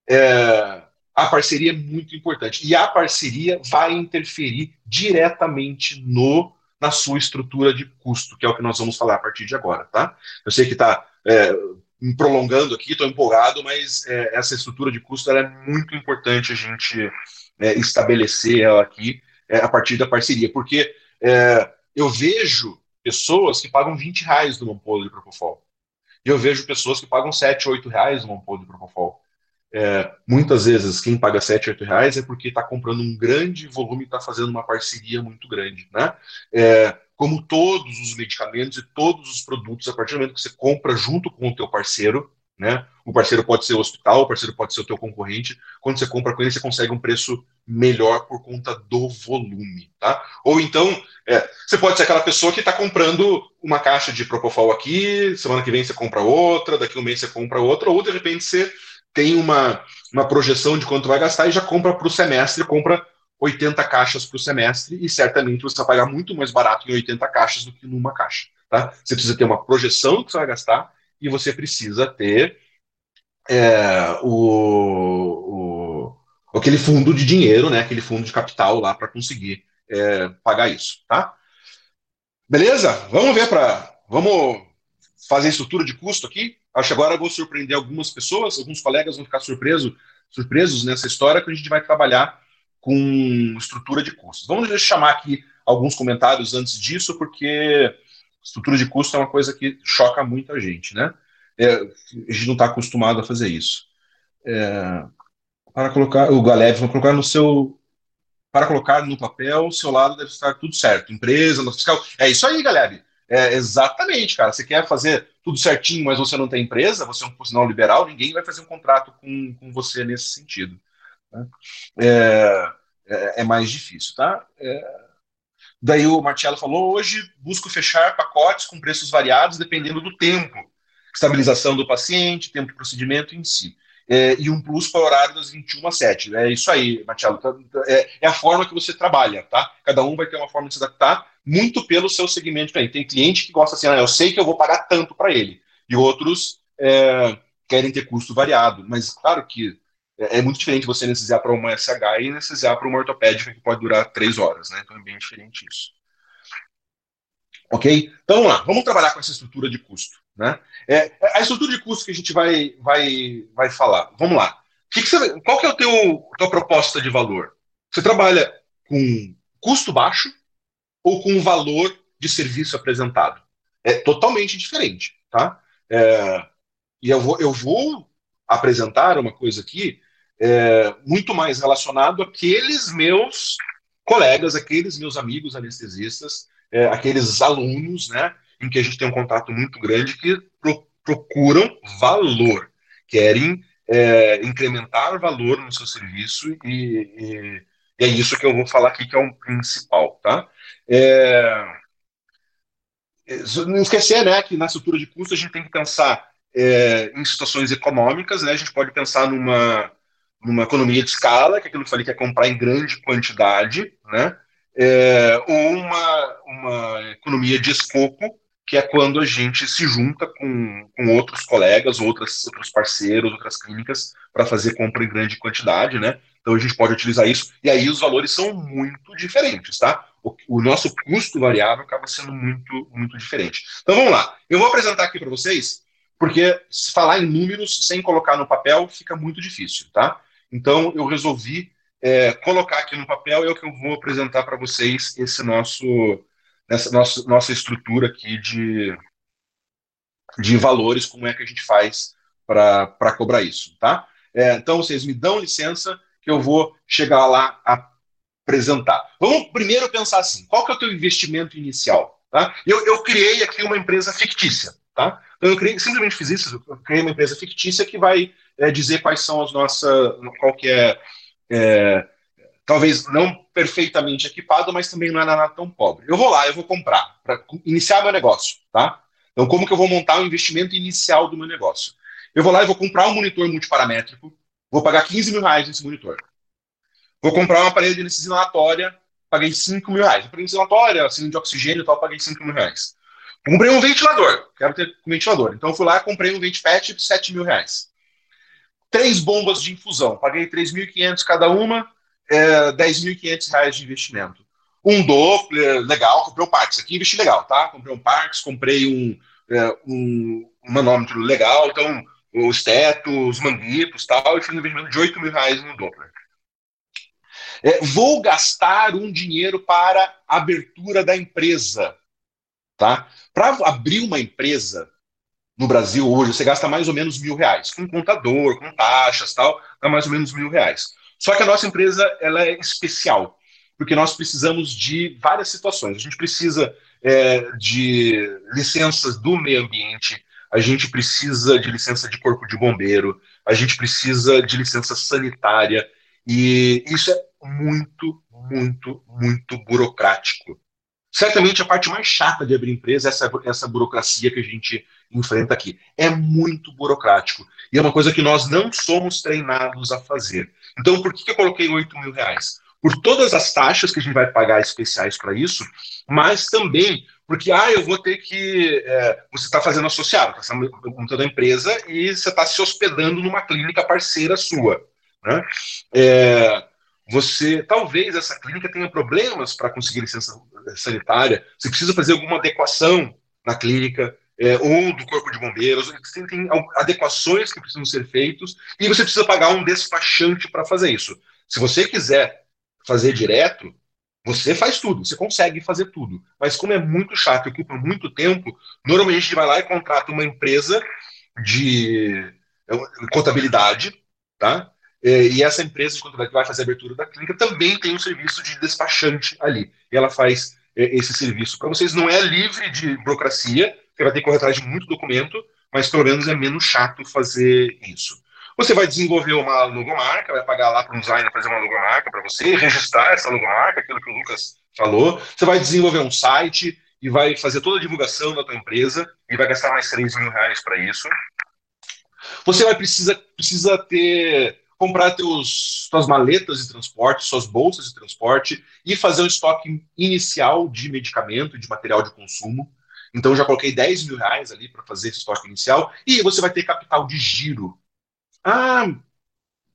É, a parceria é muito importante. E a parceria vai interferir diretamente no na sua estrutura de custo, que é o que nós vamos falar a partir de agora, tá? Eu sei que está é, me prolongando aqui, estou empolgado, mas é, essa estrutura de custo é muito importante a gente é, estabelecer ela aqui é, a partir da parceria, porque é, eu vejo pessoas que pagam 20 reais numa ampola de Propofol, e eu vejo pessoas que pagam 7, 8 reais numa ampola de Propofol. É, muitas vezes quem paga 7, 8 reais é porque está comprando um grande volume e está fazendo uma parceria muito grande. Né? É, como todos os medicamentos e todos os produtos, a partir do momento que você compra junto com o teu parceiro, né? O parceiro pode ser o hospital, o parceiro pode ser o teu concorrente. Quando você compra com ele, você consegue um preço melhor por conta do volume, tá? Ou então, é, você pode ser aquela pessoa que está comprando uma caixa de Propofol aqui, semana que vem você compra outra, daqui um mês você compra outra, ou de repente você tem uma, uma projeção de quanto vai gastar e já compra para o semestre, compra 80 caixas para o semestre e certamente você vai pagar muito mais barato em 80 caixas do que numa caixa. Tá? Você precisa ter uma projeção do que você vai gastar e você precisa ter é, o, o, aquele fundo de dinheiro, né, aquele fundo de capital lá para conseguir é, pagar isso. Tá? Beleza? Vamos ver para. Vamos fazer estrutura de custo aqui? Acho que agora eu vou surpreender algumas pessoas, alguns colegas vão ficar surpreso, surpresos nessa história que a gente vai trabalhar com estrutura de custos. Vamos chamar aqui alguns comentários antes disso, porque estrutura de custo é uma coisa que choca muita gente, né? É, a gente não está acostumado a fazer isso. É, para colocar, o Galev vai colocar no seu, para colocar no papel, seu lado deve estar tudo certo. Empresa, no fiscal. É isso aí, Galev. É, exatamente, cara. Você quer fazer tudo certinho, mas você não tem empresa, você é um profissional liberal, ninguém vai fazer um contrato com, com você nesse sentido. Né? É, é, é, mais difícil, tá? É, daí o Marcelo falou: hoje busco fechar pacotes com preços variados dependendo do tempo, estabilização do paciente, tempo de procedimento em si. É, e um plus para o horário das 21 às 7. É isso aí, Marcelo. Tá, é, é, a forma que você trabalha, tá? Cada um vai ter uma forma de se adaptar muito pelo seu segmento. Tem cliente que gosta assim, ah, eu sei que eu vou pagar tanto para ele. E outros é, querem ter custo variado. Mas claro que é, é muito diferente você anestesiar para uma SH e anestesiar para uma ortopédica que pode durar três horas, né? Então é bem diferente isso. Ok? Então vamos lá, vamos trabalhar com essa estrutura de custo. Né? É, a estrutura de custo que a gente vai, vai, vai falar. Vamos lá. Que que você, qual que é a tua proposta de valor? Você trabalha com custo baixo ou com valor de serviço apresentado? É totalmente diferente. Tá? É, e eu vou, eu vou apresentar uma coisa aqui é, muito mais relacionado àqueles meus colegas, aqueles meus amigos anestesistas, é, aqueles alunos, né, em que a gente tem um contato muito grande que pro, procuram valor, querem é, incrementar valor no seu serviço e, e, e, é isso que eu vou falar aqui que é o principal, tá? É, não esquecer, né, que na estrutura de custo a gente tem que pensar é, em situações econômicas, né? A gente pode pensar numa numa economia de escala, que é aquilo que eu falei que é comprar em grande quantidade, né? É, ou uma, uma economia de escopo, que é quando a gente se junta com, com outros colegas, outras, outros parceiros, outras clínicas, para fazer compra em grande quantidade, né? Então a gente pode utilizar isso, e aí os valores são muito diferentes, tá? O, o nosso custo variável acaba sendo muito, muito diferente. Então vamos lá, eu vou apresentar aqui para vocês, porque falar em números sem colocar no papel fica muito difícil, tá? Então, eu resolvi é, colocar aqui no papel e é o que eu vou apresentar para vocês esse nosso, essa nossa, nossa estrutura aqui de, de valores, como é que a gente faz para cobrar isso, tá? É, então, vocês me dão licença que eu vou chegar lá apresentar. Vamos primeiro pensar assim, qual que é o teu investimento inicial? Tá? Eu, eu criei aqui uma empresa fictícia, tá? Então, eu criei, simplesmente fiz isso, eu criei uma empresa fictícia que vai é, dizer quais são as nossas, qual que é, é, talvez não perfeitamente equipado, mas também não é nada tão pobre. Eu vou lá, eu vou comprar para iniciar meu negócio, tá? Então, como que eu vou montar o investimento inicial do meu negócio? Eu vou lá e vou comprar um monitor multiparamétrico, vou pagar 15 mil reais nesse monitor. Vou comprar uma parede de inalatória, paguei 5 mil reais. Aparelho de inalatória, cilindro de oxigênio e tal, paguei 5 mil reais. Comprei um ventilador, quero ter um ventilador. Então, eu fui lá e comprei um ventipet de 7 mil reais. Três bombas de infusão, paguei 3.500 cada uma, é, 10.500 reais de investimento. Um Doppler, legal, comprei um Parks aqui, investi legal, tá? Comprei um Parks, comprei um, é, um, um manômetro legal, então os tetos, os manguitos tal, e fiz um investimento de 8 mil reais no Doppler. É, vou gastar um dinheiro para abertura da empresa. Tá? Para abrir uma empresa no Brasil hoje, você gasta mais ou menos mil reais. Com contador, com taxas tal, dá mais ou menos mil reais. Só que a nossa empresa ela é especial, porque nós precisamos de várias situações. A gente precisa é, de licenças do meio ambiente, a gente precisa de licença de corpo de bombeiro, a gente precisa de licença sanitária, e isso é muito, muito, muito burocrático. Certamente a parte mais chata de abrir empresa é essa, essa burocracia que a gente enfrenta aqui. É muito burocrático. E é uma coisa que nós não somos treinados a fazer. Então, por que eu coloquei 8 mil reais? Por todas as taxas que a gente vai pagar especiais para isso, mas também porque, ah, eu vou ter que. É, você está fazendo associado, está montando a empresa e você está se hospedando numa clínica parceira sua. Né? É, você talvez essa clínica tenha problemas para conseguir licença sanitária, você precisa fazer alguma adequação na clínica é, ou do corpo de bombeiros, tem, tem adequações que precisam ser feitas e você precisa pagar um despachante para fazer isso. Se você quiser fazer direto, você faz tudo, você consegue fazer tudo. Mas como é muito chato e ocupa muito tempo, normalmente a gente vai lá e contrata uma empresa de é, contabilidade, tá? É, e essa empresa que vai fazer a abertura da clínica também tem um serviço de despachante ali. E ela faz é, esse serviço para vocês. Não é livre de burocracia, você vai ter que correr atrás de muito documento, mas pelo menos é menos chato fazer isso. Você vai desenvolver uma logomarca, vai pagar lá para um designer fazer uma logomarca para você, registrar essa logomarca, aquilo que o Lucas falou. Você vai desenvolver um site e vai fazer toda a divulgação da tua empresa e vai gastar mais 3 mil reais para isso. Você vai precisar precisa ter comprar teus, suas maletas de transporte, suas bolsas de transporte e fazer um estoque inicial de medicamento, de material de consumo. Então, já coloquei 10 mil reais ali para fazer esse estoque inicial e você vai ter capital de giro. Ah,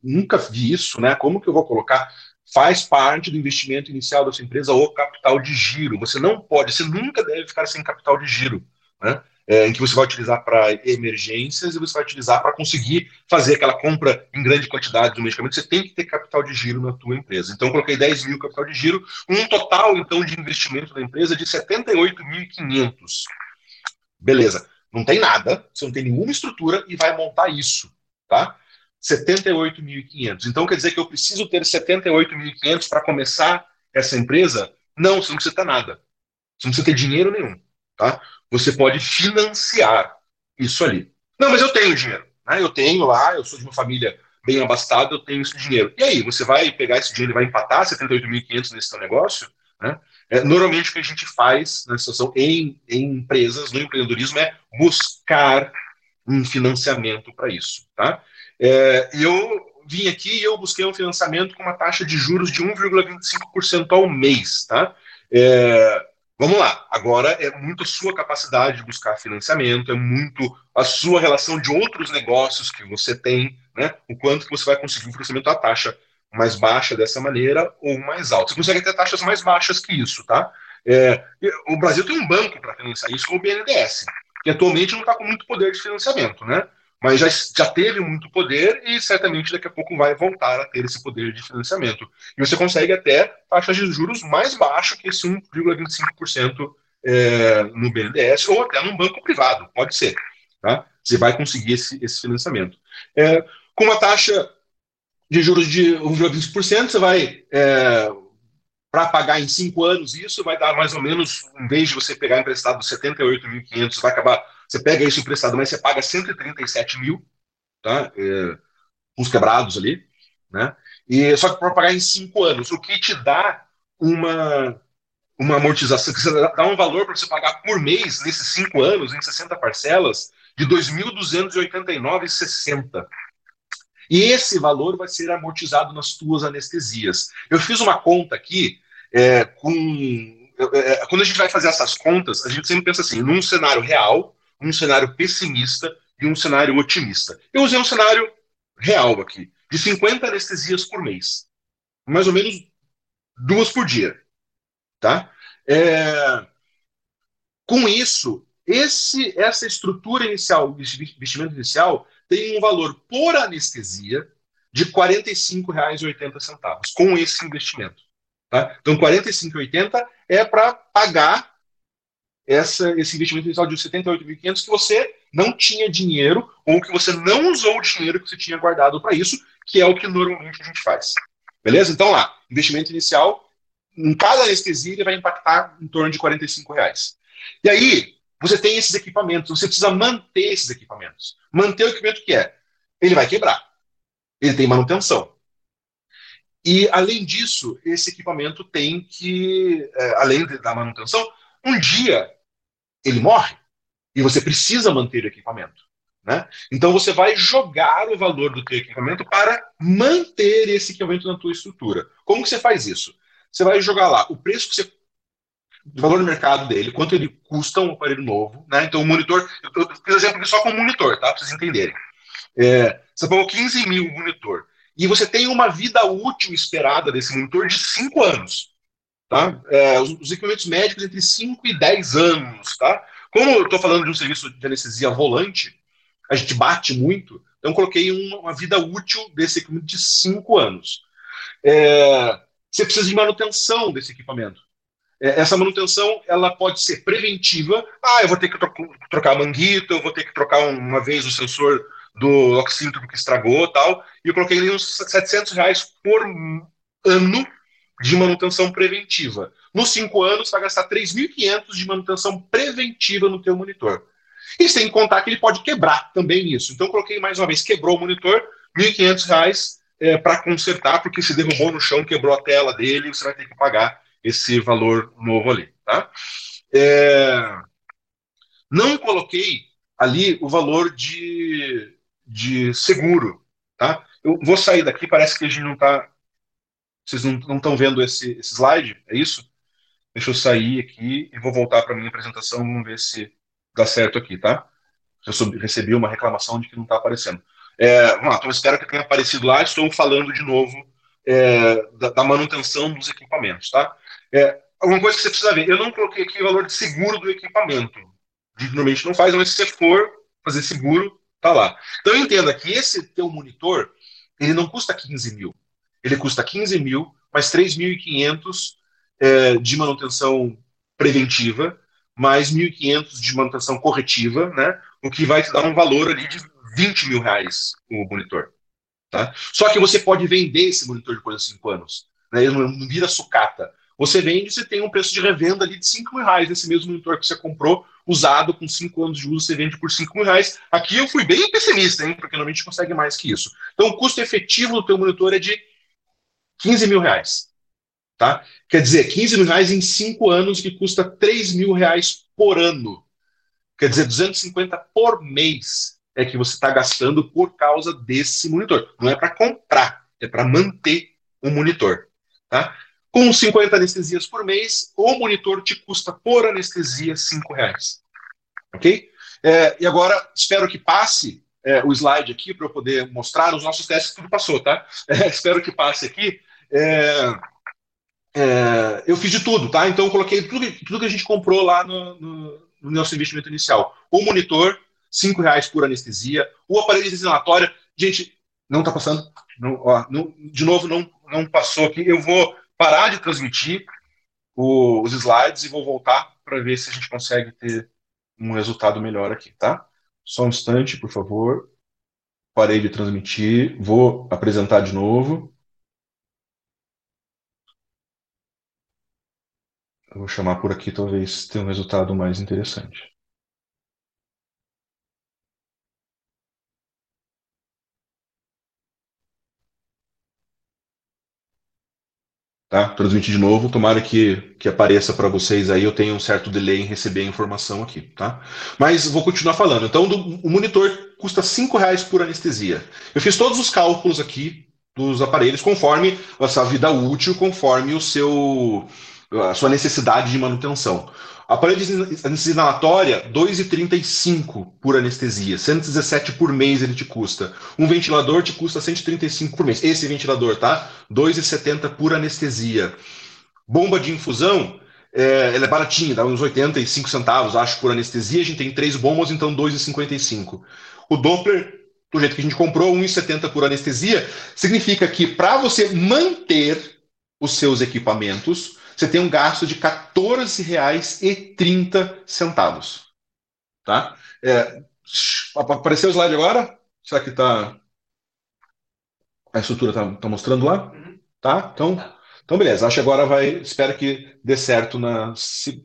nunca vi isso, né? Como que eu vou colocar? Faz parte do investimento inicial da sua empresa o capital de giro. Você não pode, você nunca deve ficar sem capital de giro. Né? É, em que você vai utilizar para emergências e você vai utilizar para conseguir fazer aquela compra em grande quantidade do medicamento. Você tem que ter capital de giro na tua empresa. Então, coloquei 10 mil capital de giro, um total, então, de investimento da empresa de 78.500. Beleza. Não tem nada, você não tem nenhuma estrutura e vai montar isso, tá? 78.500. Então, quer dizer que eu preciso ter 78.500 para começar essa empresa? Não, você não precisa ter nada. Você não precisa ter dinheiro nenhum, tá? Você pode financiar isso ali. Não, mas eu tenho dinheiro. Né? Eu tenho lá, eu sou de uma família bem abastada, eu tenho esse dinheiro. E aí, você vai pegar esse dinheiro e vai empatar 78.500 nesse seu negócio? Né? É, normalmente o que a gente faz na situação em, em empresas, no empreendedorismo, é buscar um financiamento para isso. Tá? É, eu vim aqui e eu busquei um financiamento com uma taxa de juros de 1,25% ao mês. Tá? É, Vamos lá, agora é muito a sua capacidade de buscar financiamento, é muito a sua relação de outros negócios que você tem, né? O quanto que você vai conseguir um financiamento à taxa mais baixa dessa maneira ou mais alta. Você consegue ter taxas mais baixas que isso, tá? É, o Brasil tem um banco para financiar isso, com o BNDES, que atualmente não está com muito poder de financiamento, né? Mas já, já teve muito poder e certamente daqui a pouco vai voltar a ter esse poder de financiamento. E você consegue até taxas de juros mais baixas que esse 1,25% é, no BNDES ou até num banco privado, pode ser. Tá? Você vai conseguir esse, esse financiamento. É, com uma taxa de juros de 1,25%, você vai, é, para pagar em cinco anos isso, vai dar mais ou menos, em vez de você pegar emprestado 78.500, vai acabar você pega isso emprestado, mas você paga 137 mil, tá? É, uns quebrados ali, né? E só que para pagar em cinco anos, o que te dá uma, uma amortização, que você dá um valor para você pagar por mês, nesses cinco anos, em 60 parcelas, de R$ 2.289,60. E esse valor vai ser amortizado nas tuas anestesias. Eu fiz uma conta aqui é, com. É, quando a gente vai fazer essas contas, a gente sempre pensa assim: num cenário real, um cenário pessimista e um cenário otimista. Eu usei um cenário real aqui, de 50 anestesias por mês. Mais ou menos duas por dia. Tá? É... Com isso, esse, essa estrutura inicial, investimento inicial, tem um valor por anestesia de R$ 45,80 com esse investimento. Tá? Então, R$ 45,80 é para pagar essa, esse investimento inicial de 78.500 que você não tinha dinheiro ou que você não usou o dinheiro que você tinha guardado para isso, que é o que normalmente a gente faz. Beleza? Então lá, investimento inicial, em cada anestesia ele vai impactar em torno de 45 reais. E aí, você tem esses equipamentos, você precisa manter esses equipamentos. Manter o equipamento que é? Ele vai quebrar. Ele tem manutenção. E, além disso, esse equipamento tem que, é, além da manutenção, um dia ele morre e você precisa manter o equipamento. Né? Então você vai jogar o valor do teu equipamento para manter esse equipamento na tua estrutura. Como que você faz isso? Você vai jogar lá o preço que você o valor do mercado dele, quanto ele custa um aparelho novo, né? Então o monitor, eu fiz exemplo aqui só com o monitor, tá? Para vocês entenderem. É, você pagou 15 mil monitor e você tem uma vida útil esperada desse monitor de 5 anos. Tá? É, os, os, equipamentos médicos entre 5 e 10 anos. Tá? Como eu estou falando de um serviço de anestesia volante, a gente bate muito, então coloquei uma, uma vida útil desse equipamento de 5 anos. É, você precisa de manutenção desse equipamento. É, essa manutenção ela pode ser preventiva. Ah, eu vou ter que tro trocar a manguita, eu vou ter que trocar uma vez o sensor do oxímetro que estragou tal. E eu coloquei ali uns 700 reais por ano de manutenção preventiva. Nos cinco anos, você vai gastar 3.500 de manutenção preventiva no teu monitor. E sem contar que ele pode quebrar também isso. Então, coloquei mais uma vez, quebrou o monitor, R$ 1.500 é, para consertar, porque se derrubou no chão, quebrou a tela dele, você vai ter que pagar esse valor novo ali. Tá? É... Não coloquei ali o valor de, de seguro. Tá? Eu vou sair daqui, parece que a gente não está vocês não estão vendo esse, esse slide? É isso? Deixa eu sair aqui e vou voltar para minha apresentação. Vamos ver se dá certo aqui, tá? Eu recebi uma reclamação de que não está aparecendo. É, vamos lá, então espero que tenha aparecido lá. Estou falando de novo é, da, da, manutenção dos equipamentos, tá? É, alguma coisa que você precisa ver. Eu não coloquei aqui o valor de seguro do equipamento. Normalmente não faz, mas se você for fazer seguro, tá lá. Então entenda que esse teu monitor, ele não custa 15 mil ele custa 15 mil, mais 3.500 é, de manutenção preventiva, mais 1.500 de manutenção corretiva, né? O que vai te dar um valor ali de 20 mil reais o monitor. Tá? Só que você pode vender esse monitor depois de 5 anos. Né? Ele não vira sucata. Você vende, você tem um preço de revenda ali de 5 mil reais nesse mesmo monitor que você comprou, usado com 5 anos de uso, você vende por 5 mil reais. Aqui eu fui bem pessimista, hein? Porque normalmente consegue mais que isso. Então o custo efetivo do teu monitor é de 15 mil reais. Tá? Quer dizer, 15 mil reais em 5 anos, que custa 3 mil reais por ano. Quer dizer, 250 por mês é que você está gastando por causa desse monitor. Não é para comprar, é para manter o monitor. Tá? Com 50 anestesias por mês, o monitor te custa por anestesia 5 reais. Ok? É, e agora, espero que passe é, o slide aqui para eu poder mostrar os nossos testes, tudo passou, tá? É, espero que passe aqui. É, é, eu fiz de tudo, tá? Então eu coloquei tudo, tudo que a gente comprou lá no, no, no nosso investimento inicial. O monitor, cinco reais por anestesia. O aparelho de gente, não tá passando. Não, ó, não, de novo, não, não passou aqui. Eu vou parar de transmitir o, os slides e vou voltar para ver se a gente consegue ter um resultado melhor aqui, tá? Só um instante, por favor. Parei de transmitir. Vou apresentar de novo. Eu vou chamar por aqui, talvez tenha um resultado mais interessante. Tá? Transmitir de novo, tomara que, que apareça para vocês aí. Eu tenho um certo delay em receber a informação aqui, tá? Mas vou continuar falando. Então, do, o monitor custa R$ reais por anestesia. Eu fiz todos os cálculos aqui dos aparelhos conforme a sua vida útil, conforme o seu a sua necessidade de manutenção. Aparelho de anestesia inalatória, 2,35 por anestesia, 117 por mês ele te custa. Um ventilador te custa 135 por mês. Esse ventilador, tá? 2,70 por anestesia. Bomba de infusão, é, ela é baratinha, dá uns 85 centavos, acho, por anestesia. A gente tem três bombas, então 2,55. O Doppler, do jeito que a gente comprou, 1,70 por anestesia, significa que para você manter os seus equipamentos, você tem um gasto de R$ 14,30. Tá? É, apareceu o slide agora? Será que está. A estrutura está tá mostrando lá? Uhum. Tá? Então, então, beleza. Acho que agora vai. Espero que dê certo na,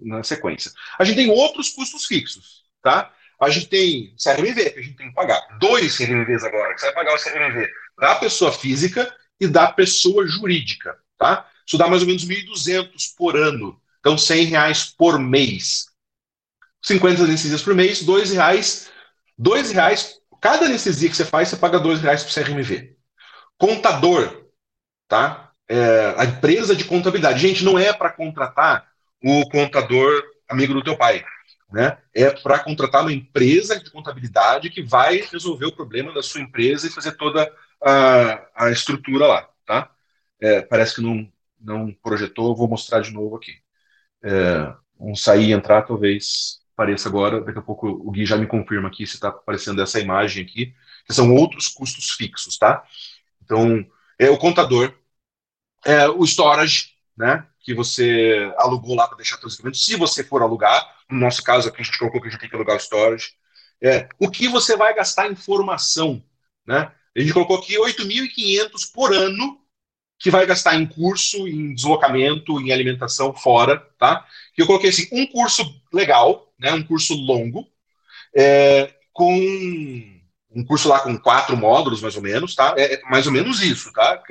na sequência. A gente tem outros custos fixos. Tá? A gente tem CRMV, que a gente tem que pagar. Dois CRMVs agora, que você vai pagar o CRMV da pessoa física e da pessoa jurídica. Tá? Isso dá mais ou menos 1.200 por ano. Então, 100 reais por mês. 50 anestesias por mês, 2 reais. 2 reais, cada anestesia que você faz, você paga 2 reais para o CRMV. Contador, tá? É, a empresa de contabilidade. Gente, não é para contratar o contador amigo do teu pai. Né? É para contratar uma empresa de contabilidade que vai resolver o problema da sua empresa e fazer toda a, a estrutura lá. Tá? É, parece que não, não projetou, vou mostrar de novo aqui. É, um sair e entrar, talvez apareça agora, daqui a pouco o Gui já me confirma aqui se está aparecendo essa imagem aqui, que são outros custos fixos, tá? Então, é o contador, é o storage, né, que você alugou lá para deixar seus equipamentos, se você for alugar, no nosso caso aqui a gente colocou que a gente tem que alugar o storage, é, o que você vai gastar em formação, né? A gente colocou aqui 8.500 por ano que vai gastar em curso, em deslocamento, em alimentação fora, tá? Que eu coloquei assim, um curso legal, né, um curso longo, é, com um curso lá com quatro módulos, mais ou menos, tá? É, é mais ou menos isso, tá?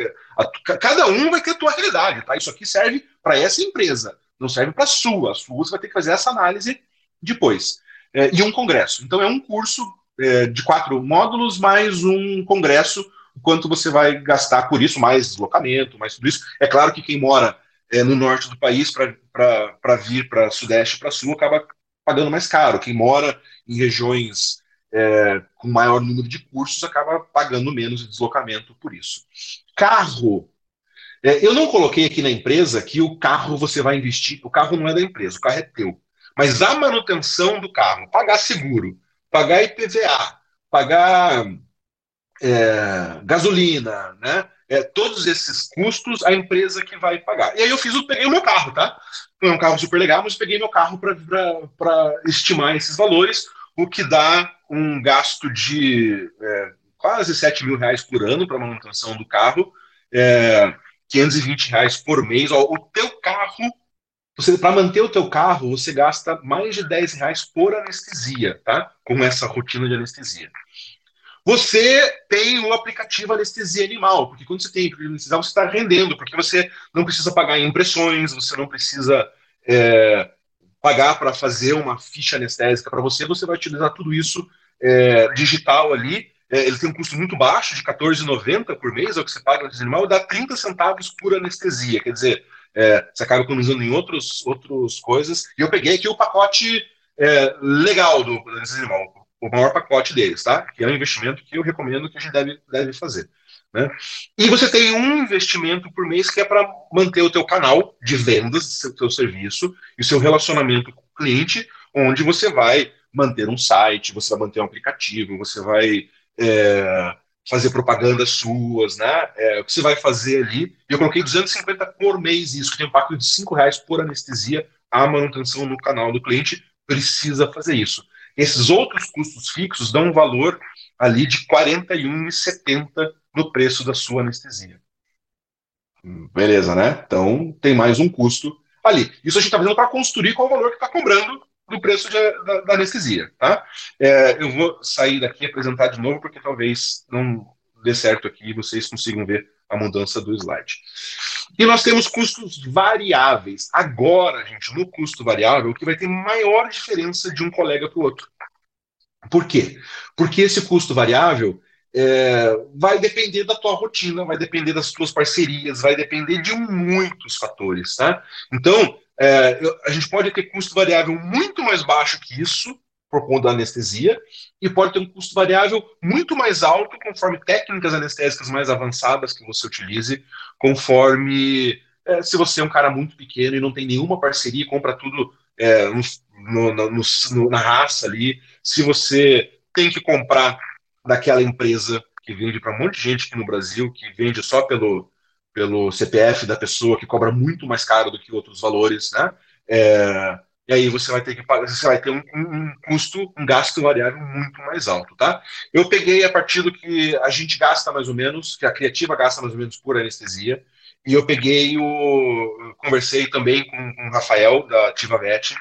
Cada um vai ter a tua realidade, tá? Isso aqui serve para essa empresa, não serve para a sua. A sua você vai ter que fazer essa análise depois. É, e um congresso. Então é um curso é, de quatro módulos mais um congresso quanto você vai gastar por isso, mais deslocamento, mais tudo isso. É claro que quem mora é, no norte do país para vir para sudeste para sul acaba pagando mais caro. Quem mora em regiões é, com maior número de cursos acaba pagando menos de deslocamento por isso. Carro. É, eu não coloquei aqui na empresa que o carro você vai investir. O carro não é da empresa, o carro é teu. Mas a manutenção do carro, pagar seguro, pagar IPVA, pagar é, gasolina, né? É, todos esses custos a empresa que vai pagar. E aí eu fiz o, peguei o meu carro, tá? Não é um carro super legal, mas peguei meu carro para estimar esses valores, o que dá um gasto de é, quase 7 mil reais por ano para manutenção do carro, é, 520 reais por mês. Ó, o teu carro, para manter o teu carro, você gasta mais de 10 reais por anestesia, tá? Com essa rotina de anestesia. Você tem o aplicativo anestesia animal, porque quando você tem anestesia, você está rendendo, porque você não precisa pagar impressões, você não precisa é, pagar para fazer uma ficha anestésica para você, você vai utilizar tudo isso é, digital ali. É, ele tem um custo muito baixo, de R$14,90 por mês, é o que você paga no animal, dá 30 centavos por anestesia. Quer dizer, é, você acaba economizando em outros, outras coisas. E eu peguei aqui o pacote é, legal do anestesia animal o maior pacote deles, tá? Que é um investimento que eu recomendo que a gente deve, deve fazer. Né? E você tem um investimento por mês que é para manter o teu canal de vendas, seu serviço e seu relacionamento com o cliente, onde você vai manter um site, você vai manter um aplicativo, você vai é, fazer propagandas suas, né? É, o que você vai fazer ali. Eu coloquei 250 por mês isso, que tem um pacto de 5 reais por anestesia, a manutenção no canal do cliente precisa fazer isso. Esses outros custos fixos dão um valor ali de R$ 41,70 no preço da sua anestesia. Beleza, né? Então tem mais um custo ali. Isso a gente está fazendo para construir qual o valor que está cobrando do preço de, da, da, anestesia, tá? É, eu vou sair daqui e apresentar de novo, porque talvez não dê certo aqui e vocês consigam ver a mudança do slide. E nós temos custos variáveis. Agora, gente, no custo variável, que vai ter maior diferença de um colega para o outro. Por quê? Porque esse custo variável é, vai depender da tua rotina, vai depender das tuas parcerias, vai depender de muitos fatores, tá? Então, é, a gente pode ter custo variável muito mais baixo que isso, por conta da anestesia, e pode ter um custo variável muito mais alto conforme técnicas anestésicas mais avançadas que você utilize, conforme é, se você é um cara muito pequeno e não tem nenhuma parceria, compra tudo é, no, no, no, na raça ali, se você tem que comprar daquela empresa que vende para um monte de gente aqui no Brasil, que vende só pelo, pelo CPF da pessoa, que cobra muito mais caro do que outros valores, né? É, e aí você vai ter que pagar, você vai ter um, um, custo, um gasto variável muito mais alto, tá? Eu peguei a partir do que a gente gasta mais ou menos, que a criativa gasta mais ou menos por anestesia, e eu peguei o. Conversei também com, com o Rafael, da Ativa Vet,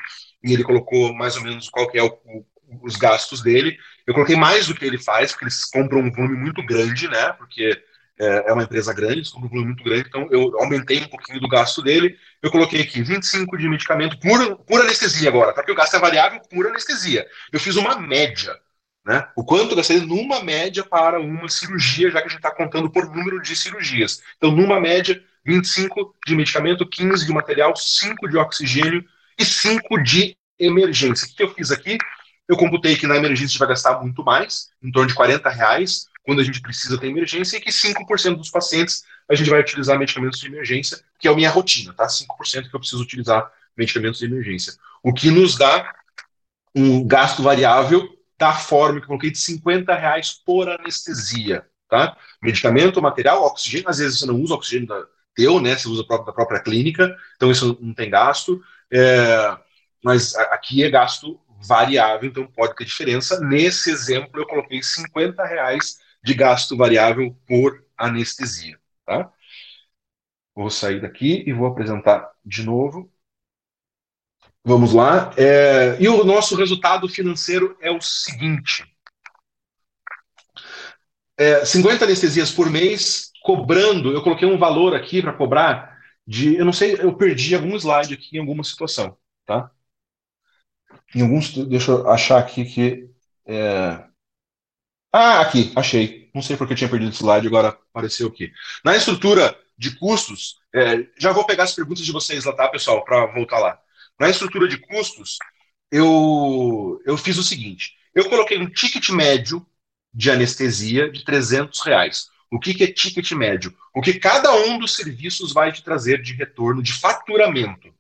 e ele colocou mais ou menos qual que é o, o, os gastos dele. Eu coloquei mais do que ele faz, porque eles compram um volume muito grande, né? Porque é, é uma empresa grande, eles compram um volume muito grande, então eu aumentei um pouquinho do gasto dele. Eu coloquei aqui 25 de medicamento por, por anestesia agora, tá? porque o gasto é variável por anestesia. Eu fiz uma média. Né? O quanto eu gastei numa média para uma cirurgia, já que a gente está contando por número de cirurgias. Então, numa média, 25 de medicamento, 15 de material, 5 de oxigênio e 5 de emergência. O que eu fiz aqui? Eu computei que na emergência a gente vai gastar muito mais, em torno de 40 reais, quando a gente precisa ter emergência, e que 5% dos pacientes a gente vai utilizar medicamentos de emergência, que é a minha rotina, tá? 5% que eu preciso utilizar medicamentos de emergência. O que nos dá um gasto variável da forma que eu coloquei de 50 reais por anestesia, tá? Medicamento, material, oxigênio, às vezes você não usa oxigênio da, teu, né? Você usa da própria clínica, então isso não tem gasto. É, mas aqui é gasto variável, então pode ter diferença. Nesse exemplo, eu coloquei 50 reais de gasto variável por anestesia. Tá? Vou sair daqui e vou apresentar de novo. Vamos lá. É, e o nosso resultado financeiro é o seguinte: é, 50 anestesias por mês, cobrando. Eu coloquei um valor aqui para cobrar de. Eu não sei, eu perdi algum slide aqui em alguma situação. Tá? Em alguns, deixa eu achar aqui que. É... Ah, aqui, achei. Não sei porque eu tinha perdido o slide, agora apareceu aqui. Na estrutura de custos, é, já vou pegar as perguntas de vocês lá, tá, pessoal, para voltar lá. Na estrutura de custos, eu, eu fiz o seguinte: eu coloquei um ticket médio de anestesia de 300 reais. O que, que é ticket médio? O que cada um dos serviços vai te trazer de retorno de faturamento.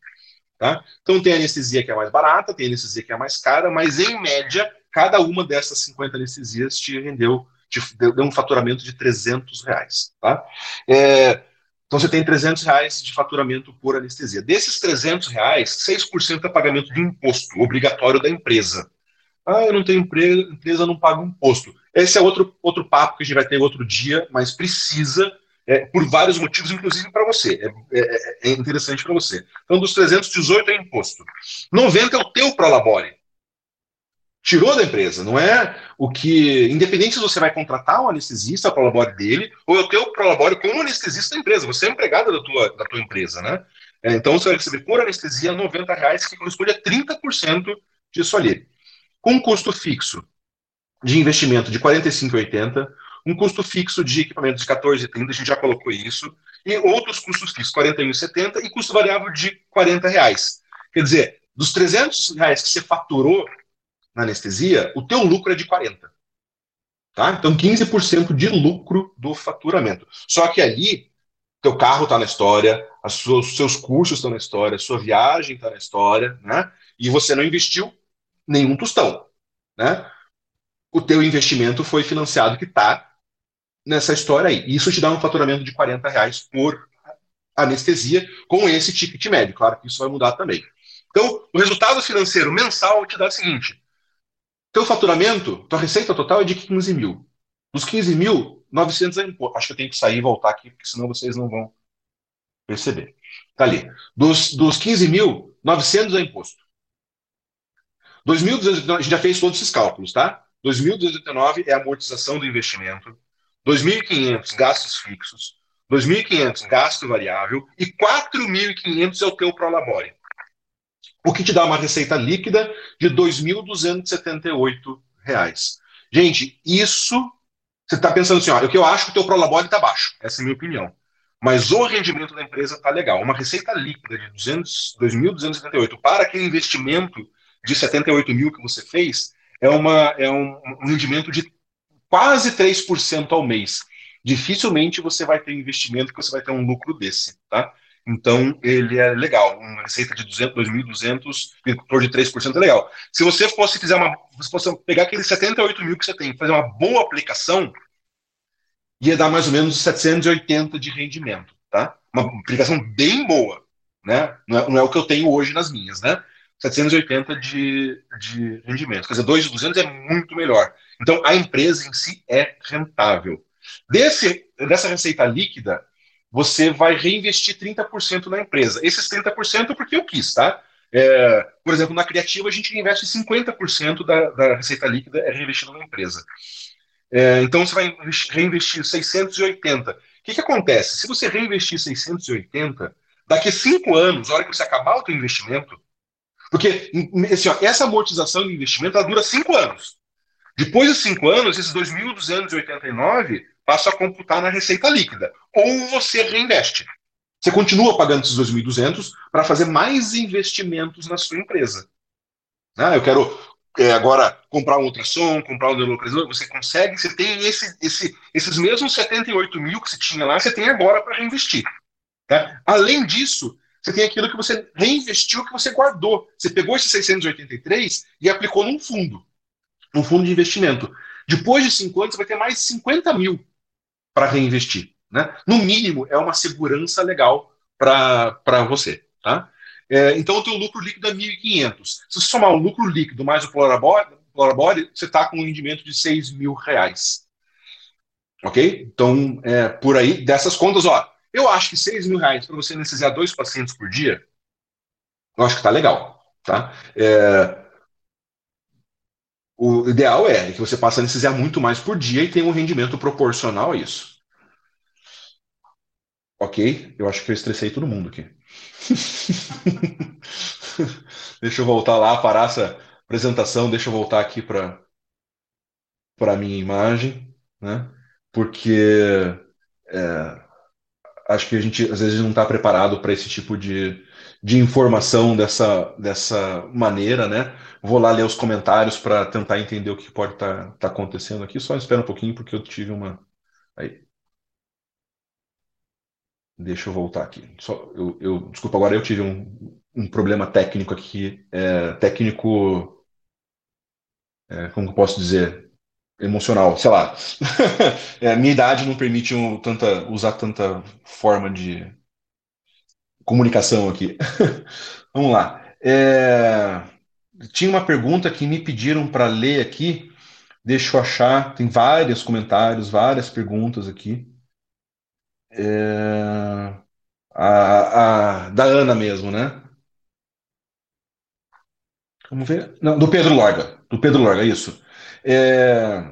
Tá? Então tem anestesia que é mais barata, tem anestesia que é mais cara, mas em média, cada uma dessas 50 anestesias te rendeu, te deu, um faturamento de 300 reais. Tá? É, então você tem 300 reais de faturamento por anestesia. Desses 300 reais, 6% é pagamento de imposto obrigatório da empresa. Ah, eu não tenho empresa, empresa não paga imposto. Esse é outro, outro papo que a gente vai ter outro dia, mas precisa é, por vários motivos, inclusive para você. É, é, é interessante para você. Então, dos 318 é imposto. 90 é o teu prolabore. Tirou da empresa, não é o que. Independente se você vai contratar um anestesista, o prolabore dele, ou é o teu prolabore como anestesista da empresa. Você é empregado da tua, da tua empresa, né? É, então, você vai receber por anestesia 90 reais, que corresponde a 30% disso ali. Com custo fixo de investimento de 45,80, um custo fixo de equipamentos de 14,30, a gente já colocou isso, e outros custos fixos, 41,70, e custo variável de 40 reais. Quer dizer, dos 300 reais que você faturou na anestesia, o teu lucro é de 40. Tá? Então, 15% de lucro do faturamento. Só que ali, teu carro está na história, os seus cursos estão na história, a sua viagem está na história, né? e você não investiu nenhum tostão. Né? O teu investimento foi financiado que está nessa história aí. Isso te dá um faturamento de 40 reais por anestesia com esse ticket médio. Claro que isso vai mudar também. Então, o resultado financeiro mensal te dá o seguinte: teu faturamento, tua receita total é de 15 mil. Dos 15 mil, 900 é imposto. Acho que eu tenho que sair e voltar aqui, porque senão vocês não vão perceber. Tá ali. Dos, dos 15 mil, 900 é imposto. 2.289, a gente já fez todos esses cálculos, tá? 2.289 é a amortização do investimento. 2.500 gastos fixos, 2.500 gasto variável e 4.500 é o teu prolabore. O que te dá uma receita líquida de R$ 2.278. Gente, isso você está pensando assim, ó, o que eu acho que o teu prolabore está baixo. Essa é a minha opinião. Mas o rendimento da empresa está legal. Uma receita líquida de 2.278 para aquele investimento de 78 mil que você fez é, uma, é um, um rendimento de quase 3% ao mês. Dificilmente você vai ter investimento que você vai ter um lucro desse, tá? Então, ele é legal. Uma receita de 200, 2.200, em torno de 3% é legal. Se você fosse fizer uma. Se fosse pegar aqueles 78 mil que você tem, fazer uma boa aplicação, ia dar mais ou menos 780 de rendimento, tá? Uma aplicação bem boa, né? Não é, não é o que eu tenho hoje nas minhas, né? 780 de, de rendimento. Quer dizer, 2,200 é muito melhor. Então, a empresa em si é rentável. Desse, dessa receita líquida, você vai reinvestir 30% na empresa. Esses 30% porque eu quis, tá? É, por exemplo, na criativa a gente investe 50% da, da receita líquida é reinvestido na empresa. É, então você vai reinvestir 680. O que, que acontece? Se você reinvestir 680, daqui a cinco anos, na hora que você acabar o seu investimento, porque assim, ó, essa amortização de investimento ela dura cinco anos. Depois de cinco anos, esses 2.289 passam a computar na receita líquida. Ou você reinveste. Você continua pagando esses 2.200 para fazer mais investimentos na sua empresa. Ah, eu quero é, agora comprar um ultrassom, comprar um neurolocalizador. Você consegue, você tem esse, esse, esses mesmos 78 mil que você tinha lá, você tem agora para reinvestir. Tá? Além disso, você tem aquilo que você reinvestiu, que você guardou. Você pegou esses 683 e aplicou num fundo, num fundo de investimento. Depois de cinco anos, você vai ter mais 50 mil para reinvestir. Né? No mínimo, é uma segurança legal para você. Tá? É, então, o teu lucro líquido é 1.500. Se você somar o lucro líquido mais o Plurabore, você está com um rendimento de 6 mil reais. Ok? Então, é, por aí, dessas contas, ó, eu acho que 6 mil reais para você anestesiar dois pacientes por dia, eu acho que está legal. Tá? É, o ideal é que você passe a anestesiar muito mais por dia e tenha um rendimento proporcional a isso. Ok? Eu acho que eu estressei todo mundo aqui. deixa eu voltar lá, parar essa apresentação, deixa eu voltar aqui para para minha imagem, né? Porque é, acho que a gente às vezes não está preparado para esse tipo de, de informação dessa, dessa maneira, né? Vou lá ler os comentários para tentar entender o que pode estar tá, tá acontecendo aqui. Só espera um pouquinho porque eu tive uma. Aí. Deixa eu voltar aqui. Só, eu, eu, desculpa, agora eu tive um, um problema técnico aqui. É, técnico. É, como eu posso dizer? Emocional, sei lá. é, minha idade não permite um, tanta, usar tanta forma de comunicação aqui. Vamos lá. É, tinha uma pergunta que me pediram para ler aqui. Deixa eu achar. Tem vários comentários, várias perguntas aqui. É, a, a, da Ana mesmo, né? Vamos ver. Não, do Pedro Lorga. Do Pedro Lorga, isso. É,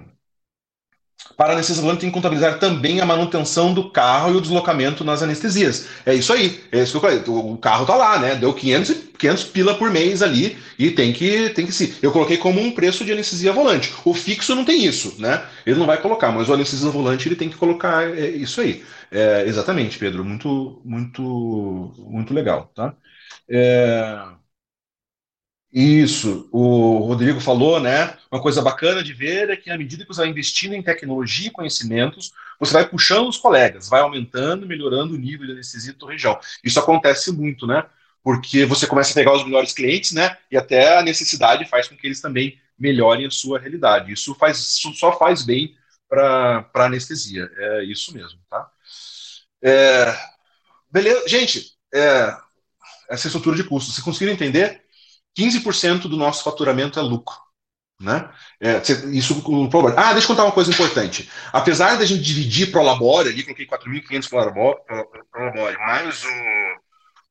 para anestesia volante tem que contabilizar também a manutenção do carro e o deslocamento nas anestesias. É isso aí. É isso que eu falei. O carro tá lá, né? Deu 500, 500 pila por mês ali e tem que tem que se. Eu coloquei como um preço de anestesia volante. O fixo não tem isso, né? Ele não vai colocar, mas o anestesia volante ele tem que colocar é, isso aí. É, exatamente, Pedro. Muito, muito, muito legal, tá? É... Isso, o Rodrigo falou, né? Uma coisa bacana de ver é que à medida que você vai investindo em tecnologia e conhecimentos, você vai puxando os colegas, vai aumentando, melhorando o nível de anestesia da tua região. Isso acontece muito, né? Porque você começa a pegar os melhores clientes, né? E até a necessidade faz com que eles também melhorem a sua realidade. Isso, faz, isso só faz bem para a anestesia. É isso mesmo, tá? É, beleza, gente, é, essa estrutura de custos, vocês conseguiram entender? 15% do nosso faturamento é lucro. Né? É, isso Ah, deixa eu contar uma coisa importante. Apesar da gente dividir pro labore, ali coloquei 4.500 pro labore, mais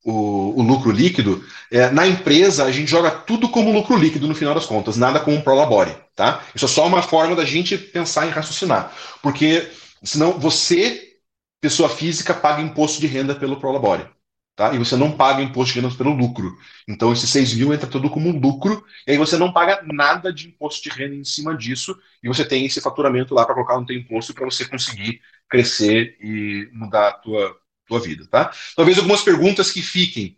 o, o, o, lucro líquido, é, na empresa a gente joga tudo como lucro líquido no final das contas, nada como pro labore. Tá? Isso é só uma forma da gente pensar em raciocinar. Porque senão você pessoa física paga imposto de renda pelo Prolabore. Tá? E você não paga imposto de renda pelo lucro. Então, esses 6 mil entra tudo como lucro, e aí você não paga nada de imposto de renda em cima disso, e você tem esse faturamento lá para colocar no teu imposto para você conseguir crescer e mudar a tua, tua vida. Tá? Talvez algumas perguntas que fiquem.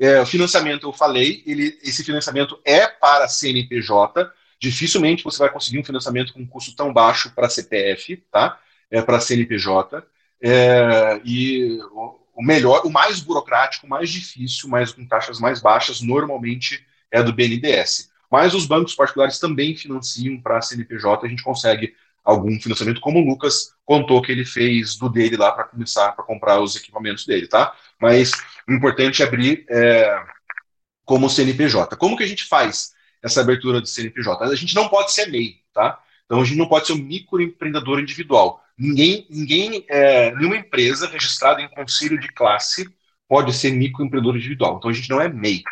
É, o financiamento, eu falei, ele, esse financiamento é para CNPJ, dificilmente você vai conseguir um financiamento com um custo tão baixo para CPF, tá? É para CNPJ. É, e o melhor, o mais burocrático, o mais difícil, mas com taxas mais baixas, normalmente é do BNDES. Mas os bancos particulares também financiam para a CNPJ, a gente consegue algum financiamento, como o Lucas contou que ele fez do dele lá para começar para comprar os equipamentos dele, tá? Mas o importante é abrir é, como CNPJ. Como que a gente faz essa abertura de CNPJ? A gente não pode ser MEI, tá? Então a gente não pode ser um microempreendedor individual. Ninguém, ninguém é, nenhuma empresa registrada em conselho de classe pode ser microempreendedor individual. Então a gente não é MEI.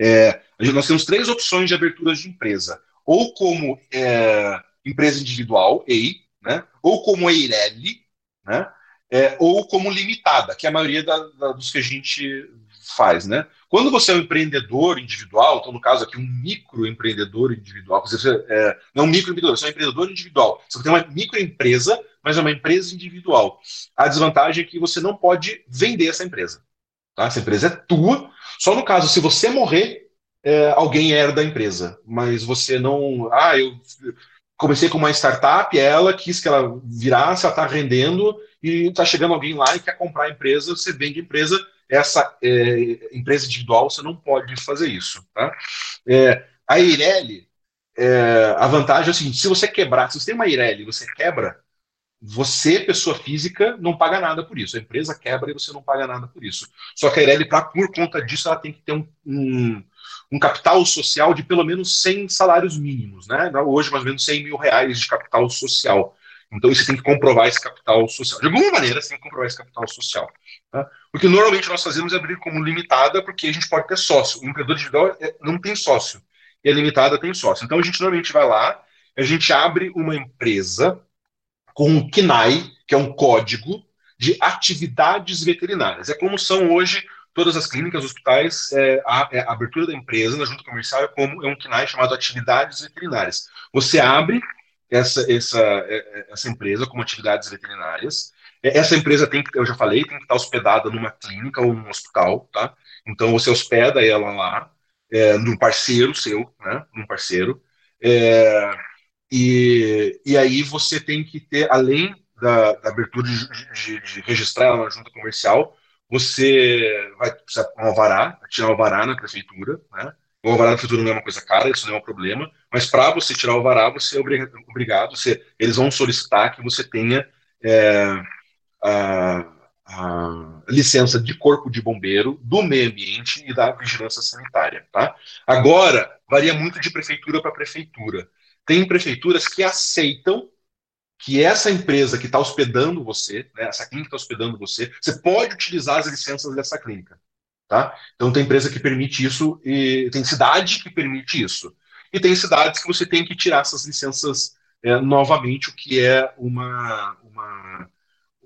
É, nós temos três opções de aberturas de empresa: ou como é, empresa individual, EI, né? ou como EIRELI, né? É, ou como limitada, que é a maioria da, da, dos que a gente faz. Né? Quando você é um empreendedor individual, então no caso aqui um microempreendedor individual, você é, não um microempreendedor, você é um empreendedor individual. Você tem uma microempresa, mas é uma empresa individual. A desvantagem é que você não pode vender essa empresa. Tá? Essa empresa é tua. Só no caso, se você morrer, é, alguém herda a empresa. Mas você não. Ah, eu comecei com uma startup, ela quis que ela virasse, ela está rendendo, e está chegando alguém lá e quer comprar a empresa, você vende a empresa essa é, empresa individual, você não pode fazer isso. Tá? É, a Eireli, é, a vantagem é o seguinte: se você quebrar, se você tem uma Eireli você quebra, você, pessoa física, não paga nada por isso. A empresa quebra e você não paga nada por isso. Só que a Eireli, pra, por conta disso, ela tem que ter um, um, um, capital social de pelo menos 100 salários mínimos. Né? Hoje, mais ou menos 100 mil reais de capital social. Então você tem que comprovar esse capital social. De alguma maneira, você tem que comprovar esse capital social. Tá? O que normalmente nós fazemos abrir como limitada, porque a gente pode ter sócio. O empreendedor individual é, não tem sócio. E a limitada tem sócio. Então a gente normalmente vai lá, a gente abre uma empresa com um CNAE, que é um código de atividades veterinárias. É como são hoje todas as clínicas, hospitais, é, a, é, a, abertura da empresa na junta comercial é como é um CNAE chamado atividades veterinárias. Você abre essa, essa, é, essa empresa como atividades veterinárias. É, essa empresa tem que, eu já falei, tem que estar hospedada numa clínica ou num hospital, tá? Então você hospeda ela lá, é, num parceiro seu, né? Num parceiro. É, e, e aí você tem que ter, além da, da abertura de, de, de, registrar ela na junta comercial, você vai precisar um alvará, tirar o alvará na prefeitura, né? O alvará da prefeitura não é uma coisa cara, isso não é um problema, mas para você tirar o alvará, você é obrigado, você, eles vão solicitar que você tenha é, a, a, licença de corpo de bombeiro, do meio ambiente e da vigilância sanitária. Tá? Agora, varia muito de prefeitura para prefeitura. Tem prefeituras que aceitam que essa empresa que está hospedando você, né, essa clínica que está hospedando você, você pode utilizar as licenças dessa clínica. Tá? Então tem empresa que permite isso e tem cidade que permite isso. E tem cidades que você tem que tirar essas licenças é, novamente, o que é uma, uma,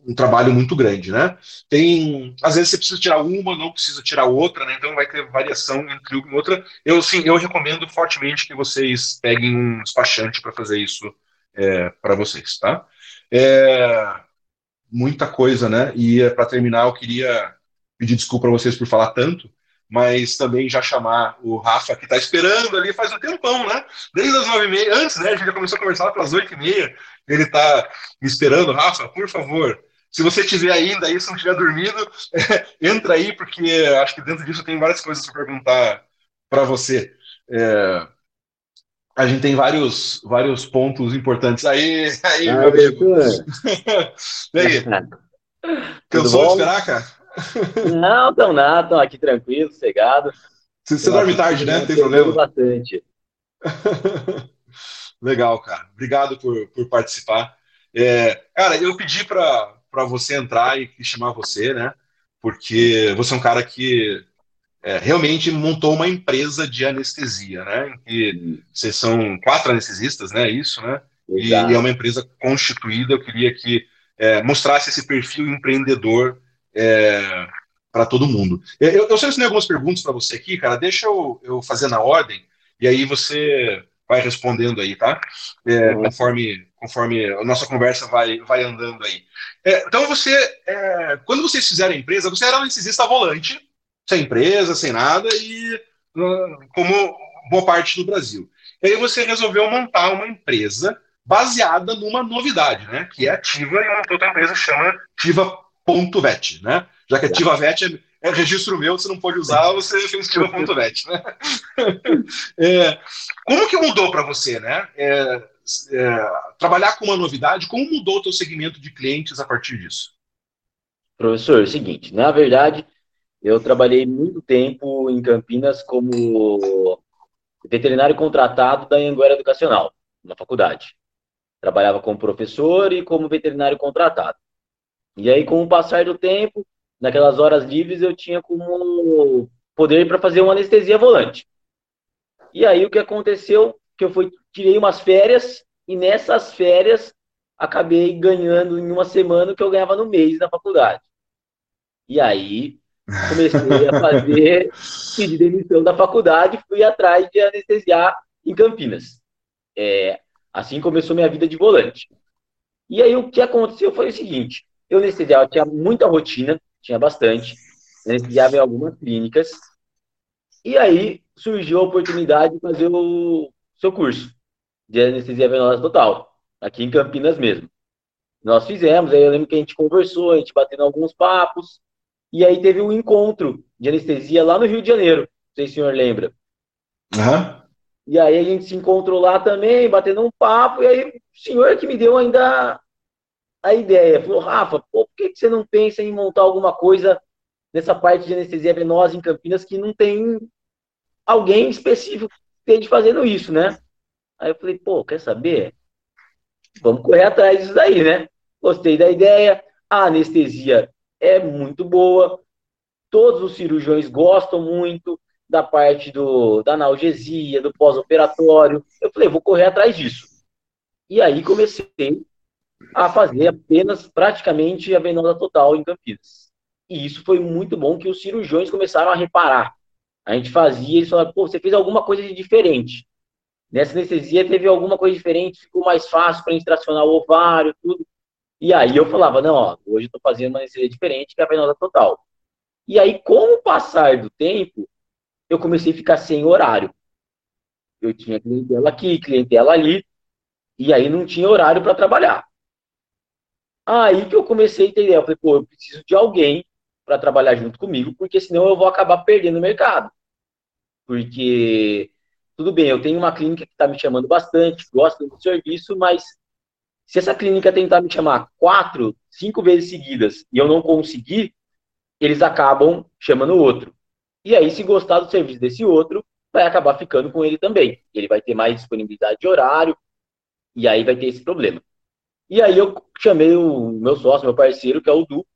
um trabalho muito grande, né? Tem, às vezes você precisa tirar uma, não precisa tirar outra, né? Então vai ter variação entre uma e outra. Eu sim, eu recomendo fortemente que vocês peguem um despachante para fazer isso é, para vocês, tá? É, muita coisa, né? E é, para terminar, eu queria pedir desculpa a vocês por falar tanto, mas também já chamar o Rafa, que está esperando ali faz um tempão, né? Desde as nove e meia, antes, né? A gente já começou a conversar pelas oito e meia, ele está me esperando. Rafa, por favor, se você tiver ainda aí, se não tiver dormido, entra aí, porque acho que dentro disso tem várias coisas para perguntar para você. É, a gente tem vários, vários pontos importantes. Aí, aí, ah, meu amigo. e aí? Cansou de esperar, cara? Não, tão nada, estão aqui tranquilo, sossegado. Você, você dorme tarde, né? Não tem problema. Bastante. Legal, cara. Obrigado por, por participar. É, cara, eu pedi para você entrar e chamar você, né? Porque você é um cara que é, realmente montou uma empresa de anestesia, né? E vocês são quatro anestesistas, né? Isso, né? E, e, é uma empresa constituída. Eu queria que é, mostrasse esse perfil empreendedor é, para todo mundo. Eu, eu selecionei algumas perguntas para você aqui, cara. Deixa eu, eu fazer na ordem e aí você vai respondendo aí, tá? É, conforme, conforme a nossa conversa vai, vai andando aí. É, então você, é, quando vocês fizeram a empresa, você era um anestesista volante, sem empresa, sem nada e como boa parte do Brasil. E aí você resolveu montar uma empresa baseada numa novidade, né? Que é ativa e montou uma empresa que chama Tiva.vet, né? Já que a TivaVet é, é registro meu, você não pode usar, você fez Tiva.vet, né? é, como que mudou para você, né? É, é, trabalhar com uma novidade, como mudou o teu segmento de clientes a partir disso? Professor, é o seguinte, na verdade, eu trabalhei muito tempo em Campinas como veterinário contratado da Anguera Educacional, na faculdade. Trabalhava como professor e como veterinário contratado. E aí, com o passar do tempo, naquelas horas livres, eu tinha como poder para fazer uma anestesia volante. E aí, o que aconteceu, que eu fui, tirei umas férias, e nessas férias, acabei ganhando em uma semana o que eu ganhava no mês na faculdade. E aí, comecei a fazer pedir demissão da faculdade, fui atrás de anestesiar em Campinas. É, assim começou minha vida de volante. E aí o que aconteceu foi o seguinte: eu anestesiava, tinha muita rotina, tinha bastante, anestesiava em algumas clínicas, e aí surgiu a oportunidade de fazer o seu curso de anestesia venosa total, aqui em Campinas mesmo. Nós fizemos, aí eu lembro que a gente conversou, a gente batendo alguns papos, e aí teve um encontro de anestesia lá no Rio de Janeiro. Não sei se o senhor lembra. Uhum. E aí a gente se encontrou lá também, batendo um papo, e aí o senhor que me deu ainda a ideia. Falou, Rafa, pô, por que, que você não pensa em montar alguma coisa nessa parte de anestesia venosa em Campinas que não tem alguém específico que esteja fazendo isso, né? Aí eu falei, pô, quer saber? Vamos correr atrás disso daí, né? Gostei da ideia. A anestesia é muito boa. Todos os cirurgiões gostam muito da parte do, da analgesia, do pós-operatório. Eu falei, vou correr atrás disso. E aí comecei a fazer apenas praticamente a venosa total em Campinas. E isso foi muito bom que os cirurgiões começaram a reparar. A gente fazia, eles falaram, pô, você fez alguma coisa de diferente. Nessa anestesia teve alguma coisa diferente, ficou mais fácil para extracionar o ovário, tudo. E aí eu falava, não, ó, hoje eu tô fazendo uma anestesia diferente que é a venosa total. E aí, com o passar do tempo, eu comecei a ficar sem horário. Eu tinha clientela aqui, clientela ali, e aí não tinha horário para trabalhar. Aí que eu comecei a entender, eu falei, pô, eu preciso de alguém para trabalhar junto comigo, porque senão eu vou acabar perdendo o mercado. Porque, tudo bem, eu tenho uma clínica que está me chamando bastante, gosto do serviço, mas se essa clínica tentar me chamar quatro, cinco vezes seguidas e eu não conseguir, eles acabam chamando o outro. E aí, se gostar do serviço desse outro, vai acabar ficando com ele também. Ele vai ter mais disponibilidade de horário, e aí vai ter esse problema. E aí eu chamei o meu sócio, meu parceiro, que é o Du,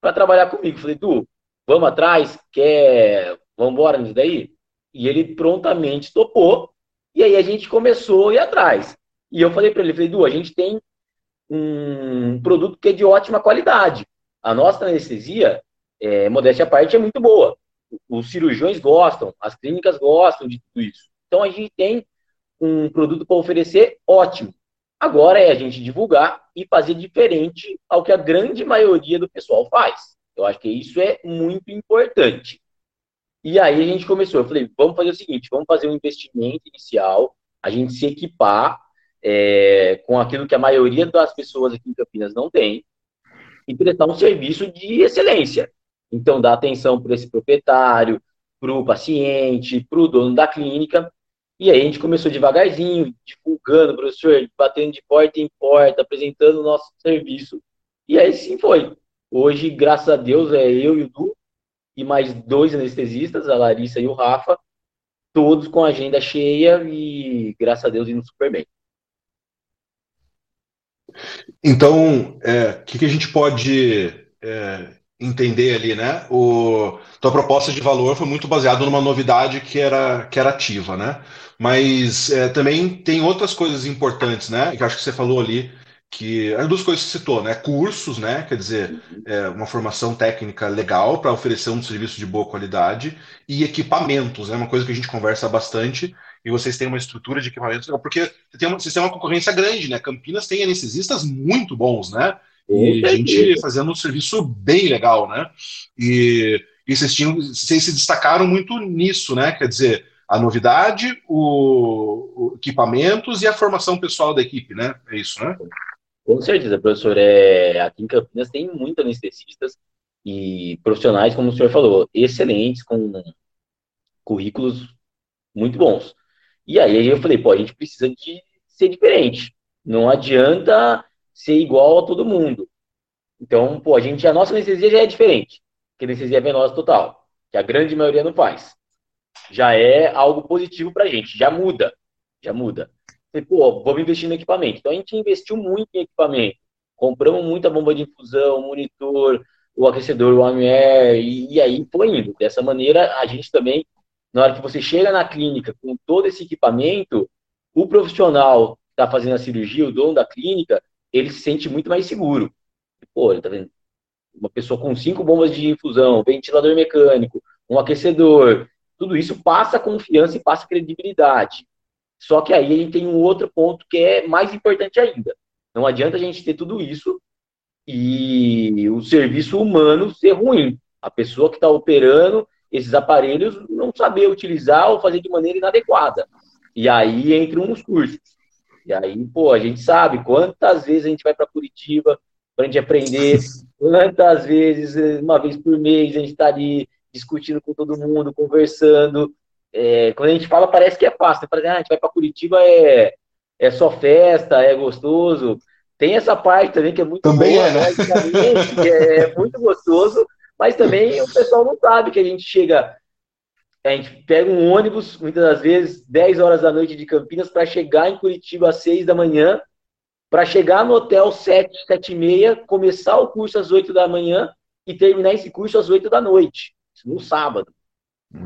para trabalhar comigo. Falei, Du, vamos atrás? Quer. Vamos embora nisso daí? E ele prontamente topou. E aí a gente começou a ir atrás. E eu falei para ele, falei, Du, a gente tem um produto que é de ótima qualidade. A nossa anestesia, é, modéstia à parte, é muito boa. Os cirurgiões gostam, as clínicas gostam de tudo isso. Então a gente tem um produto para oferecer ótimo. Agora é a gente divulgar e fazer diferente ao que a grande maioria do pessoal faz. Eu acho que isso é muito importante. E aí a gente começou, eu falei, vamos fazer o seguinte, vamos fazer um investimento inicial, a gente se equipar é, com aquilo que a maioria das pessoas aqui em Campinas não tem, e prestar um serviço de excelência. Então, dar atenção para esse proprietário, para o paciente, para o dono da clínica. E aí a gente começou devagarzinho, divulgando, professor, batendo de porta em porta, apresentando o nosso serviço. E aí sim foi. Hoje, graças a Deus, é eu e o Du, e mais dois anestesistas, a Larissa e o Rafa, todos com a agenda cheia e, graças a Deus, indo super bem. Então, o é, que, que, a gente pode é, entender ali, né? O, tua proposta de valor foi muito baseada numa novidade que era, que era ativa, né? Mas é, também tem outras coisas importantes, né? Que acho que você falou ali, que as duas coisas que você citou, né? Cursos, né? Quer dizer, é, uma formação técnica legal para oferecer um serviço de boa qualidade e equipamentos, é né? uma coisa que a gente conversa bastante. E vocês têm uma estrutura de equipamentos legal, porque tem uma, vocês têm uma concorrência grande, né? Campinas tem anestesistas muito bons, né? E a gente fazendo um serviço bem legal, né? E, e vocês, tinham, vocês se destacaram muito nisso, né? Quer dizer, a novidade, o, o equipamentos e a formação pessoal da equipe, né? É isso, né? Com certeza, professor. É, aqui em Campinas tem muitos anestesistas e profissionais, como o senhor falou, excelentes, com currículos muito bons. E aí eu falei, pô, a gente precisa de ser diferente. Não adianta ser igual a todo mundo. Então, pô, a gente, a nossa anestesia já é diferente, que anestesia venosa total, que a grande maioria não faz. Já é algo positivo pra gente, já muda, já muda. Pô, vamos investir no equipamento. Então a gente investiu muito em equipamento. Compramos muita bomba de infusão, monitor, o aquecedor, o AMR, e, e aí foi indo. Dessa maneira, a gente também, na hora que você chega na clínica com todo esse equipamento, o profissional que está fazendo a cirurgia, o dono da clínica, ele se sente muito mais seguro. Pô, tá vendo? Uma pessoa com cinco bombas de infusão, ventilador mecânico, um aquecedor, tudo isso passa confiança e passa credibilidade. Só que aí a gente tem um outro ponto que é mais importante ainda. Não adianta a gente ter tudo isso e o serviço humano ser ruim. A pessoa que está operando esses aparelhos não saber utilizar ou fazer de maneira inadequada. E aí entram os cursos. E aí, pô, a gente sabe quantas vezes a gente vai para Curitiba para a gente aprender, quantas vezes, uma vez por mês, a gente está ali discutindo com todo mundo, conversando, é, quando a gente fala, parece que é fácil. Né? Ah, a gente vai para Curitiba, é, é só festa, é gostoso. Tem essa parte também que é muito também boa, é, né? né? é muito gostoso, mas também o pessoal não sabe que a gente chega, a gente pega um ônibus, muitas das vezes, 10 horas da noite de Campinas, para chegar em Curitiba às 6 da manhã, para chegar no hotel 7, 7 e meia, começar o curso às 8 da manhã e terminar esse curso às 8 da noite, no sábado.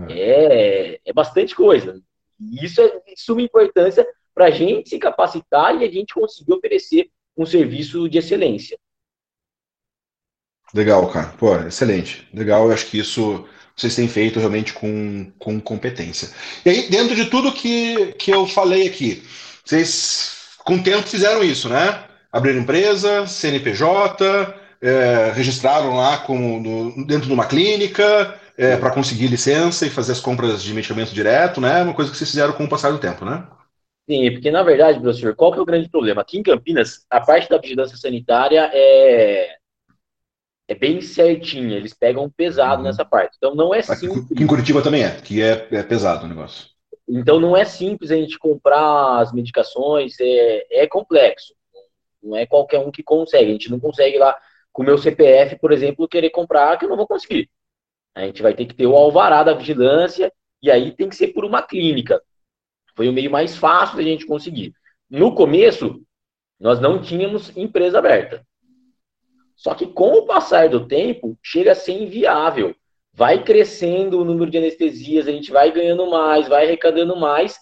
É, é, é bastante coisa. E isso é de suma importância para a gente se capacitar e a gente conseguir oferecer um serviço de excelência. Legal, cara. Pô, excelente. Legal, eu acho que isso vocês têm feito realmente com, com competência. E aí, dentro de tudo que, que eu falei aqui, vocês com o tempo fizeram isso, né? Abriram empresa, CNPJ, é, registraram lá como no, dentro de uma clínica, é, para conseguir licença e fazer as compras de medicamento direto, né? Uma coisa que vocês fizeram com o passar do tempo, né? Sim, porque na verdade, professor, qual que é o grande problema? Aqui em Campinas, a parte da vigilância sanitária é, é bem certinha, eles pegam pesado uhum. nessa parte. Então não é simples. Aqui em Curitiba também é, que é, é pesado o negócio. Então não é simples a gente comprar as medicações, é, é complexo. Não é qualquer um que consegue. A gente não consegue lá com o meu CPF, por exemplo, querer comprar, que eu não vou conseguir. A gente vai ter que ter o alvará da vigilância e aí tem que ser por uma clínica. Foi o meio mais fácil da gente conseguir. No começo, nós não tínhamos empresa aberta. Só que com o passar do tempo, chega a ser inviável. Vai crescendo o número de anestesias, a gente vai ganhando mais, vai arrecadando mais.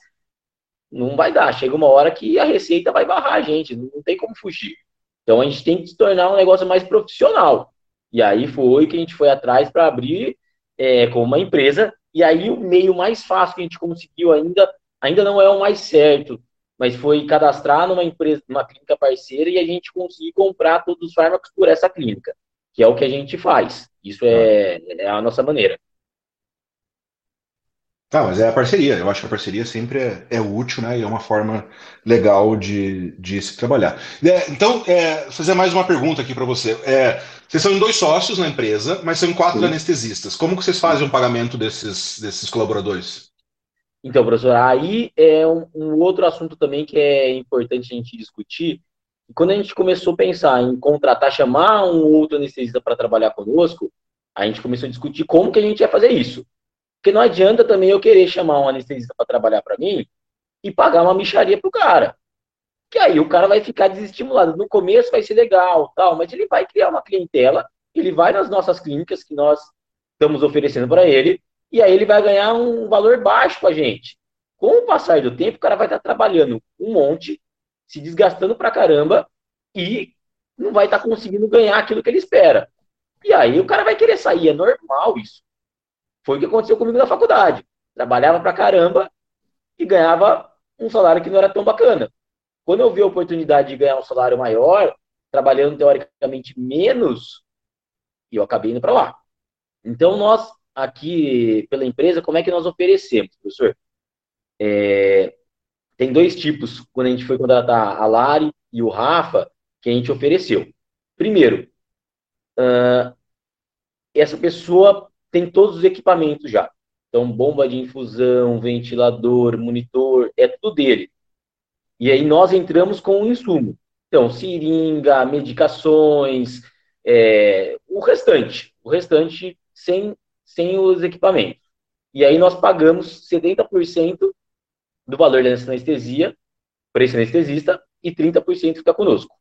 Não vai dar. Chega uma hora que a receita vai barrar a gente, não tem como fugir. Então a gente tem que se tornar um negócio mais profissional. E aí foi que a gente foi atrás para abrir é, como uma empresa, e aí o meio mais fácil que a gente conseguiu ainda, ainda não é o mais certo, mas foi cadastrar numa empresa, numa clínica parceira e a gente conseguir comprar todos os fármacos por essa clínica, que é o que a gente faz. Isso é, é a nossa maneira. Tá, mas é a parceria. Eu acho que a parceria sempre é, é útil, né? E é uma forma legal de, de se trabalhar. É, então, é, fazer mais uma pergunta aqui para você. É, vocês são dois sócios na empresa, mas são quatro Sim. anestesistas. Como que vocês fazem o pagamento desses, desses colaboradores? Então, professor, aí é um, um outro assunto também que é importante a gente discutir. Quando a gente começou a pensar em contratar, chamar um outro anestesista para trabalhar conosco, a gente começou a discutir como que a gente ia fazer isso. Porque não adianta também eu querer chamar um anestesista para trabalhar para mim e pagar uma micharia pro cara. Que aí o cara vai ficar desestimulado. No começo vai ser legal, tal, mas ele vai criar uma clientela, ele vai nas nossas clínicas que nós estamos oferecendo para ele, e aí ele vai ganhar um valor baixo com a gente. Com o passar do tempo, o cara vai estar trabalhando um monte, se desgastando pra caramba, e não vai estar tá conseguindo ganhar aquilo que ele espera. E aí o cara vai querer sair, é normal isso. Foi o que aconteceu comigo na faculdade. Trabalhava pra caramba e ganhava um salário que não era tão bacana. Quando eu vi a oportunidade de ganhar um salário maior, trabalhando teoricamente menos, eu acabei indo para lá. Então, nós, aqui pela empresa, como é que nós oferecemos, professor? É, tem dois tipos quando a gente foi contratar a Lari e o Rafa, que a gente ofereceu. Primeiro, uh, essa pessoa tem todos os equipamentos já. Então, bomba de infusão, ventilador, monitor, é tudo dele. E aí nós entramos com o insumo. Então, seringa, medicações, é, o restante. O restante sem, sem os equipamentos. E aí nós pagamos 70% do valor dessa anestesia para esse anestesista e 30% fica conosco.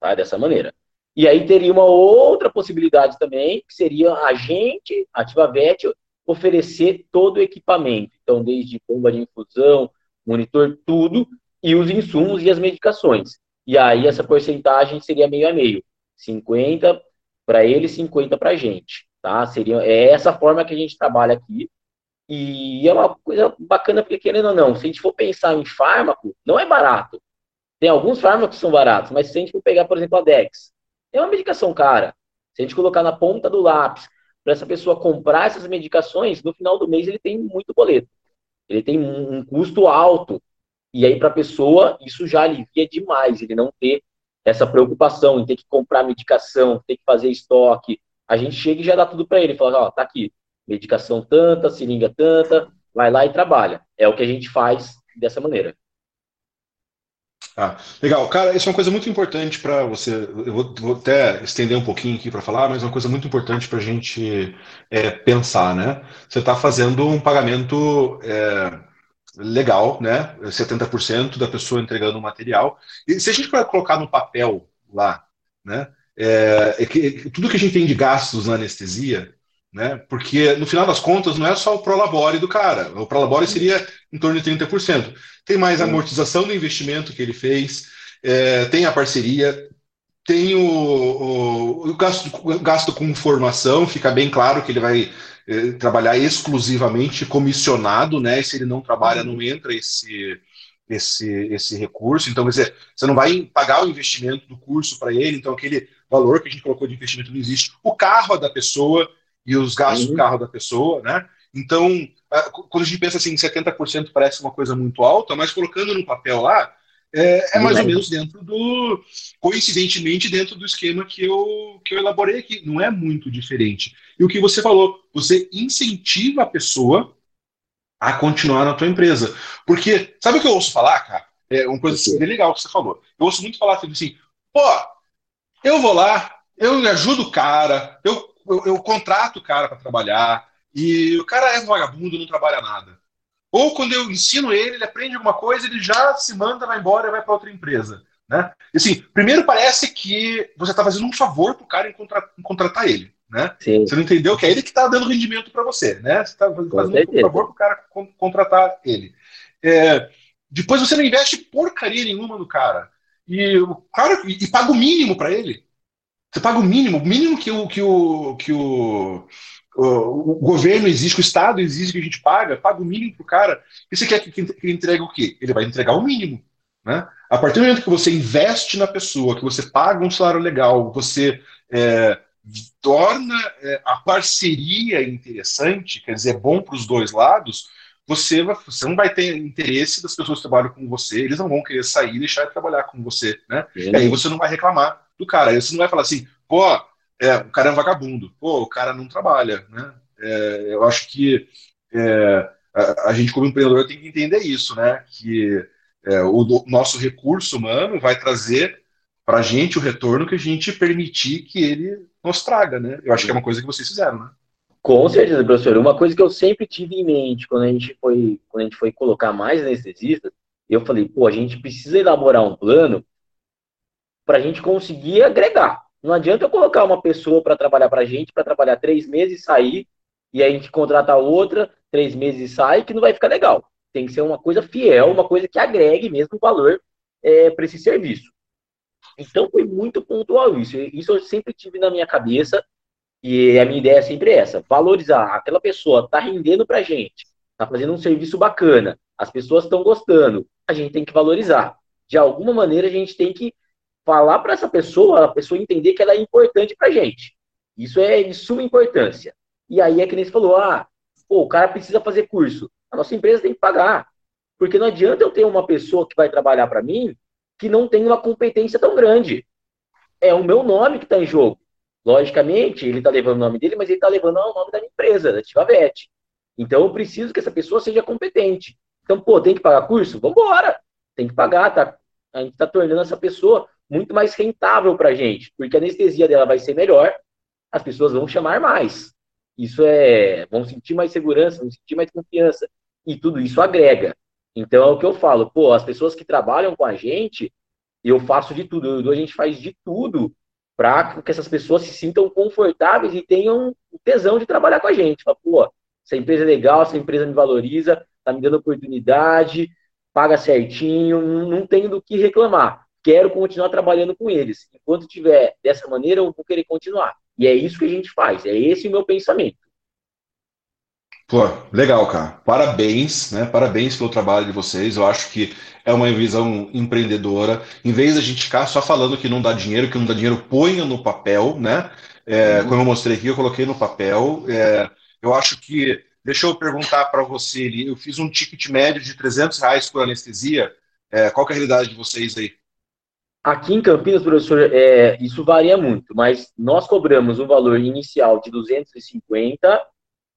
Tá? Dessa maneira. E aí teria uma outra possibilidade também, que seria a gente, a Vet, oferecer todo o equipamento. Então, desde bomba de infusão, monitor, tudo, e os insumos e as medicações. E aí essa porcentagem seria meio a meio. 50 para ele, 50 para a gente. Tá? Seria, é essa forma que a gente trabalha aqui. E é uma coisa bacana, porque querendo ou não, se a gente for pensar em fármaco, não é barato. Tem alguns fármacos que são baratos, mas se a gente for pegar, por exemplo, a Dex, é uma medicação cara. Se a gente colocar na ponta do lápis para essa pessoa comprar essas medicações, no final do mês ele tem muito boleto. Ele tem um custo alto. E aí, para a pessoa, isso já alivia demais, ele não ter essa preocupação em ter que comprar medicação, ter que fazer estoque. A gente chega e já dá tudo para ele, fala, ó, tá aqui, medicação tanta, seringa tanta, vai lá e trabalha. É o que a gente faz dessa maneira. Ah, legal. Cara, isso é uma coisa muito importante para você. Eu vou, vou, até estender um pouquinho aqui para falar, mas é uma coisa muito importante para a gente é, pensar, né? Você está fazendo um pagamento é, legal, né? 70% da pessoa entregando o material. E se a gente vai colocar no papel lá, né? É, é que, tudo que a gente tem de gastos na anestesia, né? Porque no final das contas não é só o prolabore do cara. O prolabore seria em torno de 30%. Tem mais a amortização do investimento que ele fez, é, tem a parceria, tem o, o, o, gasto, o gasto com formação, fica bem claro que ele vai é, trabalhar exclusivamente comissionado, né? Se ele não trabalha, não entra esse, esse, esse recurso. Então, quer dizer, você não vai pagar o investimento do curso para ele, então aquele valor que a gente colocou de investimento não existe. O carro é da pessoa, e os gastos uhum. do carro da pessoa, né? Então, quando a gente pensa assim, 70% parece uma coisa muito alta, mas colocando no papel lá, é, é mais ou menos dentro do. coincidentemente, dentro do esquema que eu, que eu elaborei aqui. Não é muito diferente. E o que você falou, você incentiva a pessoa a continuar na tua empresa. Porque, sabe o que eu ouço falar, cara? É uma coisa assim, bem legal que você falou. Eu ouço muito falar assim, pô, eu vou lá, eu ajudo o cara, eu eu, eu contrato o cara para trabalhar e o cara é vagabundo, não trabalha nada. Ou quando eu ensino ele, ele aprende alguma coisa, ele já se manda, vai embora e vai para outra empresa. Né? E, assim, primeiro parece que você está fazendo um favor para o cara em, contra, em, contratar ele. Né? Você não entendeu que é ele que está dando rendimento para você. Né? Você está fazendo um favor para o cara contratar ele. É, depois você não investe porcaria nenhuma no cara. E o cara e, e paga o mínimo para ele. Você paga o mínimo, o mínimo que o, que o, que o, o, o governo exige, que o Estado exige que a gente paga, paga o mínimo para o cara. E você quer que, que ele entregue o quê? Ele vai entregar o mínimo. Né? A partir do momento que você investe na pessoa, que você paga um salário legal, você é, torna é, a parceria interessante, quer dizer, é bom para os dois lados, você, vai, você não vai ter interesse das pessoas que trabalham com você, eles não vão querer sair e deixar de trabalhar com você. Né? E aí você não vai reclamar do cara. Você não vai falar assim, pô, é, o cara é um vagabundo, pô, o cara não trabalha, né? É, eu acho que é, a, a, gente como empreendedor tem que entender isso, né? Que é, o do, nosso recurso humano vai trazer para a gente o retorno que a gente permitir que ele nos traga, né? Eu acho que é uma coisa que vocês fizeram, né? Com certeza, professor. Uma coisa que eu sempre tive em mente quando a gente foi, quando a gente foi colocar mais anestesistas, eu falei, pô, a gente precisa elaborar um plano para a gente conseguir agregar. Não adianta eu colocar uma pessoa para trabalhar para a gente, para trabalhar três meses e sair, e a gente contratar outra, três meses e sai, que não vai ficar legal. Tem que ser uma coisa fiel, uma coisa que agregue mesmo valor é, para esse serviço. Então foi muito pontual isso. Isso eu sempre tive na minha cabeça e a minha ideia é sempre essa: valorizar. Aquela pessoa está rendendo para a gente, está fazendo um serviço bacana, as pessoas estão gostando, a gente tem que valorizar. De alguma maneira, a gente tem que falar para essa pessoa, a pessoa entender que ela é importante para a gente. Isso é de suma importância. E aí é que nem você falou: ah, pô, o cara precisa fazer curso. A nossa empresa tem que pagar. Porque não adianta eu ter uma pessoa que vai trabalhar para mim que não tem uma competência tão grande. É o meu nome que está em jogo. Logicamente, ele está levando o nome dele, mas ele está levando o nome da minha empresa, da Tivavete. Então, eu preciso que essa pessoa seja competente. Então, pô, tem que pagar curso? Vamos embora. Tem que pagar, tá? A gente está tornando essa pessoa muito mais rentável para a gente, porque a anestesia dela vai ser melhor, as pessoas vão chamar mais. Isso é, vão sentir mais segurança, vão sentir mais confiança, e tudo isso agrega. Então, é o que eu falo, pô, as pessoas que trabalham com a gente, eu faço de tudo, a gente faz de tudo para que essas pessoas se sintam confortáveis e tenham tesão de trabalhar com a gente. Fala, pô, essa empresa é legal, essa empresa me valoriza, tá me dando oportunidade, paga certinho, não tenho do que reclamar. Quero continuar trabalhando com eles. Enquanto tiver dessa maneira, eu vou querer continuar. E é isso que a gente faz, é esse o meu pensamento. Pô, legal, cara. Parabéns, né? Parabéns pelo trabalho de vocês. Eu acho que é uma visão empreendedora. Em vez de a gente ficar só falando que não dá dinheiro, que não dá dinheiro, ponha no papel, né? É, uhum. Como eu mostrei aqui, eu coloquei no papel. É, eu acho que. Deixa eu perguntar para você, eu fiz um ticket médio de 300 reais por anestesia. É, qual é a realidade de vocês aí? Aqui em Campinas, professor, é, isso varia muito, mas nós cobramos um valor inicial de 250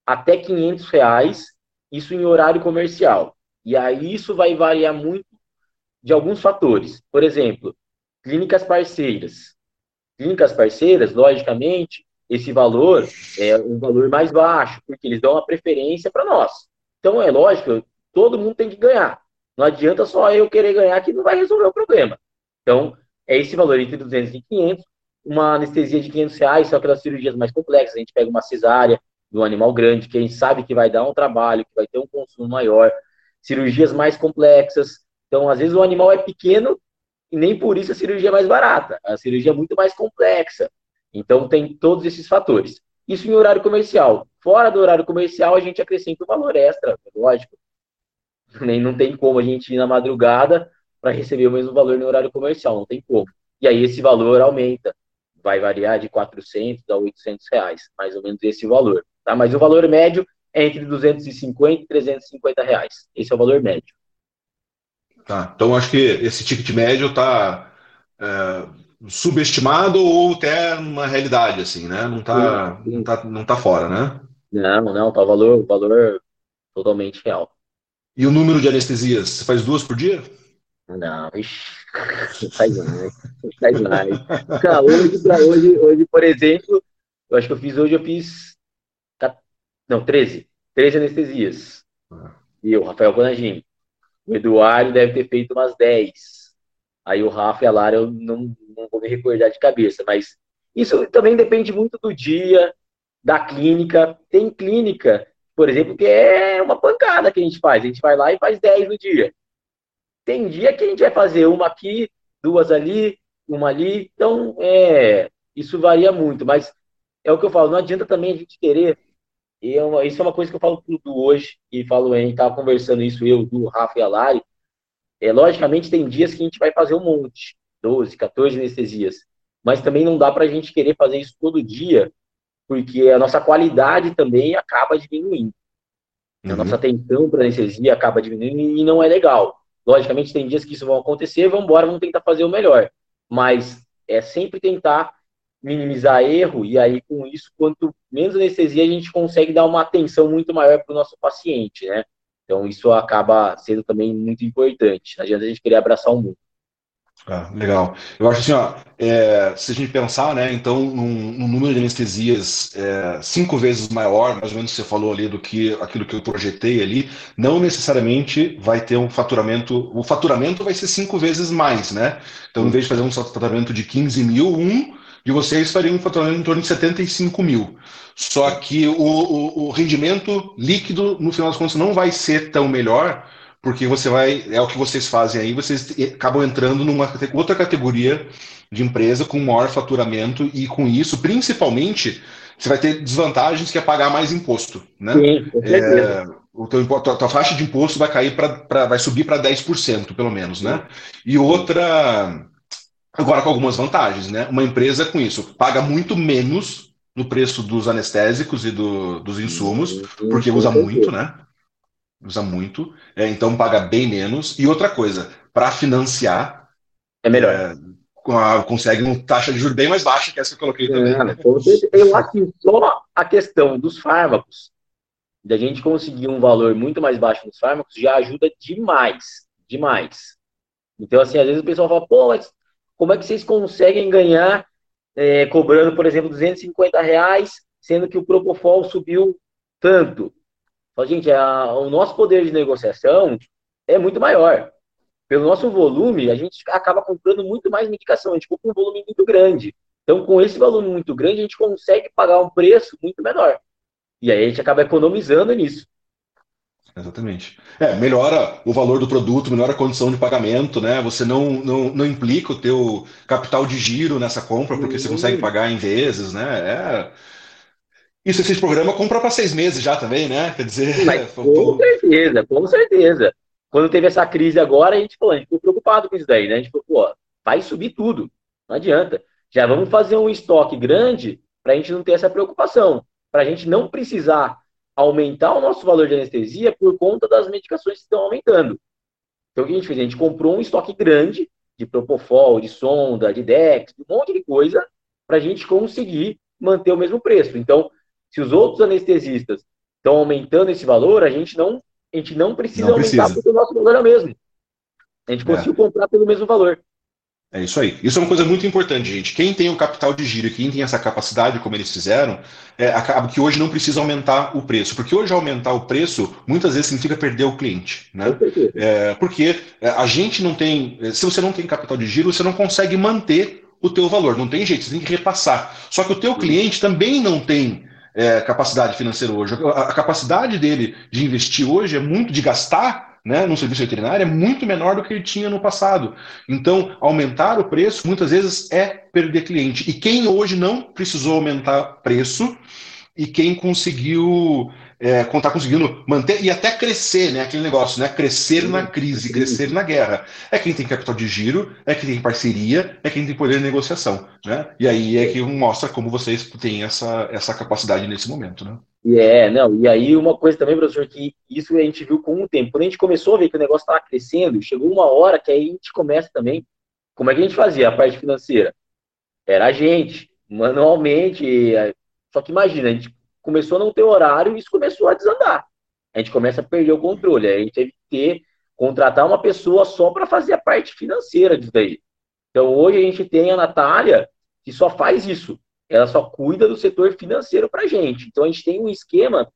até 500 reais, isso em horário comercial. E aí isso vai variar muito de alguns fatores. Por exemplo, clínicas parceiras. Clínicas parceiras, logicamente, esse valor é um valor mais baixo, porque eles dão uma preferência para nós. Então, é lógico, todo mundo tem que ganhar. Não adianta só eu querer ganhar que não vai resolver o problema. Então, é esse valor entre 200 e 500. Uma anestesia de 500 reais são aquelas cirurgias mais complexas. A gente pega uma cesárea, do animal grande, que a gente sabe que vai dar um trabalho, que vai ter um consumo maior, cirurgias mais complexas. Então, às vezes, o animal é pequeno e nem por isso a cirurgia é mais barata. A cirurgia é muito mais complexa. Então, tem todos esses fatores. Isso em horário comercial. Fora do horário comercial, a gente acrescenta o valor extra, lógico. Nem não tem como a gente ir na madrugada para receber o mesmo valor no horário comercial, não tem como. E aí esse valor aumenta, vai variar de 400 a 800 reais, mais ou menos esse valor. Tá? Mas o valor médio é entre 250 e 350 reais. Esse é o valor médio. Tá, então acho que esse ticket médio está é, subestimado ou até uma realidade, assim, né? Não está não tá, não tá fora, né? Não, não, tá o valor, valor totalmente real. E o número de anestesias? Você faz duas por dia? Não, ixi, faz mais, faz mais. Cara, hoje, pra hoje, hoje, por exemplo, eu acho que eu fiz hoje, eu fiz não, 13. 13 anestesias. Ah. E o Rafael Bonagini. O Eduardo deve ter feito umas 10. Aí o Rafa e a Lara eu não, não vou me recordar de cabeça, mas isso também depende muito do dia, da clínica. Tem clínica, por exemplo, que é uma pancada que a gente faz. A gente vai lá e faz 10 no dia. Tem dia que a gente vai fazer uma aqui, duas ali, uma ali. Então, é, isso varia muito, mas é o que eu falo, não adianta também a gente querer e é uma, isso é uma coisa que eu falo tudo hoje, e falo, a gente estava conversando isso, eu, do Rafa e a Lari. É, logicamente, tem dias que a gente vai fazer um monte, 12, 14 anestesias. Mas também não dá para a gente querer fazer isso todo dia, porque a nossa qualidade também acaba diminuindo. Uhum. A nossa atenção para anestesia acaba diminuindo e não é legal. Logicamente, tem dias que isso vai acontecer, vamos embora, vamos tentar fazer o melhor. Mas é sempre tentar minimizar erro, e aí com isso, quanto menos anestesia, a gente consegue dar uma atenção muito maior para o nosso paciente, né? Então isso acaba sendo também muito importante. Não adianta a gente querer abraçar o mundo. Ah, legal. Eu acho assim, ó, é, se a gente pensar, né, então, num, num número de anestesias é, cinco vezes maior, mais ou menos você falou ali, do que aquilo que eu projetei ali, não necessariamente vai ter um faturamento, o faturamento vai ser cinco vezes mais, né? Então, em vez de fazer um faturamento de 15 mil, um e vocês fariam um faturamento em torno de 75 mil. Só que o, o, o rendimento líquido, no final das contas, não vai ser tão melhor, porque você vai, é o que vocês fazem aí, vocês acabam entrando numa outra categoria de empresa com maior faturamento e com isso, principalmente, você vai ter desvantagens que é pagar mais imposto, né? Sim, com É, o teu, tua, tua faixa de imposto vai cair para vai subir para 10%, pelo menos, né? E outra agora com algumas vantagens, né? Uma empresa com isso paga muito menos no preço dos anestésicos e do, dos insumos, porque usa muito, né? Usa muito, é, então paga bem menos. E outra coisa, para financiar. É melhor. É, consegue uma taxa de juros bem mais baixa que essa que eu coloquei também. É, eu acho que só a questão dos fármacos, da gente conseguir um valor muito mais baixo nos fármacos, já ajuda demais. Demais. Então, assim, às vezes o pessoal fala, pô, mas como é que vocês conseguem ganhar é, cobrando, por exemplo, 250 reais, sendo que o Propofol subiu tanto? Fala, gente, a, o nosso poder de negociação é muito maior. Pelo nosso volume, a gente acaba comprando muito mais medicação, a gente compra um volume muito grande. Então, com esse volume muito grande, a gente consegue pagar um preço muito menor. E aí a gente acaba economizando nisso. Exatamente. É, melhora o valor do produto, melhora a condição de pagamento, né? Você não, não, não implica o teu capital de giro nessa compra, porque você consegue pagar em vezes, né? É, isso, esse programa compra para seis meses já também, né? Quer dizer. Mas, com certeza, com certeza. Quando teve essa crise agora, a gente falou, a gente ficou preocupado com isso daí, né? A gente falou, pô, vai subir tudo. Não adianta. Já vamos fazer um estoque grande para a gente não ter essa preocupação. Para a gente não precisar aumentar o nosso valor de anestesia por conta das medicações que estão aumentando. Então, o que a gente fez? A gente comprou um estoque grande de Propofol, de sonda, de Dex, de um monte de coisa, para a gente conseguir manter o mesmo preço. Então, se os outros anestesistas estão aumentando esse valor, a gente não, a gente não precisa não aumentar porque o nosso valor é o mesmo. A gente conseguiu é. comprar pelo mesmo valor. É isso aí. Isso é uma coisa muito importante, gente. Quem tem o capital de giro, quem tem essa capacidade, como eles fizeram, é, acaba que hoje não precisa aumentar o preço. Porque hoje aumentar o preço, muitas vezes significa perder o cliente. Né? É, porque é, a gente não tem. Se você não tem capital de giro, você não consegue manter o teu valor. Não tem jeito, você tem que repassar. Só que o teu cliente também não tem é, capacidade financeira hoje. A, capacidade dele de investir hoje é muito, de gastar né, no serviço veterinário é muito menor do que ele tinha no passado. Então, aumentar o preço muitas vezes é perder cliente. E quem hoje não precisou aumentar preço e quem conseguiu é, tá conseguindo manter e até crescer, né? Aquele negócio, né? Crescer na crise, crescer na guerra. É quem tem capital de giro, é quem tem parceria, é quem tem poder de negociação, né? E aí é que mostra como vocês têm essa, essa capacidade nesse momento, né? E é, não, e aí uma coisa também, professor, que isso a gente viu com o tempo. Quando a gente começou a ver que o negócio estava crescendo, chegou uma hora que aí a gente começa também, como é que a gente fazia a parte financeira? Era a gente, manualmente, só que imagina, a gente começou a não ter horário e isso começou a desandar. A gente começa a perder o controle. A gente teve que ter, contratar uma pessoa só para fazer a parte financeira disso daí. Então, hoje a gente tem a Natália que só faz isso. Ela só cuida do setor financeiro para a gente. Então, a gente tem um esquema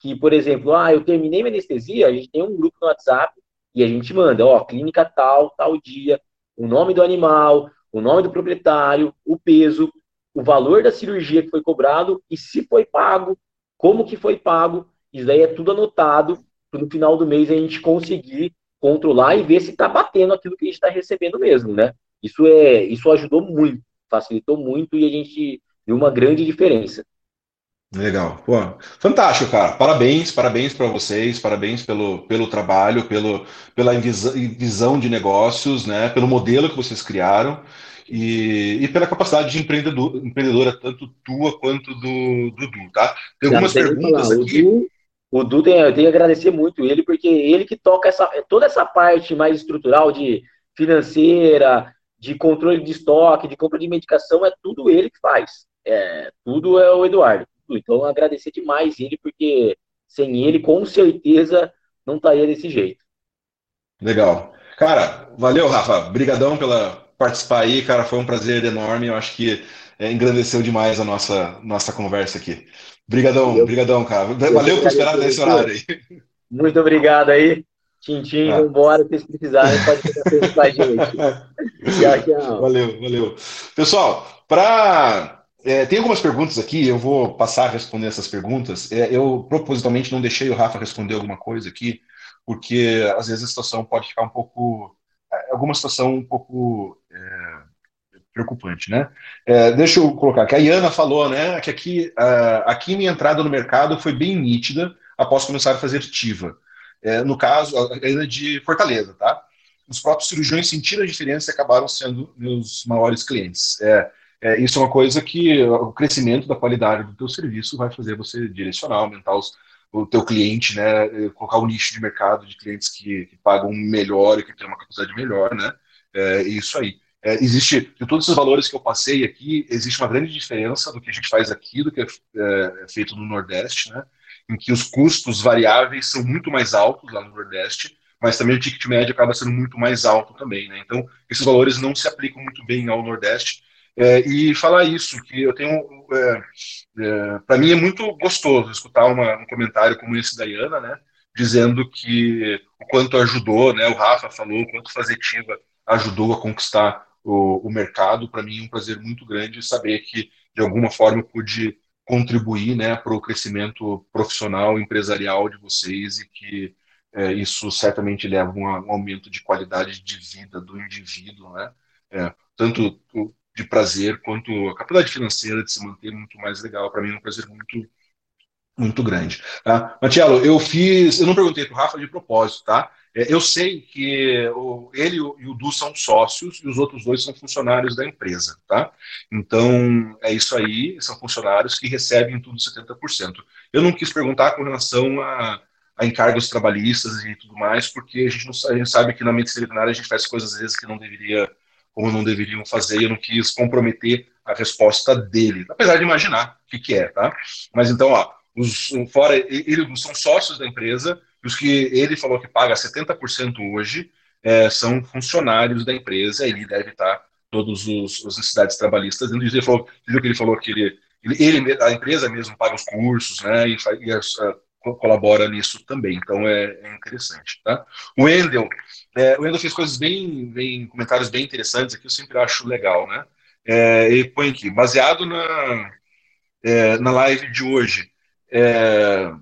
que, por exemplo, ah, eu terminei minha anestesia, a gente tem um grupo no WhatsApp e a gente manda, ó, clínica tal, tal dia, o nome do animal, o nome do proprietário, o peso, o valor da cirurgia que foi cobrado e se foi pago, como que foi pago. Isso daí é tudo anotado para no final do mês a gente conseguir controlar e ver se está batendo aquilo que a gente está recebendo mesmo, né? Isso é, isso ajudou muito, facilitou muito e a gente viu uma grande diferença. Legal. Pô, fantástico, cara. Parabéns, parabéns para vocês, parabéns pelo, pelo trabalho, pelo, pela visão de negócios, né? Pelo modelo que vocês criaram e, e pela capacidade de empreendedor, empreendedora, tanto tua quanto do Dudu, tá? Tem algumas perguntas aqui. O Du, o Du tem, eu tenho que agradecer muito ele, porque ele que toca essa, toda essa parte mais estrutural de financeira, de controle de estoque, de compra de medicação, é tudo ele que faz. É, tudo é o Eduardo. Então, agradecer demais ele, porque sem ele, com certeza, não estaria desse jeito. Legal. Cara, valeu, Rafa. Obrigadão pela, participar aí, cara. Foi um prazer enorme. Eu acho que é, engrandeceu demais a nossa, nossa conversa aqui. Obrigadão, obrigadão, cara. Valeu por esperar nesse horário aí. Muito obrigado aí. Tintim, ah. vambora, se vocês precisarem, pode com a gente. tchau, tchau. Valeu, valeu. Pessoal, para. É, tem algumas perguntas aqui, eu vou passar a responder essas perguntas. É, eu propositalmente não deixei o Rafa responder alguma coisa aqui, porque às vezes a situação pode ficar um pouco, é, alguma situação um pouco preocupante, né? É, deixa eu colocar que a Iana falou, né, que aqui, aqui minha entrada no mercado foi bem nítida após começar a fazer TIVA. É, no caso, a Iana de Fortaleza, tá? Os próprios cirurgiões sentiram a diferença e acabaram sendo meus maiores clientes. É, é, isso é uma coisa que o crescimento da qualidade do teu serviço vai fazer você direcionar, aumentar os, o teu cliente, né, colocar um nicho de mercado de clientes que, que pagam melhor e que têm uma capacidade melhor, né, é isso aí. É, existe, de todos esses valores que eu passei aqui, existe uma grande diferença do que a gente faz aqui, do que é, é feito no Nordeste, né, em que os custos variáveis são muito mais altos lá no Nordeste, mas também o ticket médio acaba sendo muito mais alto também, né, então esses valores não se aplicam muito bem ao Nordeste, é, e falar isso, que eu tenho. É, é, Para mim é muito gostoso escutar uma, um comentário como esse da Iana, né? Dizendo que o quanto ajudou, né? O Rafa falou, o quanto fazer Tiva ajudou a conquistar o, o mercado. Para mim é um prazer muito grande saber que, de alguma forma, pude contribuir né, para o crescimento profissional, empresarial de vocês e que é, isso certamente leva a um aumento de qualidade de vida do indivíduo, né? É, tanto de prazer quanto a capacidade financeira de se manter muito mais legal. Para mim é um prazer muito muito grande. Tá? Matielo, eu fiz, eu não perguntei para o Rafa de propósito, tá? É, eu sei que ele e o Du são sócios e os outros dois são funcionários da empresa, tá? Então, é isso aí, são funcionários que recebem tudo 70%. Eu não quis perguntar com relação a, a encargos trabalhistas e tudo mais, porque a gente, não, a gente sabe que na medicina veterinária a gente faz coisas às vezes que não deveria como não deveriam fazer, e eu não quis comprometer a resposta dele, apesar de imaginar o que, que é, tá? Mas então, ó, os, fora, eles são sócios da empresa, os que ele falou que paga 70% hoje é, são funcionários da empresa, ele deve estar todos os, as necessidades trabalhistas. Ele falou, viu que ele falou que ele, ele, a empresa mesmo paga os cursos, né, e, e as, colabora nisso também. Então é, é interessante. Tá? O Wendel, é, o Wendel fez coisas bem, bem, comentários bem interessantes aqui, eu sempre acho legal, né? É, ele põe aqui, baseado na, é, na live de hoje, é,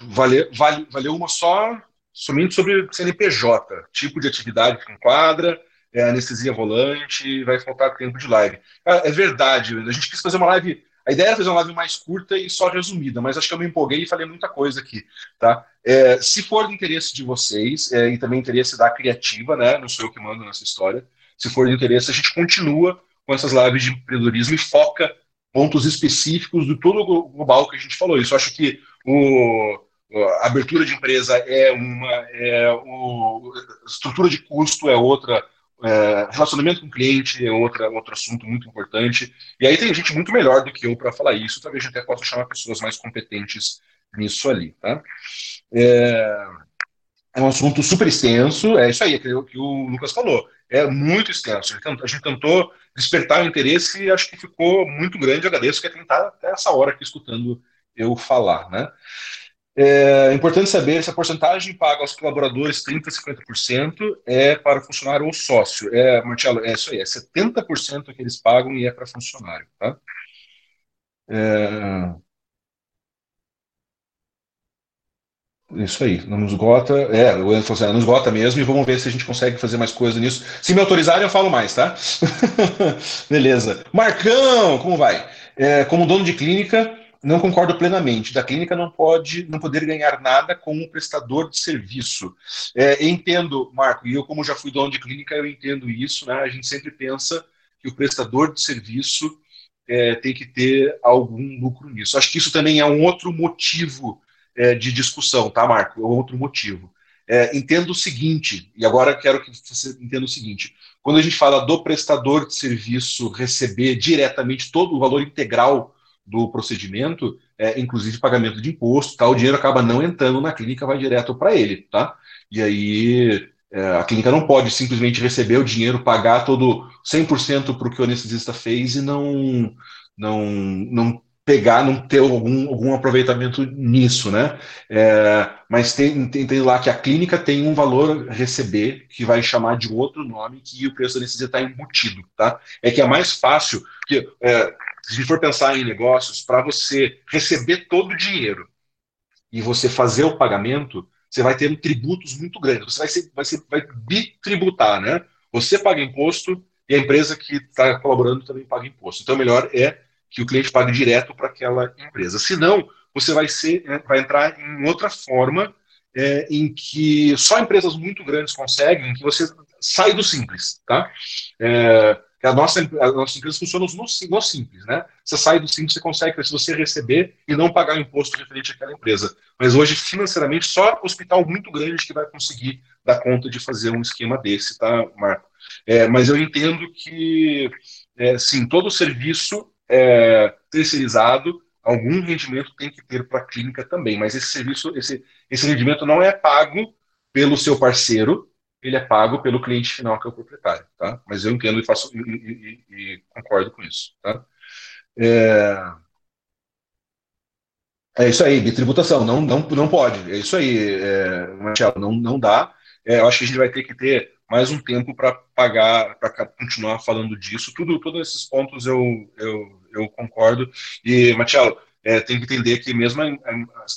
vale, vale, valeu uma só, somente sobre CNPJ, tipo de atividade que enquadra, é, anestesia volante, vai faltar tempo de live. é verdade, a gente quis fazer uma live a ideia era fazer uma live mais curta e só resumida, mas acho que eu me empolguei e falei muita coisa aqui, tá? É, se for do interesse de vocês, é, e também interesse da criativa, né? Não sou eu que mando nessa história. Se for do interesse, a gente continua com essas lives de empreendedorismo e foca pontos específicos do todo o global que a gente falou. Isso acho que o, a abertura de empresa é uma, é o, estrutura de custo é outra, é, relacionamento com o cliente é outra, outro assunto muito importante. E aí tem gente muito melhor do que eu para falar isso. Talvez até possa chamar pessoas mais competentes nisso ali. Tá? É, é um assunto super extenso. É isso aí, é que, que o Lucas falou. É muito extenso. A gente tentou despertar o interesse e acho que ficou muito grande. Eu agradeço que tentar até essa hora aqui escutando eu falar. Né? É importante saber se a porcentagem paga aos colaboradores, 30% a 50%, é para funcionário ou sócio. É, Marcelo, é isso aí, é 70% que eles pagam e é para funcionário. Tá? É... Isso aí, não esgota. É, o Enzo falou assim, não esgota mesmo, e vamos ver se a gente consegue fazer mais coisa nisso. Se me autorizarem, eu falo mais, tá? Beleza. Marcão, como vai? É, como dono de clínica, não concordo plenamente. Da clínica não pode não poder ganhar nada com um prestador de serviço. É, entendo, Marco, e eu como já fui dono de clínica, eu entendo isso. Né? A gente sempre pensa que o prestador de serviço é, tem que ter algum lucro nisso. Acho que isso também é um outro motivo é, de discussão, tá, Marco? É outro motivo. É, entendo o seguinte, e agora quero que você entenda o seguinte: quando a gente fala do prestador de serviço receber diretamente todo o valor integral do procedimento, é, inclusive pagamento de imposto, tá? o dinheiro acaba não entrando na clínica, vai direto para ele. Tá? E aí é, a clínica não pode simplesmente receber o dinheiro, pagar todo 100% para o que o anestesista fez e não, não, não pegar, não ter algum, algum aproveitamento nisso, né? É, mas tem, tem, tem, lá que a clínica tem um valor a receber que vai chamar de outro nome que o preço da está embutido, tá? É que é mais fácil, que é, se for pensar em negócios, para você receber todo o dinheiro e você fazer o pagamento, você vai ter tributos muito grandes. Você vai, ser, vai, ser, vai bitributar, né? Você paga imposto e a empresa que está colaborando também paga imposto. Então, melhor é que o cliente pague direto para aquela empresa. Senão, você vai, ser, é, vai entrar em outra forma é, em que só empresas muito grandes conseguem, em que você sai do simples, tá? É, a nossa, a nossa empresa funciona no, no, simples, né? Você sai do simples, você consegue, se você receber e não pagar imposto referente àquela empresa. Mas hoje, financeiramente, só hospital muito grande que vai conseguir dar conta de fazer um esquema desse, tá, Marco? É, mas eu entendo que, é, sim, todo serviço é, terceirizado, algum rendimento tem que ter para a clínica também, mas esse serviço, esse, esse rendimento não é pago pelo seu parceiro, ele é pago pelo cliente final, que é o proprietário, tá? Mas eu entendo e faço e, e, e concordo com isso, tá? É... é isso aí, bitributação, não, não, não pode, é isso aí, é, Marcelo, não, não dá. É, eu acho que a gente vai ter que ter mais um tempo para pagar, para continuar falando disso. Tudo, todos esses pontos eu, eu, eu concordo. E, Marcelo, é, tem que entender que mesmo a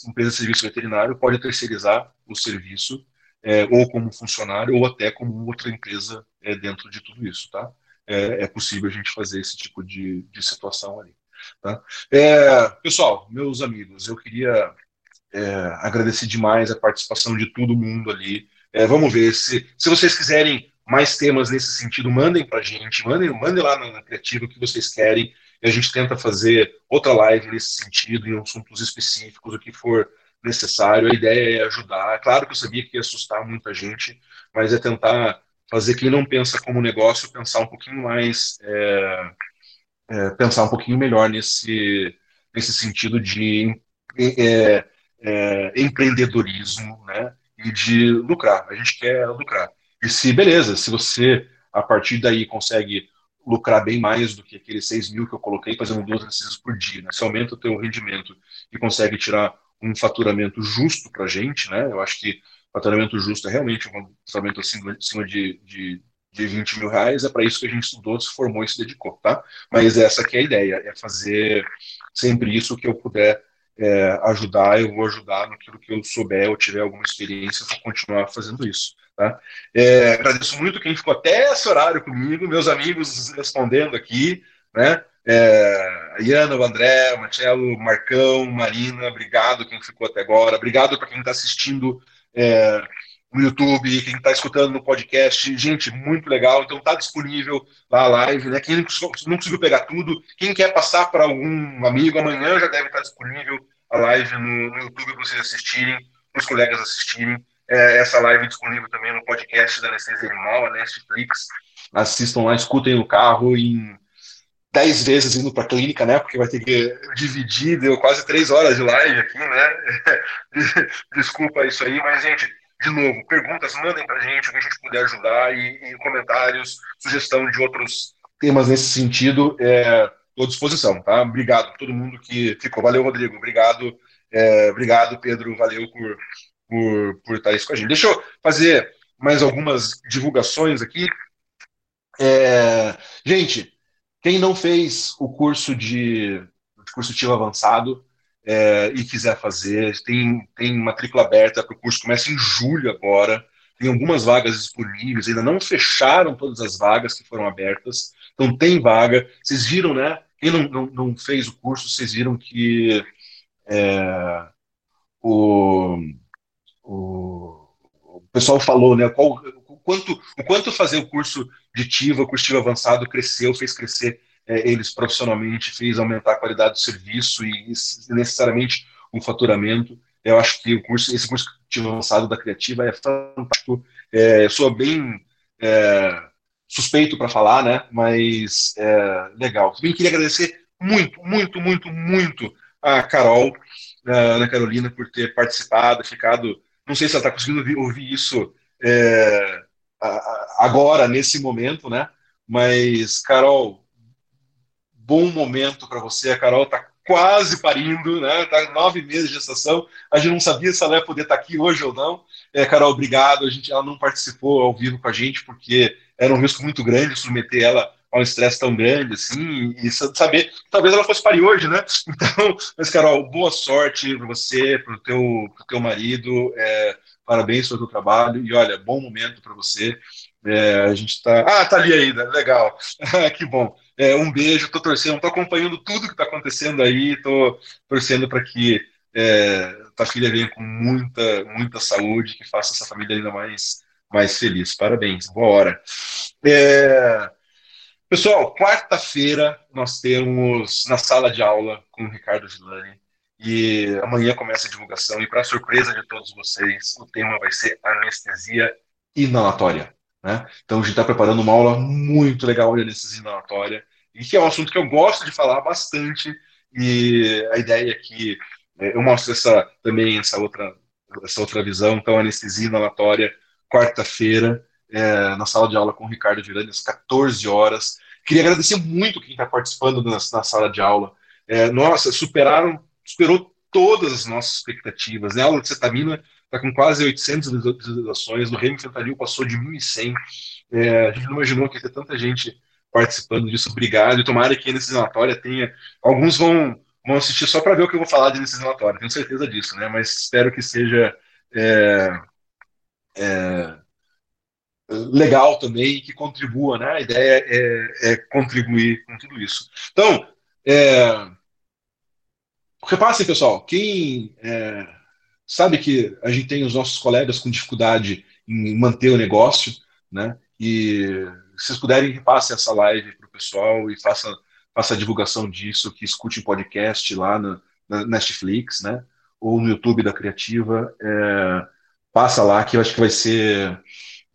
empresa de serviço veterinário pode terceirizar o serviço é, ou como funcionário, ou até como outra empresa é, dentro de tudo isso, tá? É, é, possível a gente fazer esse tipo de, de situação ali. Tá? É, pessoal, meus amigos, eu queria é, agradecer demais a participação de todo mundo ali. É, vamos ver se, se vocês quiserem mais temas nesse sentido, mandem para a gente, mandem, mandem lá na, na Criativa o que vocês querem e a gente tenta fazer outra live nesse sentido, em assuntos específicos, o que for necessário. A ideia é ajudar. Claro que eu sabia que ia assustar muita gente, mas é tentar fazer quem não pensa como negócio pensar um pouquinho mais, é, é, pensar um pouquinho melhor nesse, nesse sentido de é, é, empreendedorismo, né? E de lucrar. A gente quer lucrar. E se, beleza, se você a partir daí consegue lucrar bem mais do que aqueles 6 mil que eu coloquei fazendo duas anestesias por dia, né? Se aumenta o teu rendimento e consegue tirar um faturamento justo para a gente, né? Eu acho que faturamento justo é realmente um faturamento acima, de, de, de 20 mil reais, é para isso que a gente estudou, se formou e se dedicou, tá? Mas essa que é a ideia, é fazer sempre isso que eu puder é, ajudar, eu vou ajudar naquilo que eu souber ou tiver alguma experiência, vou continuar fazendo isso. Tá? É, agradeço muito quem ficou até esse horário comigo, meus amigos respondendo aqui, né? É, Iana, o André, o Marcelo, Marcão, Marina, obrigado quem ficou até agora, obrigado para quem está assistindo é, no YouTube, quem está escutando no podcast, gente, muito legal, então está disponível lá a live, né? Quem não conseguiu pegar tudo, quem quer passar para algum amigo, amanhã já deve estar disponível a live no, no YouTube para vocês assistirem, para os colegas assistirem. É, essa live disponível também no podcast da Anestesia Animal, a Netflix. Assistam lá, escutem no carro em dez vezes indo para a clínica, né? Porque vai ter que dividir, deu quase três horas de live aqui, né? Desculpa isso aí, mas, gente, de novo, perguntas, mandem para a gente o que a gente puder ajudar e, e, comentários, sugestão de outros temas nesse sentido, é, à disposição, tá? Obrigado a todo mundo que ficou. Valeu, Rodrigo. Obrigado, é, obrigado, Pedro. Valeu por, por, por estar isso com a gente. Deixa eu fazer mais algumas divulgações aqui. É, gente, quem não fez o curso de, de TIO avançado é, e quiser fazer, tem, tem matrícula aberta para o curso, começa em julho agora, tem algumas vagas disponíveis, ainda não fecharam todas as vagas que foram abertas, então tem vaga. Vocês viram, né? Quem não, não, não fez o curso, vocês viram que é, o, o, o pessoal falou, né? Qual, quanto, o quanto fazer o curso de TIVA, o curso TIVA avançado cresceu, fez crescer é, eles profissionalmente, fez aumentar a qualidade do serviço e, e necessariamente um faturamento. Eu acho que o curso, esse curso TIVA avançado da Criativa é fantástico. É, eu sou bem é, suspeito para falar, né? Mas é, legal. Também queria agradecer muito, muito, muito, muito a Carol, a Ana Carolina, por ter participado, ficado. Não sei se ela está conseguindo ouvir, ouvir isso é, agora, nesse momento, né? Mas, Carol, bom momento para você. A Carol está quase parindo, né? Tá nove meses de gestação. A gente não sabia se ela ia poder estar tá aqui hoje ou não. É, Carol, obrigado. A gente, ela não participou ao vivo com a gente porque era um risco muito grande submeter ela a a um estresse tão grande, assim, e saber, talvez ela fosse parir hoje, né? Então, mas, Carol, boa sorte para você, para o teu, teu marido, é, parabéns pelo teu trabalho, e olha, bom momento para você. É, a gente está. Ah, tá ali ainda, legal. que bom. É, um beijo, tô torcendo, tô acompanhando tudo que está acontecendo aí, tô torcendo para que é, tua filha venha com muita, muita saúde, que faça essa família ainda mais, mais feliz. Parabéns, boa hora. É, pessoal, quarta-feira nós temos na sala de aula com o Ricardo Gilani. E amanhã começa a divulgação. E, para surpresa de todos vocês, o tema vai ser anestesia inalatória. Né? Então, a gente está preparando uma aula muito legal de anestesia inalatória, e que é um assunto que eu gosto de falar bastante. E a ideia é que é, eu mostro essa, também essa outra, essa outra visão. Então, anestesia inalatória, quarta-feira, é, na sala de aula com o Ricardo Virani, às 14 horas. Queria agradecer muito quem está participando na, na, sala de aula. É, nossa, superaram, superou todas as nossas expectativas. Né? A de cetamina está com quase 800 visualizações, o Remy Fentanil passou de 1.100. É, a gente não imaginou que ia ter tanta gente participando disso. Obrigado. E tomara que nesse relatório tenha. Alguns vão vão assistir só para ver o que eu vou falar nesse relatório, tenho certeza disso, né? Mas espero que seja é, é, legal também que contribua, né? A ideia é, é contribuir com tudo isso. Então, é, repassem, pessoal, quem é, sabe que a gente tem os nossos colegas com dificuldade em manter o negócio, né? E se vocês puderem, repassem essa live para o pessoal e façam faça a divulgação disso, que escute o podcast lá no, na Netflix, né? Ou no YouTube da Criativa. É, passa lá que eu acho que vai ser.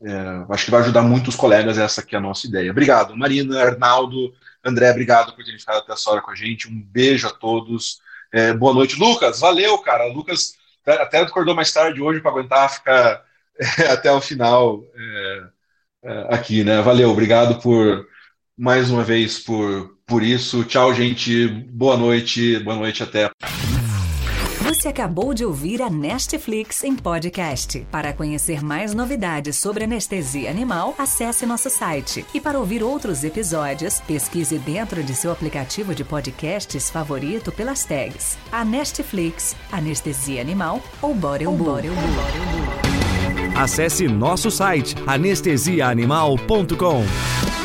É, acho que vai ajudar muito os colegas, essa aqui é a nossa ideia. Obrigado, Marina, Arnaldo, André, obrigado por terem ficado até essa hora com a gente. Um beijo a todos. É, boa noite, Lucas. Valeu, cara. Lucas até acordou mais tarde hoje para aguentar ficar é, até o final é, é, aqui, né? Valeu, obrigado por mais uma vez por, por isso. Tchau, gente. Boa noite. Boa noite até. Você acabou de ouvir a Nestflix em podcast. Para conhecer mais novidades sobre anestesia animal, acesse nosso site. E para ouvir outros episódios, pesquise dentro de seu aplicativo de podcasts favorito pelas tags a Nestflix, Anestesia Animal ou Borel Acesse nosso site anestesiaanimal.com.